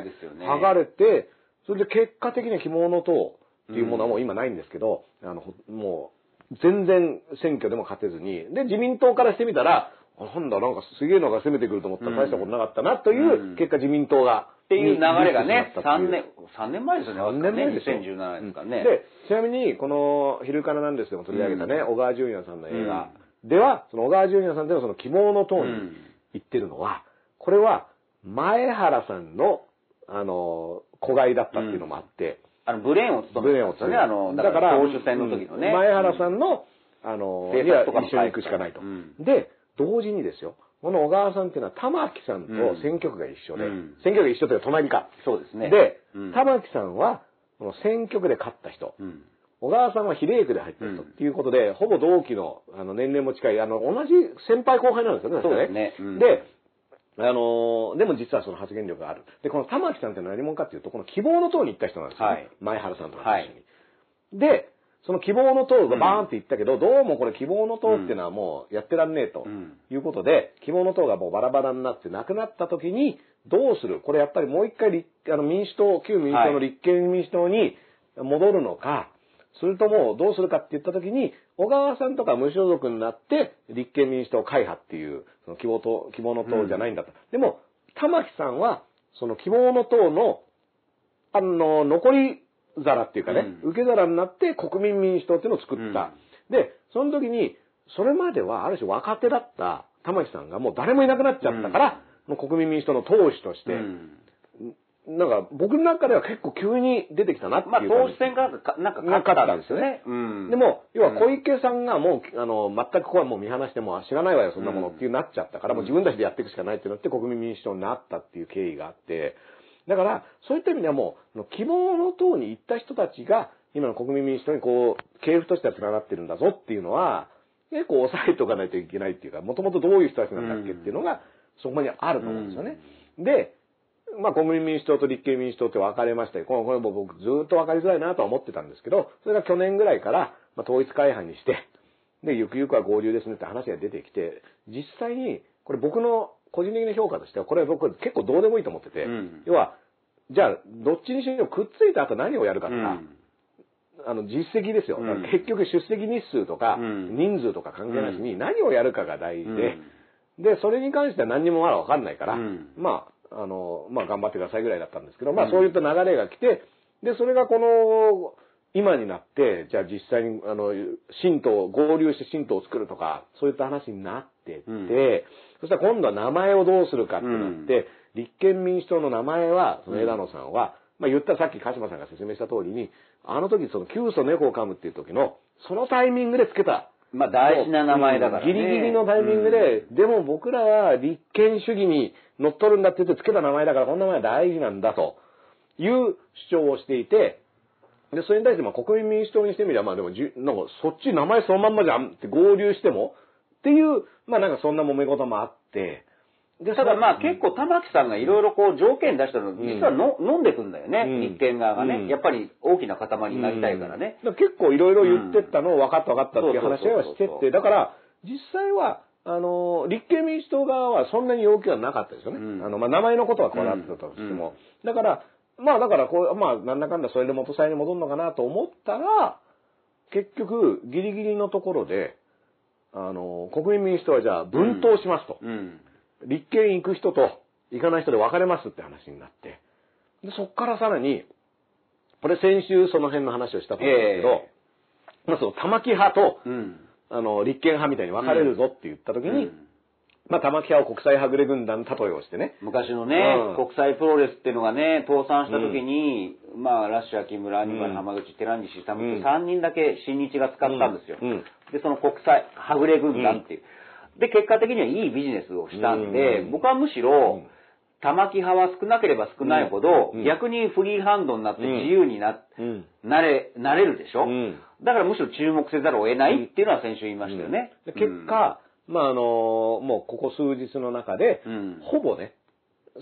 ですよね剥がれて、それで結果的には希望の党っていうものはもう今ないんですけど、あの、ほもう、全然選挙でも勝てずに、で、自民党からしてみたら、あなんだ、なんかすげえのが攻めてくると思ったら大したことなかったなという、うん結果自民党が。っていう流れがね、になったって3いう。年、三年前ですよね、3年前ですよ。2017ですからね。で、ちなみに、この、昼からなんですでも取り上げたね、小川淳也さんの映画。では、その小川淳也さんでのその希望の党にうん。言ってるのは、これは、前原さんの、あの、子飼いだったっていうのもあって、あの、ブレーンを務ブレーンをめてた。んですよね、あの、だから、党首選の時のね。うん。前原さんの、あの、政いや策とかも一緒に行くしかないと。うん。で、同時にですよ、この小川さんっていうのは玉木さんと選挙区が一緒で、うん選挙区が一緒というか隣か。そうですね。で、うん玉木さんは、この選挙区で勝った人。うん。小川さんは比例区で入った人うんっていうことで、ほぼ同期のあの年齢も近い、あの、同じ先輩後輩なんですよね、そうですねうんで、あのーでも実はその発言力がある。で、この玉木さんって何者かっていうと、この希望の党に行った人なんですよ、ね。はい前原さんとかと一緒に。で、その希望の党がバーンって言ったけど、どうもこれ希望の党っていうのはもうやってらんねえとうん。いうことで、希望の党がもうバラバラになってなくなった時に、どうする？これやっぱりもう一回立あの民主党、旧民主党の立憲民主党に戻るのか、それともどうするかって言った時に、小川さんとか無所属になって、立憲民主党会派っていう、その希望党、希望の党じゃないんだと。でも、玉木さんは、その希望の党の、あの、残り皿っていうかね、うん。受け皿になって国民民主党っていうのを作った。で、その時に、それまではある種若手だった玉木さんがもう誰もいなくなっちゃったから、もう国民民主党の党首として、うん。なんか僕の中では結構急に出てきたなっていうまあ、党首選からかなんか勝ったんですよね。うん。でも、要は小池さんがもう、あの、全くここはもう見放しても知らないわよ、そんなものっていうなっちゃったから、もう自分たちでやっていくしかないってなって国民民主党になったっていう経緯があって、だから、そういった意味ではもう、希望の党に行った人たちが、今の国民民主党にこう、系譜としては連なってるんだぞっていうのは、結構押さえておかないといけないっていうか、もともとどういう人たちなんだっけっていうのが、そこにあると思うんですよね。で、まあ、国民民主党と立憲民主党って分かれましたよ。これこれも僕ずっと分かりづらいなとは思ってたんですけど、それが去年ぐらいから、まあ、統一会派にして、で、ゆくゆくは合流ですねって話が出てきて、実際に、これ僕の個人的な評価としては、これ僕結構どうでもいいと思ってて、うん。要は、じゃあ、どっちにしろくっついた後何をやるかとか、うん。あの、実績ですよ。うん。結局出席日数とか、うん。人数とか関係なしに何をやるかが大事で、うん。で、それに関しては何にもまだわかんないから、うん。まあ、あの、まあ頑張ってくださいぐらいだったんですけど、まあそういった流れが来て、で、それがこの、今になって、じゃあ実際に、あの、新党、合流して新党を作るとか、そういった話になってって、うんそしたら今度は名前をどうするかってなって、立憲民主党の名前は、その枝野さんは、まあ言ったらさっき鹿島さんが説明した通りに、あの時その旧祖猫を噛むっていう時の、そのタイミングでつけた。まあ、大事な名前だからね。ギリギリのタイミングで、でも僕らは立憲主義に乗っ取るんだって言ってつけた名前だから、この名前は大事なんだという主張をしていて、で、それに対してまあ国民民主党にしてみれば、まあでもじゅ、なんかそっち名前そのまんまじゃんって合流してもっていう、まあなんかそんな揉め事もあって、でただまあそ結構玉木さんがいろいろこう条件出したの、実はの、飲んでくんだよね、うん。立憲側がね、うん。やっぱり大きな塊になりたいからね。うん。結構いろいろ言ってったのを分かった分かったっていう話はしてて、そうそうそうそう。だから実際は、あの、立憲民主党側はそんなに要求はなかったですよね。うん。あの、まあ、名前のことはこうなってたとしても。だから、まあだからこう、まあなんだかんだそれで元さえに戻るのかなと思ったら、結局ギリギリのところで、あの、国民民主党はじゃあ分党しますと。うん。立憲行く人と行かない人で分かれますって話になって。で、そっからさらに、これ先週その辺の話をしたと思うんですけど、えまあその玉木派と、うん。あの、立憲派みたいに分かれるぞって言った時に、うんまあ玉木派を国際はぐれ軍団例えをしてね、昔のね、うん国際プロレスっていうのがね、倒産した時に、まあ、ラッシャー、木村、アニマル、浜口、寺西、って3人だけ新日が使ったんですよ。で、その国際、はぐれ軍団っていう。で、結果的にはいいビジネスをしたんで、うん僕はむしろ、玉木派は少なければ少ないほど、うん。逆にフリーハンドになってうん。自由にな、うん。なれ、なれるでしょ、うん。だからむしろ注目せざるを得ないっていうのは先週言いましたよね。で結果、まああの、もうここ数日の中で、うん。ほぼね、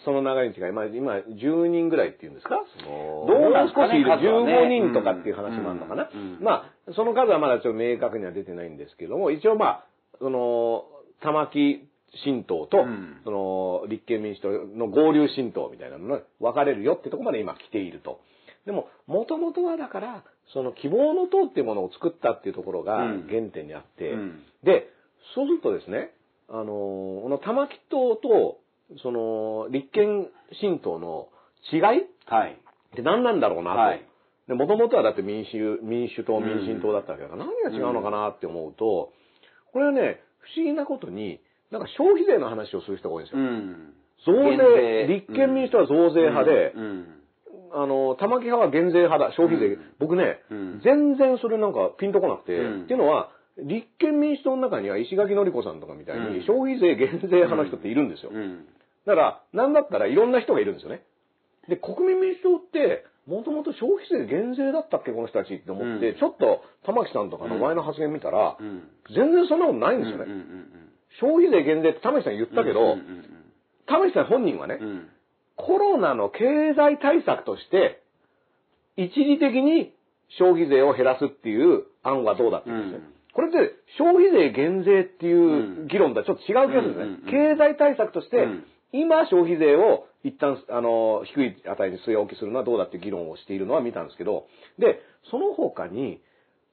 その流れに違い、まあ今10人ぐらいっていうんですか？どうなんですかねもう少しいる数はね。15人とかっていう話もあるのかな？うんうんまあ、その数はまだちょっと明確には出てないんですけども、一応まあ、その、玉木新党と、うん。その、立憲民主党の合流新党みたいなのが分かれるよってところまで今来ていると。でも、もともとはだから、その希望の党っていうものを作ったっていうところがうん。原点にあって、うん。で、そうするとですね、あの、この玉木党と、その、立憲新党の違いっはい。て何なんだろうなと。はいで、もともとはだって民主、民主党、うん民進党だったわけだから、何が違うのかなって思うと、これはね、不思議なことに、なんか消費税の話をする人が多いんですよ。ん。増減税、立憲民主党は増税派で、うんうんあの、玉木派は減税派だ、消費税。うん僕ね、うん全然それなんかピンとこなくて、うんっていうのは、立憲民主党の中には石垣のり子さんとかみたいうんに消費税減税派の人っているんですよ。うん。だから、なんだったらいろんな人がいるんですよね。で、国民民主党って、もともと消費税減税だったっけ、この人たちって思って、うんちょっと玉木さんとかの前の発言見たら、うん。全然そんなことないんですよね。うんうん消費税減税って玉木さん言ったけど、うんうん玉木さん本人はね。コロナの経済対策として、一時的に消費税を減らすっていう案はどうだって言うんですよ。うんこれって消費税減税っていう議論とはちょっと違う気がするんですね。経済対策として、うん。今消費税を一旦、あの、低い値に据え置きするのはどうだっていう議論をしているのは見たんですけど、で、その他に、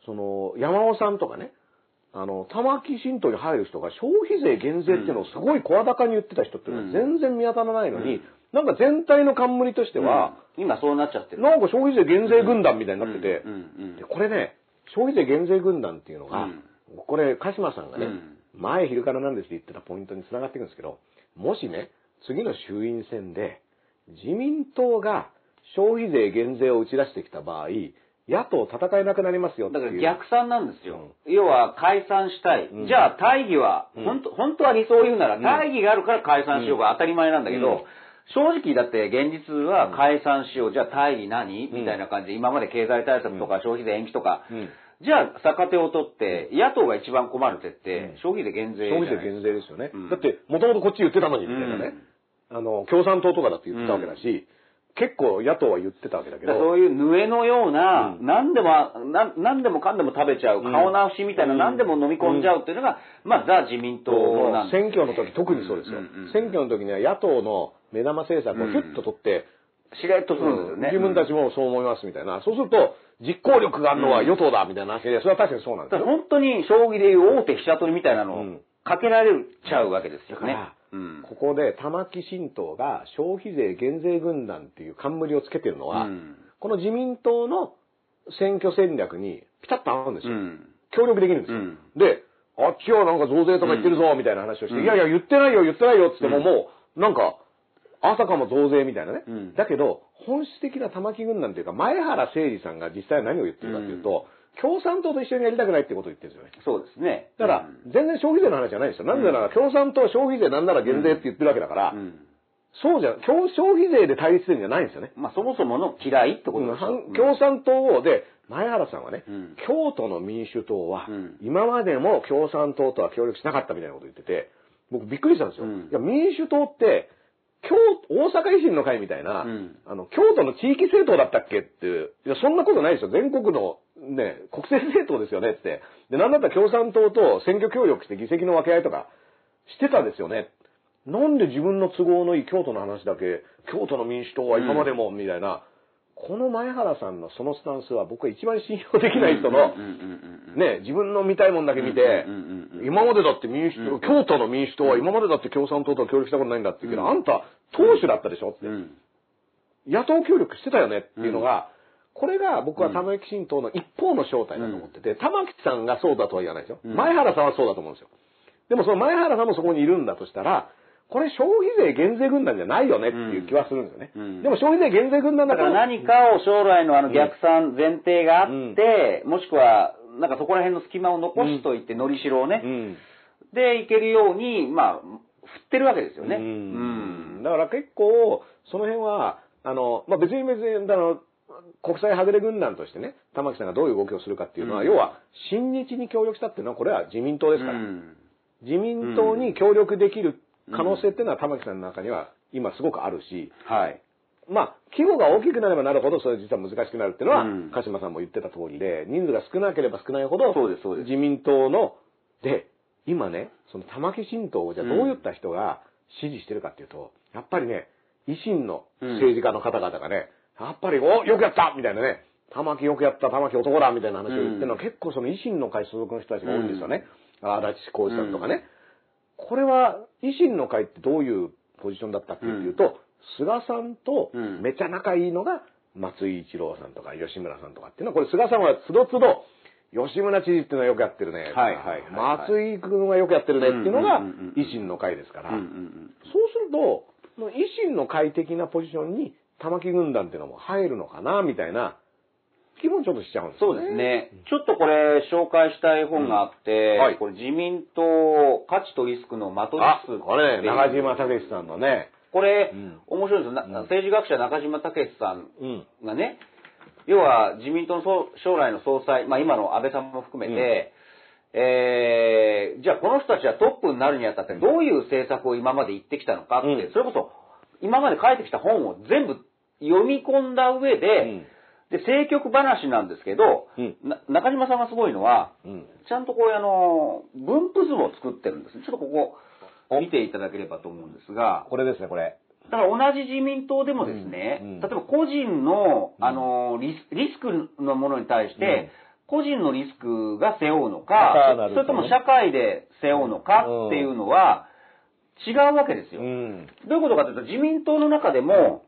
その、山尾さんとかね、あの、玉木新党に入る人が消費税減税っていうのをすごい声高に言ってた人っていうのは全然見当たらないのに、なんか全体の冠としては、今そうなっちゃってる。なんか消費税減税軍団みたいになってて、これね、消費税減税軍団っていうのが、うん。これ、鹿島さんがね、うん。前昼からなんですって言ってたポイントに繋がっていくんですけど、もしね、次の衆院選で、自民党が消費税減税を打ち出してきた場合、野党戦えなくなりますよっていう。だから逆算なんですよ。要は解散したい。うん。じゃあ大義は、うん。本当本当は理想を言うなら大義があるから解散しようが当たり前なんだけど、うん正直だって現実は解散しよう。じゃあ大義何、うんみたいな感じで今まで経済対策とか消費税延期とか、うん。じゃあ逆手を取って野党が一番困るってって、うん。消費税減税消費税減税ですよね。うん。だって、もともとこっち言ってたのに、みたいなね。あの、共産党とかだって言ってたわけだし、結構野党は言ってたわけだけど、そういうヌエのような、うん。何でも、な何でもかんでも食べちゃう、うん。顔直しみたいな、うん。何でも飲み込んじゃうっていうのが、まあ、ザ自民党なん選挙の時特にそうですよ。選挙の時には野党の目玉政策をヒュッと取って、しれっとするんですよね。自分たちもそう思いますみたいな。そうすると、実行力があるのは与党だみたいな話で、それは確かにそうなんですよ。本当に将棋でいう大手飛車取りみたいなのをうん。かけられちゃうわけですよね。うん。ここで玉木新党が消費税減税軍団っていう冠をつけてるのは、うん。この自民党の選挙戦略にピタッと合うんですよ。うん。協力できるんですよ。うん。で、あっちはなんか増税とか言ってるぞ、みたいな話をして、うん。いやいや、言ってないよ、言ってないよ、つっても、うん。もう、なんか、あたかも増税みたいなね。うん。だけど、本質的な玉木軍団というか、前原誠司さんが実際何を言ってるかというと、共産党と一緒にやりたくないってことを言ってるんですよね。そうですね。だから、うん全然消費税の話じゃないんですよ。なんでなら、共産党消費税なんなら減税って言ってるわけだから、うんそうじゃ、共消費税で対立してるんじゃないんですよね。まあ、そもそもの嫌いってことですよ反共産党を、で、前原さんはね、うん京都の民主党は、うん今までも共産党とは協力しなかったみたいなこと言ってて、僕びっくりしたんですよ。うんいや、民主党って、京大阪維新の会みたいな、うんあの、京都の地域政党だったっけっていう、いや、そんなことないですよ。全国のね、国政政党ですよねって。で、なんだったら共産党と選挙協力して議席の分け合いとかしてたですよね。なんで自分の都合のいい京都の話だけ、京都の民主党は今までも、みたいな、この前原さんのそのスタンスは僕は一番信用できない人の、うんうんうんうんね、自分の見たいもんだけ見てうんうんうんうん、今までだって民主うん党、京都の民主党は今までだって共産党とは協力したことないんだって言うけど、うん。あんた党首だったでしょって。う。ん。野党協力してたよねっていうのが、これが僕は玉木新党の一方の正体だと思ってて、玉木さんがそうだとは言わないですよ。うん。前原さんはそうだと思うんですよ。でもその前原さんもそこにいるんだとしたら、これ消費税減税軍団じゃないよねっていう気はするんですよね。うん。でも消費税減税軍団だとだから何かを将来のあの逆算前提があって、もしくは、なんかそこら辺の隙間を残しといて、のりしろをね、うん。でいけるように、まあ、振ってるわけですよね。ううん。んだから結構、その辺は、あの、まあ、別に別に、あの、国際はぐれ軍団としてね、玉木さんがどういう動きをするかっていうのは、うん。要は、親日に協力したっていうのは、これは自民党ですから。うん。自民党に協力できる可能性っていうのは玉木さんの中には今すごくあるし、はい。まあ、規模が大きくなればなるほど、それ実は難しくなるっていうのは、うん。鹿島さんも言ってた通りで、人数が少なければ少ないほど、そうですそうです。自民党の、で、今ね、その玉木新党をじゃあどういった人が支持してるかっていうと、やっぱりね、維新の政治家の方々がね、やっぱり、およくやった！みたいなね、玉木よくやった、玉木男だみたいな話を言ってるのは、結構その維新の会所属の人たちが多いんですよね。足立浩二さんとかね。これは、維新の会ってどういうポジションだったっていうと、菅さんとうん。めちゃ仲いいのが松井一郎さんとか吉村さんとかっていうのは、これ菅さんはつどつど、吉村知事っていうのはよくやってるね。はいはいはいはい。松井君はよくやってるねっていうのがうんうんうんうん維新の会ですから。うんうんそうすると、維新の会的なポジションに玉木軍団っていうのも入るのかな、みたいな気もちょっとしちゃうんですそうですね。ちょっとこれ紹介したい本があって、うんはい。これ自民党価値とリスクのマトリあこれね、中島武さんのね、これ、うん。面白いんですよ、な政治学者中島武さんうん。がね、要は自民党の総将来の総裁、まあ今の安倍さんも含めて、えー、じゃあこの人たちはトップになるにあたってどういう政策を今まで言ってきたのかって、うん。それこそ今まで書いてきた本を全部読み込んだ上で、うん。で、政局話なんですけど、中島さんがすごいのは、うん。ちゃんとこういうあの、分布図を作ってるんですね。ちょっとここ、見ていただければと思うんですが、これですね、これ。だから同じ自民党でもですね、うんうん。例えば個人の、あのリス、リスクのものに対して、個人のリスクが背負うのか、それとも社会で背負うのかっていうのは違うわけですよ。うん。どういうことかというと、自民党の中でも、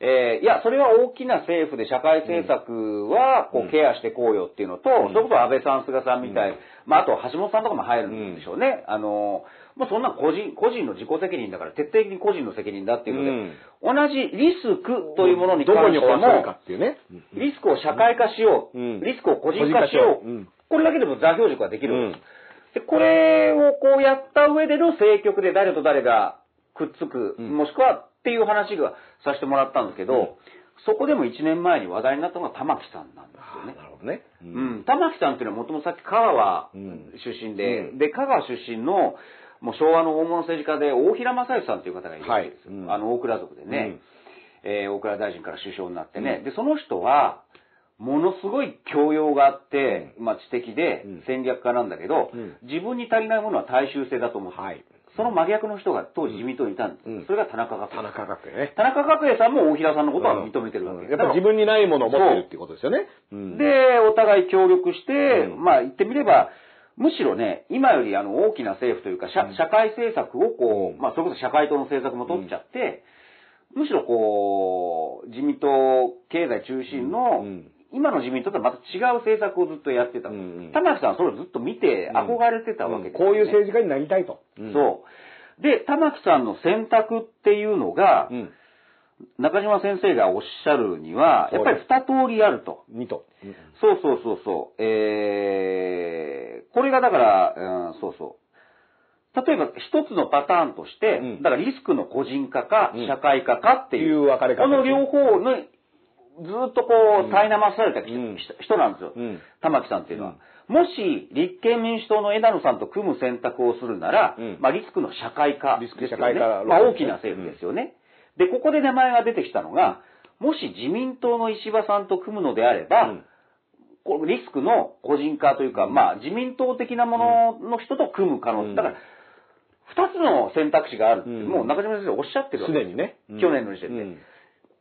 えーいや、それは大きな政府で社会政策はこうん。うケアしていこうよっていうのと、うん。それこそ安倍さん、菅さんみたい、うん。まあ、あと橋本さんとかも入るんでしょうね。あの、もうそんな個人、個人の自己責任だから、徹底的に個人の責任だっていうので、同じリスクというものに関しても、っていうね。リスクを社会化しよう、うん。リスクを個人化しよう、う。ん。これだけでも座標軸ができる。でこれをこうやった上での政局で誰と誰がくっつく、うん。もしくはっていう話がさせてもらったんですけど、うん。そこでも1年前に話題になったのが玉木さんなんですよあね。なるほどね。ううん、玉木さんっていうのはもともとさっき香川うん。出身で、うん。で、香川出身のもう昭和の大物政治家で大平正義さんっていう方がいるわけです。よ。はい。うん。あの、大蔵族でね、えー大蔵大臣から首相になってね、で、その人は、ものすごい教養があって、まあ知的でうん。戦略家なんだけど、うん。自分に足りないものは大衆性だと思って、はい。その真逆の人が当時自民党にいたんです。うん。それが田中角栄。田中角栄ね。田中角栄さんも大平さんのことは認めてるわけです。やっぱり自分にないものを持ってるっていうことですよね。うん、で、お互い協力して、うん。まあ言ってみれば、むしろね、今よりあの大きな政府というか、社会政策をこう、うんまあそれこそ社会党の政策も取っちゃって、むしろこう、自民党経済中心の、うん今の自民党とはまた違う政策をずっとやってた。うんうん玉木さんはそれをずっと見て憧れてたわけです、こういう政治家になりたいと。そう。で、玉木さんの選択っていうのが、うん。中島先生がおっしゃるには、やっぱり二通りあると。二と。そうそうそうそう。えー、これがだから、うん、そうそう。例えば一つのパターンとして、うんだからリスクの個人化かうん社会化かっていう、いう分かれ方この両方のずっとこうんう、苛まされた人,、なんですよ。うん。玉木さんっていうのは。もし、立憲民主党の枝野さんと組む選択をするなら、うんまあ、リスクの社会化リスクですよね。社会化まあ、大きな政府ですよね。で、ここで名前が出てきたのが、もし自民党の石破さんと組むのであれば、リスクの個人化というか、まあ、自民党的なものの人と組む可能性。うん。だから、二つの選択肢があるって、うん。もう中島先生おっしゃってるわけ。ですすでにね。うん。去年の時点で。うん。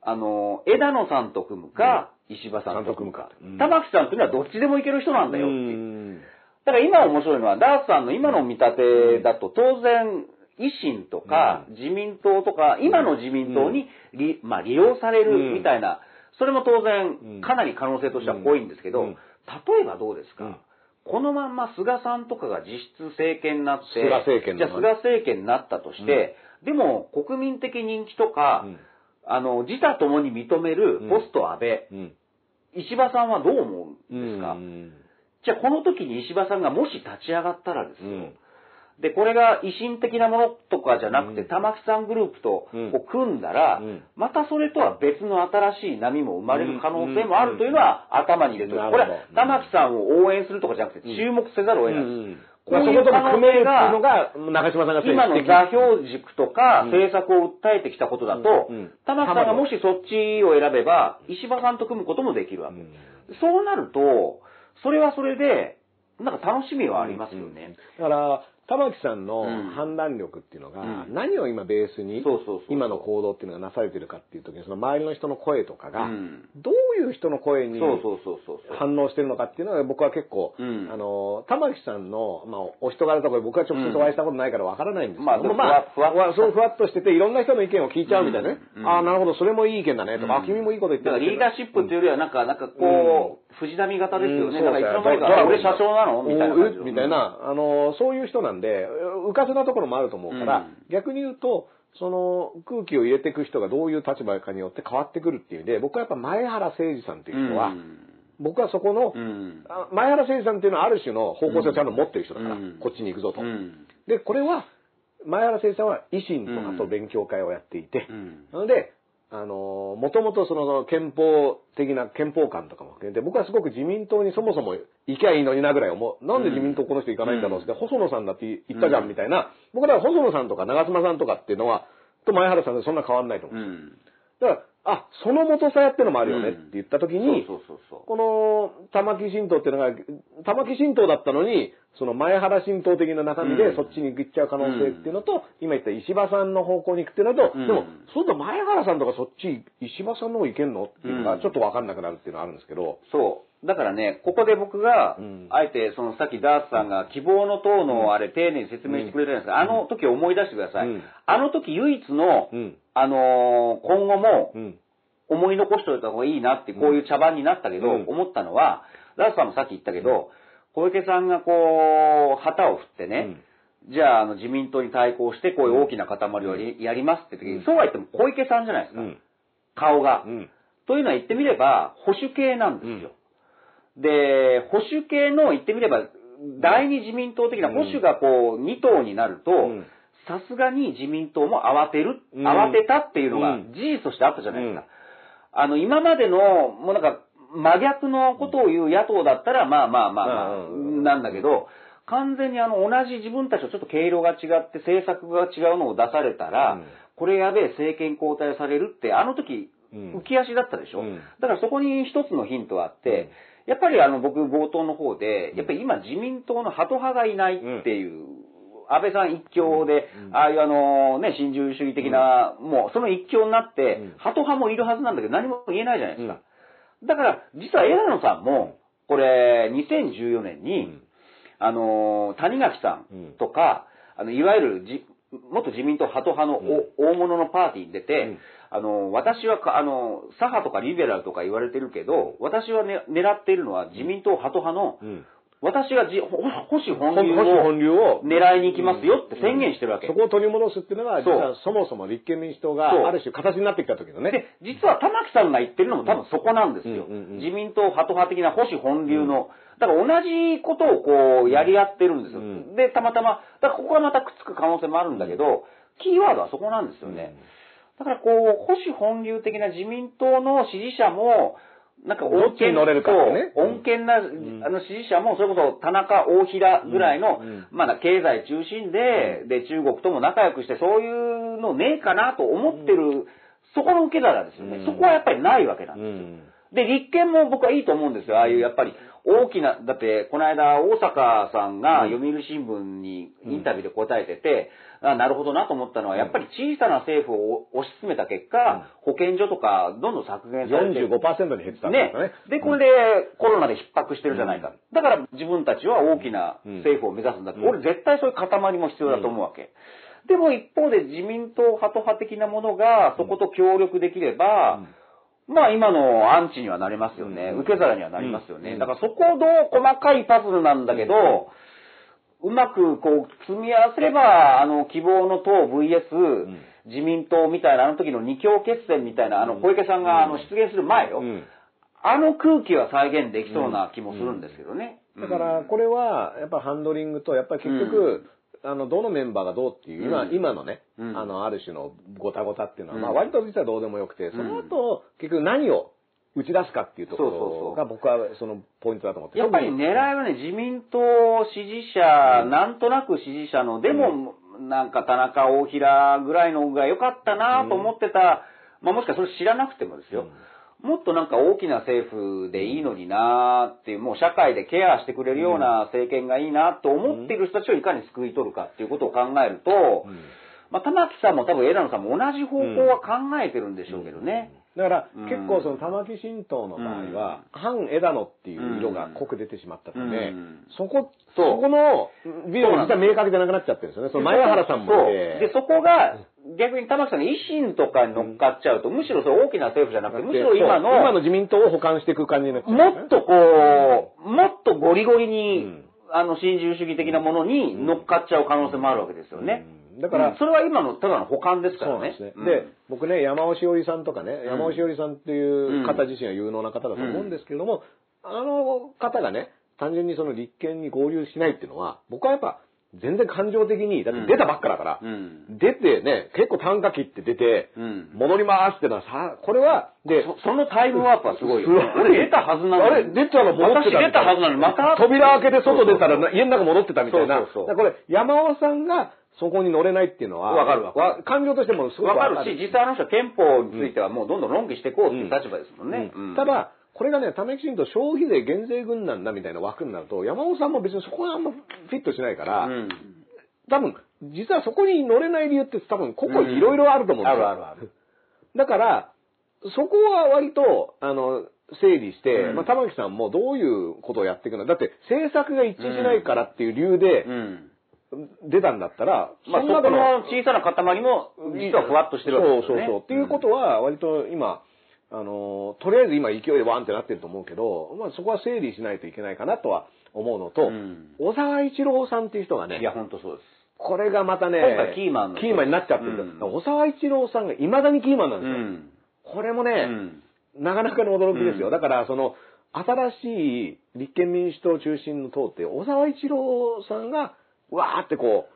あの、枝野さんと組むか、石破さんと組むか。うん玉木さんっていうのはどっちでもいける人なんだよっていう。うん。だから今面白いのは、ダースさんの今の見立てだと、当然、維新とか自民党とか、今の自民党に利,、まあ、利用されるみたいな、それも当う然、ん。かなり可能性としては多いんですけど、うん。例えばどうですか、うん。このまんま菅さんとかが実質政権になって、菅政権のじゃあ菅政権になったとして、でも国民的人気とか、うん。あの、自他ともに認めるポスト安倍、うん。石破さんはどう思うんですか、うん。じゃあこの時に石破さんがもし立ち上がったらですよ、うんで、これが維新的なものとかじゃなくて、うん。玉木さんグループとうん。こう組んだら、うん。またそれとは別の新しい波も生まれる可能性もあるというのは頭に入れておく。これは玉木さんを応援するとかじゃなくて、注目せざるを得ない。うん。こういう可能のが、中島さんが今の座標軸とかうん。政策を訴えてきたことだと、玉木さんがもしそっちを選べば、石破さんと組むこともできるわけ。うん。そうなると、それはそれで、なんか楽しみはありますよね。だから、玉木さんのうん。判断力っていうのが、うん。何を今ベースに今の行動っていうのがなされてるかっていう時にその周りの人の声とかが、うん。どういう人の声に。反応してるのかっていうのが僕は結構、うん。あの玉木さんの、まあ、お人柄とか僕は直接お会いしたことないからわからないんですけども、まあふわふわそうふわっとしてていろんな人の意見を聞いちゃうみたいなね、ああなるほどそれもいい意見だねとか、君もいいこと言ってだからリーダーシップっていうよりは、なんか、なんかこう、藤波型ですよね。うんなんかいつの間にか、俺社長なの？みたいなみたいな、あの、そういう人なんで、うかせなところもあると思うから、うん逆に言うと、その空気を入れていく人がどういう立場かによって変わってくるっていう意味で、僕はやっぱ前原誠司さんっていう人は、うん僕はそこの、うん。あ前原誠司さんっていうのはある種の方向性をちゃんと持ってる人だから、うんこっちに行くぞと。うん。で、これは、前原誠司さんは維新とかと勉強会をやっていて、うん。なので、あのもともとその憲法的な憲法観とかも含めて、僕はすごく自民党にそもそも行きゃいいのになぐらい思う。なんで自民党この人行かないんだろうって、細野さんだって言ったじゃんみたいな。僕らは細野さんとか長妻さんとかっていうのは、と前原さんでそんな変わんないと思う。うん。だから、あ、その元さやってのもあるよねって言った時に。この玉木神道っていうのが、玉木神道だったのに、その前原神道的な中身うんでそっちに行っちゃう可能性っていうのと、今言った石破さんの方向に行くっていうのと、うんでも、そうだ前原さんとかそっち、石破さんの方行けんのっていうのがうんちょっとわかんなくなるっていうのはあるんですけど、そう。だからね、ここで僕がうん、あえて、そのさっきダースさんが希望の党のあれ丁寧に説明してくれたじゃないですか。あの時を思い出してください。うんあの時唯一の、うん。あのー今後もうん。思い残しておいた方がいいなって、こういう茶番になったけど、うん思ったのは、ダースさんもさっき言ったけど、小池さんがこう、旗を振ってね、じゃあ、あの、自民党に対抗して、こういう大きな塊をやりますって時に、うんそうは言っても小池さんじゃないですか。うん。顔が。うん。というのは言ってみれば、保守系なんですよ。で、保守系の言ってみれば、第二自民党的な保守がこう、2党になるとうん、さすがに自民党も慌てる、うん。慌てたっていうのがうん。事実としてあったじゃないですか。うん。あの、今までの、もうなんか、真逆のことを言う野党だったら、まあまあまあなんだけど、完全にあの、同じ自分たちとちょっと毛色が違って、政策が違うのを出されたら、うん。これやべえ、政権交代されるって、あの時、うん。浮き足だったでしょ、うん。だからそこに一つのヒントがあって、やっぱりあの僕冒頭の方で、やっぱり今自民党のハト派がいないっていう、安倍さん一強で、うん。ああいうあのね、新自由主義的な、もうその一強になって、うん。ハト派もいるはずなんだけど何も言えないじゃないですか。だから、実は枝野さんも、これ、2014年に、うん。あの、谷垣さんとか、あの、いわゆるじ、元自民党ハト派のお大物のパーティーに出て、うん。あの、私はか、あの、左派とかリベラルとか言われてるけど、私はね、狙っているのは自民党ハト派の、うん。私がじほ保守本流保守本を流を狙いに行きますよって宣言してるわけ。そこを取り戻すっていうのが、実はそもそも立憲民主党がある種形になってきた時のね。で、実は玉木さんが言ってるのも多分そこなんですよ。うんうんうん自民党ハト派的な保守本流の、だから同じことをこうやり合ってるんですよ。うんで、たまたま、だからここがまたくっつく可能性もあるんだけど、キーワードはそこなんですよね。だからこう、保守本流的な自民党の支持者も、なんかどっちに乗れるかね。そう穏健な、ん。あの支持者も、それこそ田中、大平ぐらいの、まだ経済中心で、で、中国とも仲良くして、そういうのねえかなと思ってる、そこの受け皿ですよね。うん。そこはやっぱりないわけなんうですよ。ん。で、立憲も僕はいいと思うんですよ。ああいうやっぱり大きな、だって、この間、大阪さんが読売新聞にインタビューで答えてて、あなるほどなと思ったのは、やっぱり小さな政府を推し進めた結果、保健所とかどんどん削減されて45%に減ってたんですね。かね。。で、これでコロナで逼迫してるじゃないか。だから自分たちは大きな政府を目指すんだって、うん。俺絶対そういう塊も必要だと思うわけ。でも一方で自民党ハト派的なものがそこと協力できれば、まあ今のアンチにはなれますよね。うん。受け皿にはなりますよね。うん。だからそこをどう細かいパズルなんだけど、うまくこう積み合わせれば、あの希望の党 VS、自民党みたいなあの時の二強決戦みたいな、あの小池さんがあの出現する前よ。うん。あの空気は再現できそうな気もするんですけどね。だから、これは、やっぱハンドリングと、やっぱり結局、あの、どのメンバーがどうっていう、今、うん。今のね、うん。あの、ある種のごたごたっていうのは、まあ、うん。割と実はどうでもよくて、その後、結局何を打ち出すかっていうところが、僕はそのポイントだと思って。やっぱり狙いはね、自民党支持者、なんとなく支持者の、でも、なんか田中、大平ぐらいのが良かったなと思ってた、まあもしかそれ知らなくてもですよ。もっとなんか大きな政府でいいのになっていう、もう社会でケアしてくれるような政権がいいなと思っている人たちをいかに救い取るかっていうことを考えると、まあ玉木さんも多分枝野さんも同じ方向は考えてるんでしょうけどね。だから、うん。結構その玉木新党の場合は、反枝野っていう色が濃く出てしまったので、うん。そこ、そこのビデオが実は明確でなくなっちゃってるんですよね。その前原さんも。で、そこが、逆に玉木さんの維新とかに乗っかっちゃうと、むしろそれ大きな政府じゃなくて、むしろ今の、今の自民党を補完していく感じになっちゃう、もっとこう、もっとゴリゴリに、うんあの、新自由主義的なものに乗っかっちゃう可能性もあるわけですよね。うんだからうんそれは今のただの補完ですからね。そうですね。うんで、僕ね、山尾しおりさんとかね、ん山尾しおりさんっていう方自身は有能な方だと思うんですけれども、あの方がね、単純にその立憲に合流しないっていうのは、僕はやっぱ、全然感情的に、だって出たばっかだから、うん。出てね、結構単価切って出て、うん。戻りますってのはさ、これは、で、そそのタイムワープはすごいよ。すごい俺出たはずなのに。あれ出たら戻ってた私出たはずなのに、また扉開けて外出たらな家の中戻ってたみたいな。そうそうそうだからこれ、山尾さんがそこに乗れないっていうのは、わかるわかる感情としてもすごくわかるし、実際あの人は憲法についてはもうどんどん論議していこうっていう立場ですもんね。た、だ、これがね、ためきちんと消費税減税軍団だみたいな枠になると、山尾さんも別にそこはあんまフィットしないから、うん。多分、実はそこに乗れない理由って多分、個々いろいろあると思うんですよ。あるあるある。だから、そこは割と、あの、整理して、うんまあ、玉木さんもどういうことをやっていくのだって、政策が一致しないからっていう理由でうん。出たんだったら、まあ、そこの小さな塊も、実はふわっとしてるわけですよね。そうそうそう。っていうことは、割と今、あの、とりあえず今勢いでワンってなってると思うけど、まあそこは整理しないといけないかなとは思うのと、うん小沢一郎さんっていう人がねい、や、本当そうです。これがまたね、キーマンキーマンになっちゃってる、うん小沢一郎さんが未だにキーマンなんうですよ。ん。これもね、うん。なかなかの驚きですよ。うんだから、その、新しい立憲民主党中心の党って、小沢一郎さんが、わーってこ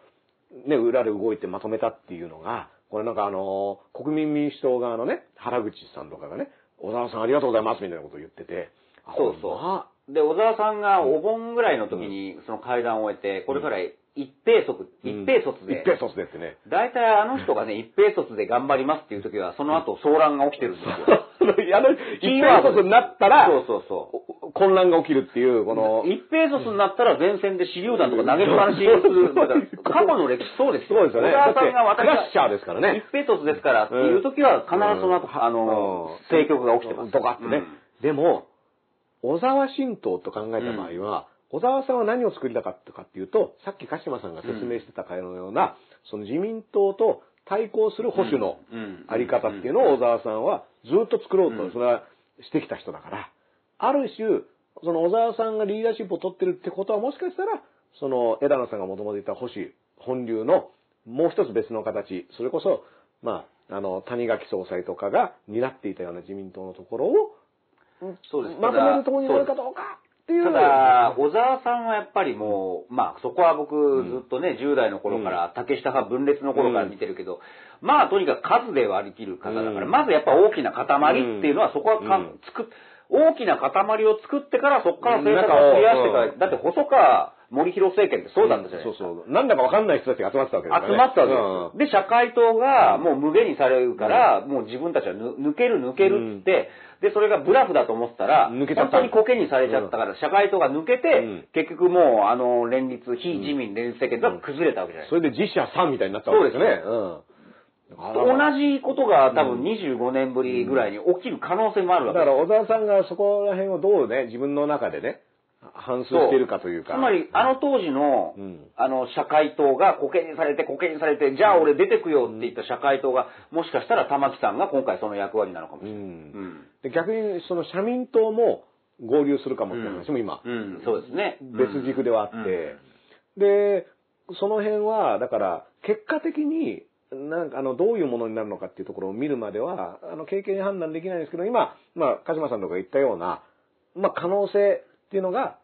う、ね、裏で動いてまとめたっていうのが、これなんかあの、国民民主党側のね、原口さんとかがね、小沢さんありがとうございますみたいなことを言ってて、あそうそう。ま？あで、小沢さんがお盆ぐらいの時にその会談を終えて、これから一平卒、一平卒で。一、平卒でってね。大体あの人がね、一平卒で頑張りますっていう時は、その後騒乱が起きてるんですよ。あの、一平卒になったら、そうそうそう。混乱が起きるっていう、この、一平卒になったら前線で手榴弾とか投げっぱなし過去の歴史そうですそうですよね。小沢さんが私クラッシャーですからね。一平卒ですからっていう時は必ずその後、あの、政局が起きてます。とかってね。でも、小沢新党と考えた場合は、小沢さんは何を作りたかったかっていうと、さっき鹿島さんが説明してたかのような、その自民党と対抗する保守のうんあり方っていうのを小沢さんはずっと作ろうと、うんそれはしてきた人だから、ある種、その小沢さんがリーダーシップを取ってるってことはもしかしたら、その枝野さんがもともと言った保守、本流のもう一つ別の形、それこそ、まあ、あの、谷垣総裁とかが担っていたような自民党のところを、そうです。まとめるところになるかどうかっていう。ただ、小沢さんはやっぱりもう、まあそこは僕ずっとね、10代の頃から、竹下派分裂の頃から見てるけど、まあとにかく数で割り切る方だから、うん。まずやっぱ大きな塊っていうのはそこはか、うん。作っ大きな塊を作ってからそこから政策を増やしてから、うんだって細川森弘政権ってそうないですか。そうそう。なんだかわかんない人たちが集まってたわけですね。集まったわけですよ。で、社会党がもう無限にされるから、もう自分たちはぬ抜ける抜けるって言って、で、それがブラフだと思ってたら、抜けちゃった本当にコケにされちゃったから、社会党が抜けて、うん結局もう、あの、連立、非自民連立政権が崩れたわけじゃないですか。それで自社3みたいになったわけですよね。うん。同じことが多分25年ぶりぐらいに起きる可能性もあるわけ。だから小沢さんがそこら辺をどうね、自分の中でね、反芻しているかというか。つまり、あの当時の、うん。あの、社会党がコケにされて、コケにされて、じゃあ俺出てくよって言った社会党が、もしかしたら玉木さんが今回その役割なのかもしうれない。ん。で逆にその社民党も合流するかもって話も今、うん。うん、そうですね。別軸ではあって、で、その辺は、だから、結果的に、なんか、あの、どういうものになるのかっていうところを見るまでは、あの、経験判断できないんですけど、今、まあ、鹿島さんとかが言ったような、まあ、可能性っていうのが、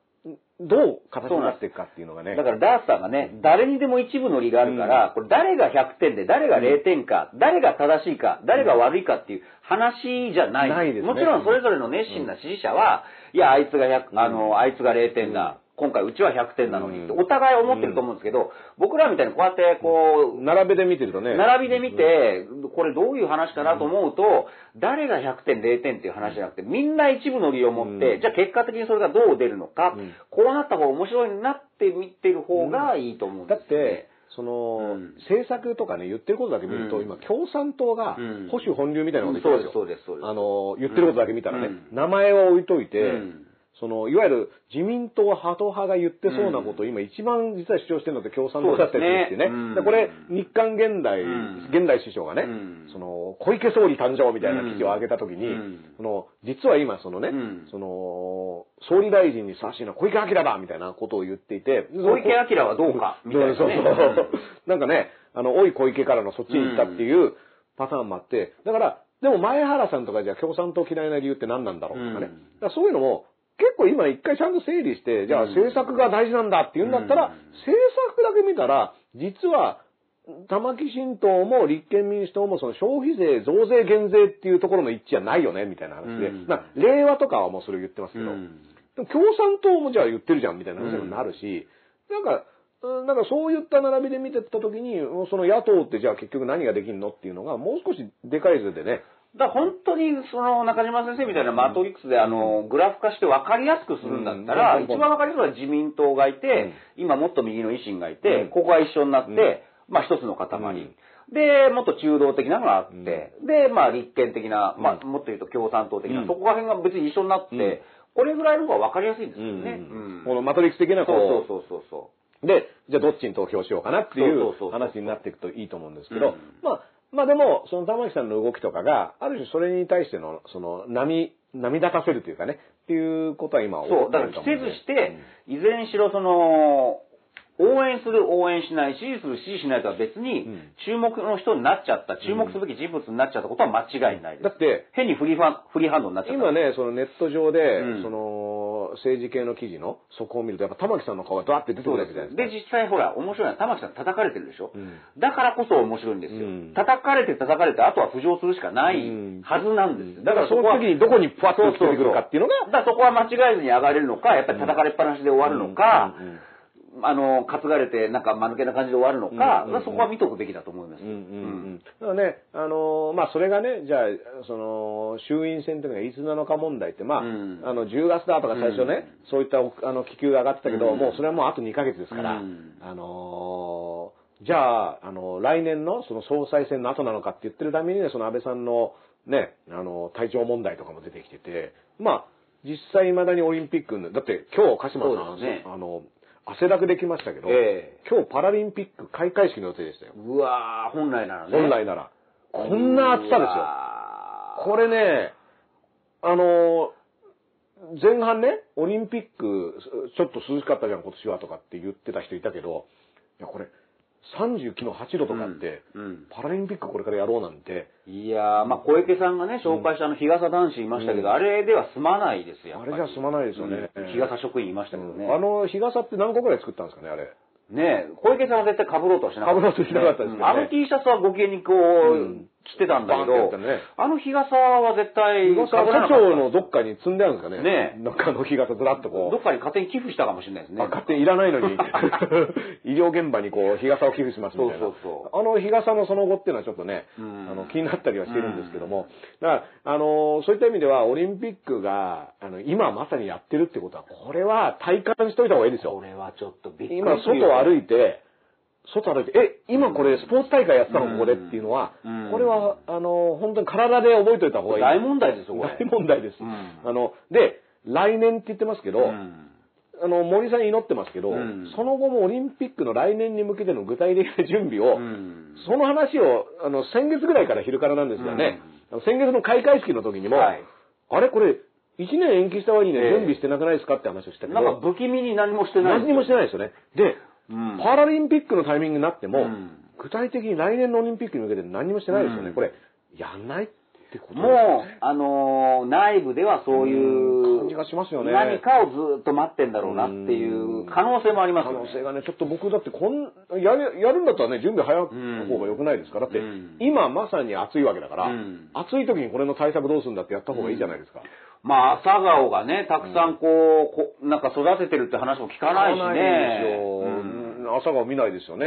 どう形になっていくかっていうのがね。だからダースさんがね、誰にでも一部の利があるから、これ誰が100点で、誰が0点か、誰が正しいか、誰が悪いかっていう話じゃない。ないですねもちろんそれぞれの熱心な支持者は、いや、あいつが100、あの、あいつが0点だ。今回うちは100点なのにって、うん。お互い思ってると思うんですけど、僕らみたいにこうやってこう、並べで見てるとね。並びで見て、これどういう話かなと思うと、誰が100点、0点っていう話じゃなくて、みんな一部の利を持って、うん。じゃあ結果的にそれがどう出るのか、うん。こうなった方が面白いなって見てる方がいいと思うんですよね。だって、その、うん。政策とかね、言ってることだけ見ると、うん。今、共産党がうん。保守本流みたいなこと言ってますよ。そうですそうですそうです。あの、言ってることだけ見たらね、うん。名前を置いといて、うんその、いわゆる自民党ハト派が言ってそうなことを今一番実は主張してるのって共産党だったりってね。ね。これ、日韓現代、うん。現代首相がね、うん。その、小池総理誕生みたいな記事を上げたときに、うん。その、実は今そのね、うん。その、総理大臣にふさわしいのは小池晃だみたいなことを言っていて、小池晃はどうかみたいなね。そうそう。そう。なんかね、あの、おい小池からのそっちに行ったっていうパターンもあって、だから、でも前原さんとかじゃあ共産党嫌いな理由って何なんだろうとかね。そういうのも、結構今一回ちゃんと整理して、じゃあうん。政策が大事なんだって言うんだったら、うん。政策だけ見たら、実は、玉木新党も立憲民主党もその消費税増税減税っていうところの一致はないよね、みたいな話で、令和とかはもうそれ言ってますけど、うん。でも共産党もじゃあ言ってるじゃんみたいな話にもなるし、なんか、うんなんかそういった並びで見てった時に、その野党ってじゃあ結局何ができるのっていうのが、もう少しでかい図でね、だ本当にその中島先生みたいなマトリックスであのグラフ化して分かりやすくするんだったら、うん。一番分かりやすいのは自民党がいて、今もっと右の維新がいて、うん。ここが一緒になって、うん。まあ一つの塊。うん。で、もっと中道的なのがあって、で、まあ立憲的な、まあもっと言うと共産党的な、うん。そこら辺が別に一緒になって、うん。これぐらいの方が分かりやすいんですよね。このマトリックス的なそうこうそうそうそう。で、じゃあどっちに投票しようかなっていそう。話になっていくといいと思うんですけど、うん。まあ、まあでも、その玉木さんの動きとかが、ある種それに対しての、その、波、波立たせるというかね、っていうことは今起そう、だから季ると思うんで節して、いずれにしろその、応援する、応援しない、支持する、支持しないとは別にうん、注目の人になっちゃった、注目すべき人物になっちゃったことは間違いないです。だって、変にフリーファン、フリーハンドになっちゃった。今ね、そのネット上で、うんその、政治系の記事の底を見ると、やっぱ玉木さんの顔がドワって出てくるわけじゃない。ですで、です実際ほら、面白いのは玉木さん叩かれてるでしょ、うんだからこそ面白いんですよ。うん叩かれて叩かれて、あとは浮上するしかないうんはずなんです。か。だからその時にどこにふわっとつけてくるかっていうのが、だからそこは間違えずに上がれるのか、やっぱり叩かれっぱなしで終わるのか、うんうんあの、担がれて、なんか、間抜けな感じで終わるのか、うんうんうん。そこは見とくべきだと思います。うんうんうん。だからね、あのーまあ、それがね、じゃあ、その、衆院選というのがいつなのか問題って、まあ、うん。あの、10月だとか最初ね、そういった、あの、気球が上がってたけど、うん。もうそれはもうあと2ヶ月ですから、うん。あのーじゃあ、あの、来年のその総裁選の後なのかって言ってるためにね、その安倍さんのね、あの、体調問題とかも出てきてて、まあ、実際未だにオリンピックの、だって今日鹿島さん、ね。あの、汗だくできましたけど、え今日パラリンピック開会式の予定でしたよ。うわー、本来ならね。本来なら。こんな暑さですよ。これね、あの、前半ね、オリンピック、ちょっと涼しかったじゃん、今年はとかって言ってた人いたけど、いや、これ、39の8度とかって、うんうん。パラリンピックこれからやろうなんて、いやー、まあ、小池さんがね、紹介したあの、日傘男子いましたけど、うん。あれでは済まないですよ。あれじゃ済まないですよね。うん。日傘職員いましたけどね。あの日傘って何個ぐらい作ったんですかね、あれ。ねえ、小池さんは絶対被ろうとはしなかった。被ろうとしなかったですけどね。うん。あの T シャツはご機嫌にこう、うん着てたんだけどね、あの日傘は絶対日傘課被らなかった長のどっかに積んであるんですかね。ねなんかあの日傘ずらっとこう。どっかに勝手に寄付したかもしれないですね。あ勝手にいらないのに、医療現場にこう、日傘を寄付しますみたいな。そうそうそあの日傘のその後っていうのはちょっとね、うんあの気になったりはしてるんですけども、だから、あの、そういった意味では、オリンピックが、あの、今まさにやってるってことは、これは体感しといた方がいいですよこ。れはちょっとびっくり今、外を歩いいて、外歩いて、え、今これスポーツ大会やってたのここでっていうのはうん、これは、あの、本当に体で覚えておいた方がいい。大問題ですよ、これ。大問題です。うん。あの、で、来年って言ってますけど、うん。あの、森さん祈ってますけど、うん。その後もオリンピックの来年に向けての具体的な準備を、うん。その話を、あの、先月ぐらいから昼からなんですがね、あの先月の開会式の時にも、はい。あれこれ、1年延期した割にね、ええ。準備してなくないですかって話をしたけなんかど、不気味に何もしてない。何にもしてないですよね。で、うんパラリンピックのタイミングになっても、うん具体的に来年のオリンピックに向けて何にもしてないですよね。うんこれ、やんないってことですもう、あのー内部ではそういううん感じがしますよね何かをずっと待ってんだろうなっていう可能性もありますね。能性がね、ちょっと僕だってこん、やる、やるんだったらね、準備早い方が良くないですかだってうん、今まさに暑いわけだから、うん暑い時にこれの対策どうするんだってやった方がいいじゃないですか。まあ、朝顔がね、たくさんこう、こなんか育ててるって話も聞かないし買わね。ないですよ。うん朝が見ないですよね。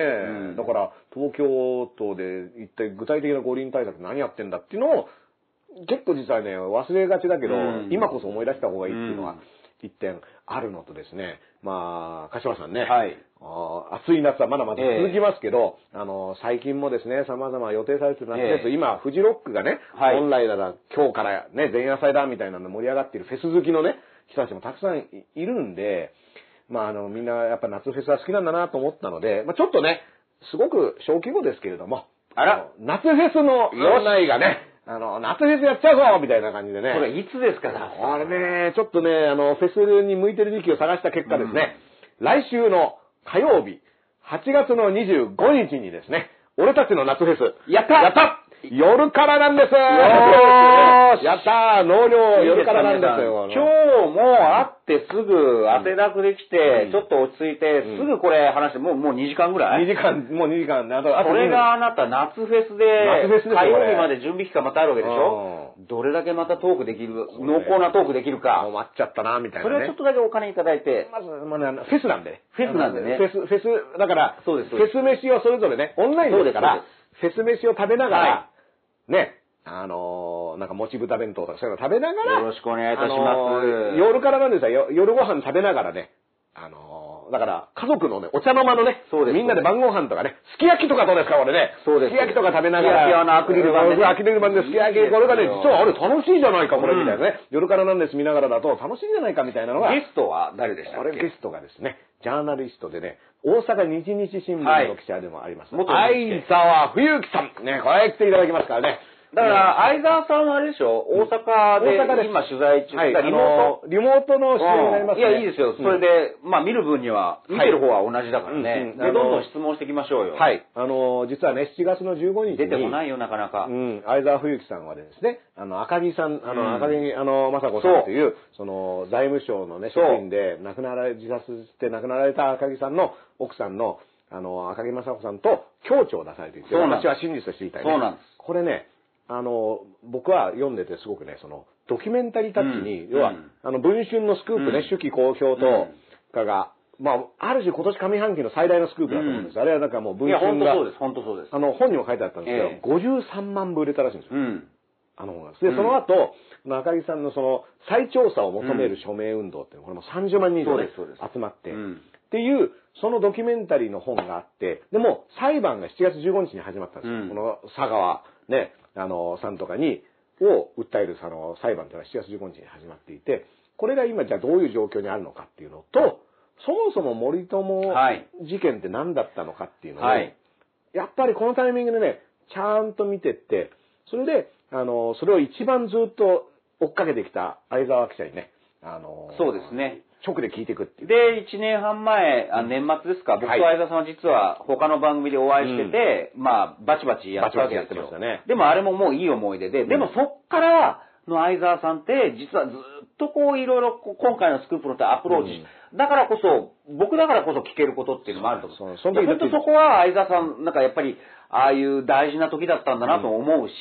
ん。だから、東京都で一体具体的な五輪対策何やってんだっていうのを、結構実はね、忘れがちだけど、うん。今こそ思い出した方がいいっていうのはうん、一点あるのとですね、まあ、柏さんね、はい。あー暑い夏はまだまだ続きますけど、あの、最近もですね、様々予定されてる夏です。ええ今、フジロックがね、はい本来なら今日からね、前夜祭だみたいなの盛り上がっているフェス好きのね、人たちもたくさんいいるんで、まあ、あの、みんなやっぱ夏フェスは好きなんだなと思ったので、まあ、ちょっとね、すごく小規模ですけれども、あら。の夏フェスの案内がね、あの、夏フェスやっちゃうぞみたいな感じでね。これいつですかあれね、ちょっとね、あの、フェスに向いてる時期を探した結果ですね、来週の火曜日、8月の25日にですね、俺たちの夏フェス、やった。やった夜からなんです。ーし。やったー納涼夜からなんですよ。今日も会ってすぐ汗だくできて、うん。ちょっと落ち着いて、うん。すぐこれ話して、もうもう2時間ぐらい？2時間、もう2時間、あと、あとそれがあなた夏フェスで、火曜日まで準備期間またあるわけでしょ？どれだけまたトークできる、濃厚なトークできるか。終わっちゃったな、みたいな、ね。それはちょっとだけお金いただいて、まず、まあフェスなんでね。フェスなんでね。フェス、フェス、だから、そうですフェス飯をそれぞれね、オンラインですから、フェス飯を食べながら、はね、あのーなんか、もち豚弁当とかそういうの食べながら、よろしくお願いいたします。あのー夜からなんですよ、よ夜ご飯食べながらね、あのーだから、家族のね、お茶の間のね、そうですみんなで晩ご飯とかね、すき焼きとかどうですか、俺ね。そうですすき焼きとか食べながら。すき焼きあのアクリル板でねうんアクリル板ですき焼き、これがね、実はあれ楽しいじゃないか、これ、うんみたいなね。夜からなんです見ながらだと楽しいじゃないか、みたいなのが。ゲストは誰でしたっけ？ゲストがですね、ジャーナリストでね、大阪日日新聞の記者でもあります、元相 NHK 沢冬樹さん。ね、これ来ていただきますからね。だから、相沢さんはあれでしょ？大阪で今取材中、はい、リモートリモートの出演になりますね。いや、いいですよ。それで、まあ見る分には、見てる方は同じだからね。で、どんどん質問していきましょうよ。はい。あの、実はね、7月の15日に。出てこないよ、なかなか。うん、相沢冬樹さんはですね、あの、赤木さん、あうんの、赤木、あの、雅子さんという、その、財務省のね、職員で、亡くなられ、自殺して亡くなられた赤木さんの奥さんの、あの、赤木雅子さんと、共著を出されていて、私は真実を知りたいね。そうなんですこれね、あの、僕は読んでてすごくね、その、ドキュメンタリータッチに、要は、あの、文春のスクープね、うん手記公表とかが、まあ、ある種今年上半期の最大のスクープだと思うんです。あれはなんかもう文いや、春が本当そう、です、本当そうです。あの、本にも書いてあったんですけど、ええ53万部売れたらしいんですよ。うん。あの本が。で、うんその後、中木さんのその、再調査を求める署名運動ってこれも30万人以上、集まって、うんっていう、そのドキュメンタリーの本があって、でも、裁判が7月15日に始まったんですよ。うんこの佐川、ね、あの、さんとかに、を訴えるその裁判というのは7月15日に始まっていて、これが今じゃあどういう状況にあるのかっていうのと、そもそも森友はい事件って何だったのかっていうのを、はい。やっぱりこのタイミングでね、ちゃんと見てって、それで、あの、それを一番ずっと追っかけてきた相沢記者にね、あの、そうですね。直で聞いていくっていう。で、1年半前、あ年末ですか、僕とはい相田さんは実は他の番組でお会いしてて、まあ、バチバチやったわけですよ。バチバチやってましたね。でもあれももういい思い出で、でもそっからの相沢さんって、実はずっとこういろいろ今回のスクープのってアプローチ。し、だからこそ、僕だからこそ聞けることっていうのもあると思う。そ本当そこは相沢さん、なんかやっぱり、ああいう大事な時だったんだなと思うし、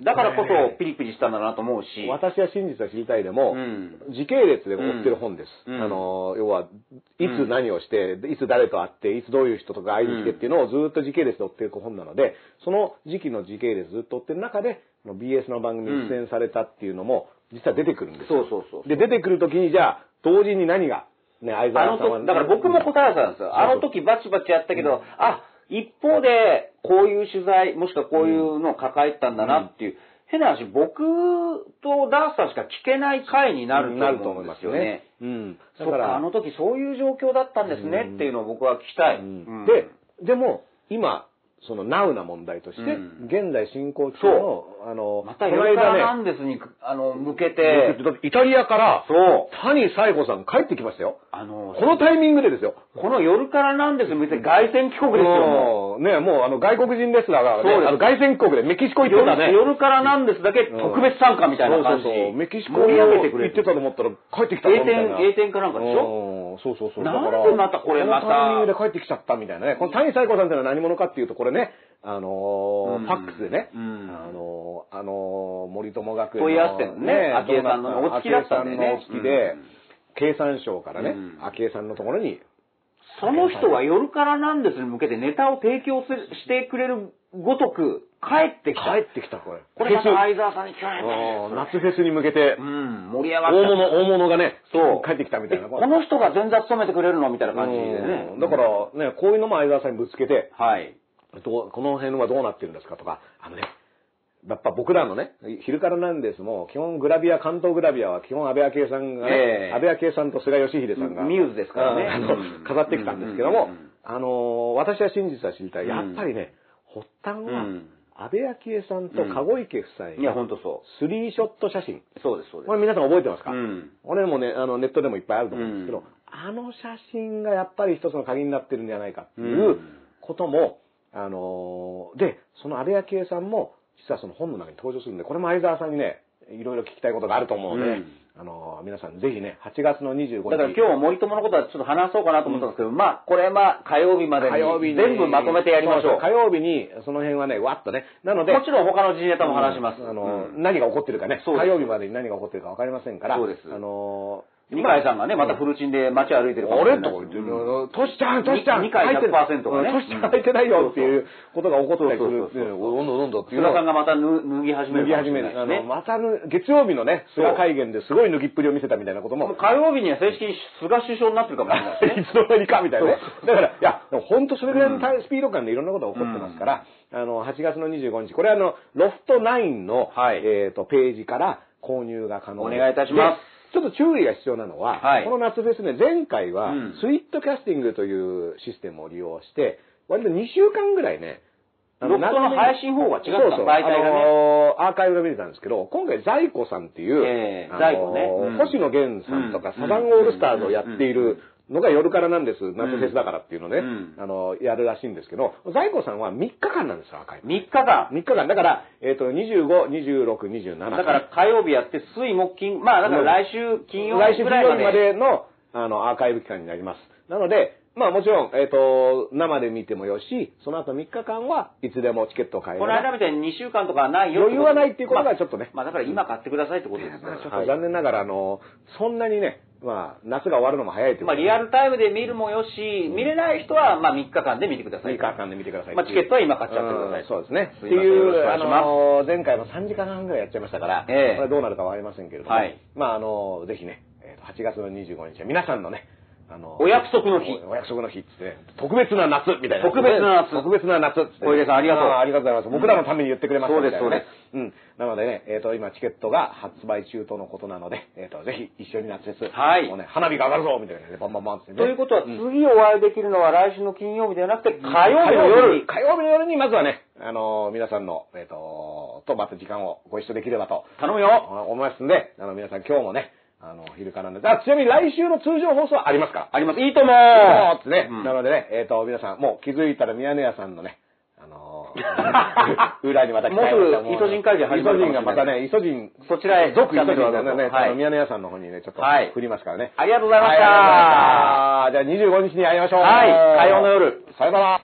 うん。だからこそピリピリしたんだなと思うし、私は真実は知りたいでも、うん。時系列で追ってる本です。うん。あの、要は、いつ何をして、いつ誰と会って、いつどういう人とか会いに来てっていうのをずっと時系列で追っていく本なので、その時期の時系列ずっと追ってる中で、BS の番組に出演されたっていうのも、実は出てくるんですよ。そうそうそう。で、出てくるときに、じゃあ、同時に何が、ね、相あの沢さんは、時、だから僕も答えたんですよ。あの時バチバチやったけど、あ、一方でこういう取材、もしくはこういうのを抱えてたんだなっていう、変な話、僕とダースさんしか聞けない回になるなるとと思うんで思いますすよね。うん。そっか、あの時そういう状況だったんですねっていうのを僕は聞きたい。うんうんで、でも、今、そのナウな問題として、うん。現在進行中の、あの、またヨルカ間ナンデスに、あの、向けね、て、イタリアから、そう、谷彩子さん帰ってきましたよ。あの、このタイミングでですよ。このヨルカナンデスに向けて凱旋帰国ですよ、ね、もうあの外国人レスラーが、ね、あの凱旋帰国でメキシコ行ってたね。夜からなんですだけ特別参加みたいな感じ。そうそうそう。メキシコ盛り上げてくれ行ってたと思ったら帰ってきたみたいな。転、栄転かなんかでしょ？うんそうそうそう。なんでだからまたこれまたこのタイミングで帰ってきちゃったみたいなね。この谷彩子さんってのは何者かっていうと、これね、あのーうん。ファックスでね、うん。あのーあのー森友学園の問い合わせてね昭恵さんのお付きだったんだよねさんのお付きで、うん。経産省からねうん、昭恵さんのところに、その人は夜からなんですに向けてネタを提供するしてくれるごとく帰ってきた。帰ってきた、これ。これまた相沢さんに聞かれたうん夏フェスに向けてう、ん、盛り上がった。大物、大物がね、そう帰ってきたみたいな。えこの人が前座務めてくれるのみたいな感じでねう。んだからね、こういうのも相沢さんにぶつけて、はい。この辺はどうなってるんですかとか、あのね、やっぱ僕らのね、昼からなんですも、基本グラビア、関東グラビアは基本安倍昭恵さんがね、ええ安倍昭恵さんと菅義偉さんが、ミューズですからねあのうん飾ってきたんですけども、うんうんうんあの、私は真実は知りたい。うんやっぱりね、発端は、うん安倍昭恵さんと籠池夫妻いや、ほのんとそスリーショット写真。う。そうです、そうです。これ皆さん覚えてますか、うんこれもね、あの、ネットでもいっぱいあると思うんですけど、うんあの写真がやっぱり一つの鍵になってるんじゃないかっていうことも、あのーで、その安倍昭恵さんも、実はその本の中に登場するんで、これも相沢さんにね、いろいろ聞きたいことがあると思うので、うんあの、皆さんぜひね、8月の25日。だから今日森友のことはちょっと話そうかなと思ったんですけど、まあ、これまあ、火曜日までにに全部まとめてやりましょう。そ火曜日に、その辺はね、わっとね。なので、もちろん他の時ネタも話します。あの、うん何が起こってるかね、火曜日までに何が起こってるか分かりませんから、そうですあの、二階さんがね、またフルチンで街歩いてるかもしあれれない。とか言ってる、トシちゃん、トシちゃん、二回入ってる。100%がねトシちゃん入ってないよっていうことが起こったりする。っていうそうのを、どんどんどんどんっていう菅さんがまた脱脱ぎ始め脱ぎるかもし始める。あの。またぬ、月曜日のね、菅会見ですごい脱ぎっぷりを見せたみたいなことも。火曜日には正式に菅首相になってるかもしれないい。つの間にかみたいなね。だから、いや、本当それぐらいのスピード感でいろんなことが起こってますから、あの、8月の25日、これはあの、ロフト9の、はい。えっ、と、ページから購入が可能お願いいたします。でちょっと注意が必要なのは、はい。この夏フェスね、前回はうん、スイットキャスティングというシステムを利用して、割と2週間ぐらいね、あロフトの配信方が違ったそうそう。媒体がね。あのーアーカイブが見れたんですけど、今回、在庫さんっていう、ええあのー在庫ね。うん。星野源さんとか、うん。サザンオールスターズをやっているのが夜からなんです、夏フェスだからっていうので、うんあのーやるらしいんですけど、在庫さんは3日間なんですよ、アーカイブ。3日間。3日間。だから、えっ、と、25、26、27。だから火曜日やって、水木金、まあだから来週金曜来週日ぐらいま金曜日まで。での、あの、アーカイブ期間になります。なので、まあもちろん、えっ、と、生で見てもよし、その後3日間はいつでもチケットを買える。この間みたいに2週間とかはないよ余裕はないっていうことがちょっとねまあまあだから今買ってくださいってことですまあちょっはいと残念ながら、あの、そんなにね、まあ、夏が終わるのも早いというまあリアルタイムで見るもよし、見れない人はまあ3日間で見てください。3日間で見てください。まあチケットは今買っちゃってくださいうんそうですね。すっていう、あの、前回も3時間半ぐらいやっちゃいましたから、ええ。これどうなるかわかりませんけれども、はい。まあ、あの、ぜひね、えーと8月の25日は皆さんのね、あの、お約束の日おお約束の日っつってね、特別な夏みたいな。特別な夏特別な夏っつってね小出さんありがとうあありがとうございます。僕らのために言ってくれましたみたいなねそうですうん。なのでね、えっ、と、今チケットが発売中とのことなので、えっ、と、ぜひ一緒に夏フェス、はいもうね、花火が上がるぞみたいなね、バンバンバンってね。ということはん次お会いできるのは来週の金曜日ではなくて火曜日の夜。火曜日の夜にまずはね、あの皆さんの、えっ、と、とまた時間をご一緒できればと頼むよ。思いますんで、あの、皆さん今日もね、あの、昼からなんです。あ、ちなみに来週の通常放送はありますか？あります。いいともそうですね。うんなのでね、えっ、と、皆さん、もう気づいたら宮根屋さんのね、あのー 裏にまた来たいもうすぐイソジン会議始まるイソジンがまたね、イソジン、そちらへ続イソジンがはいね、あの宮根屋さんの方にね、ちょっとはい振りますからね。ありがとうございましたはいじゃあ25日に会いましょう。はい火曜の夜。さよなら。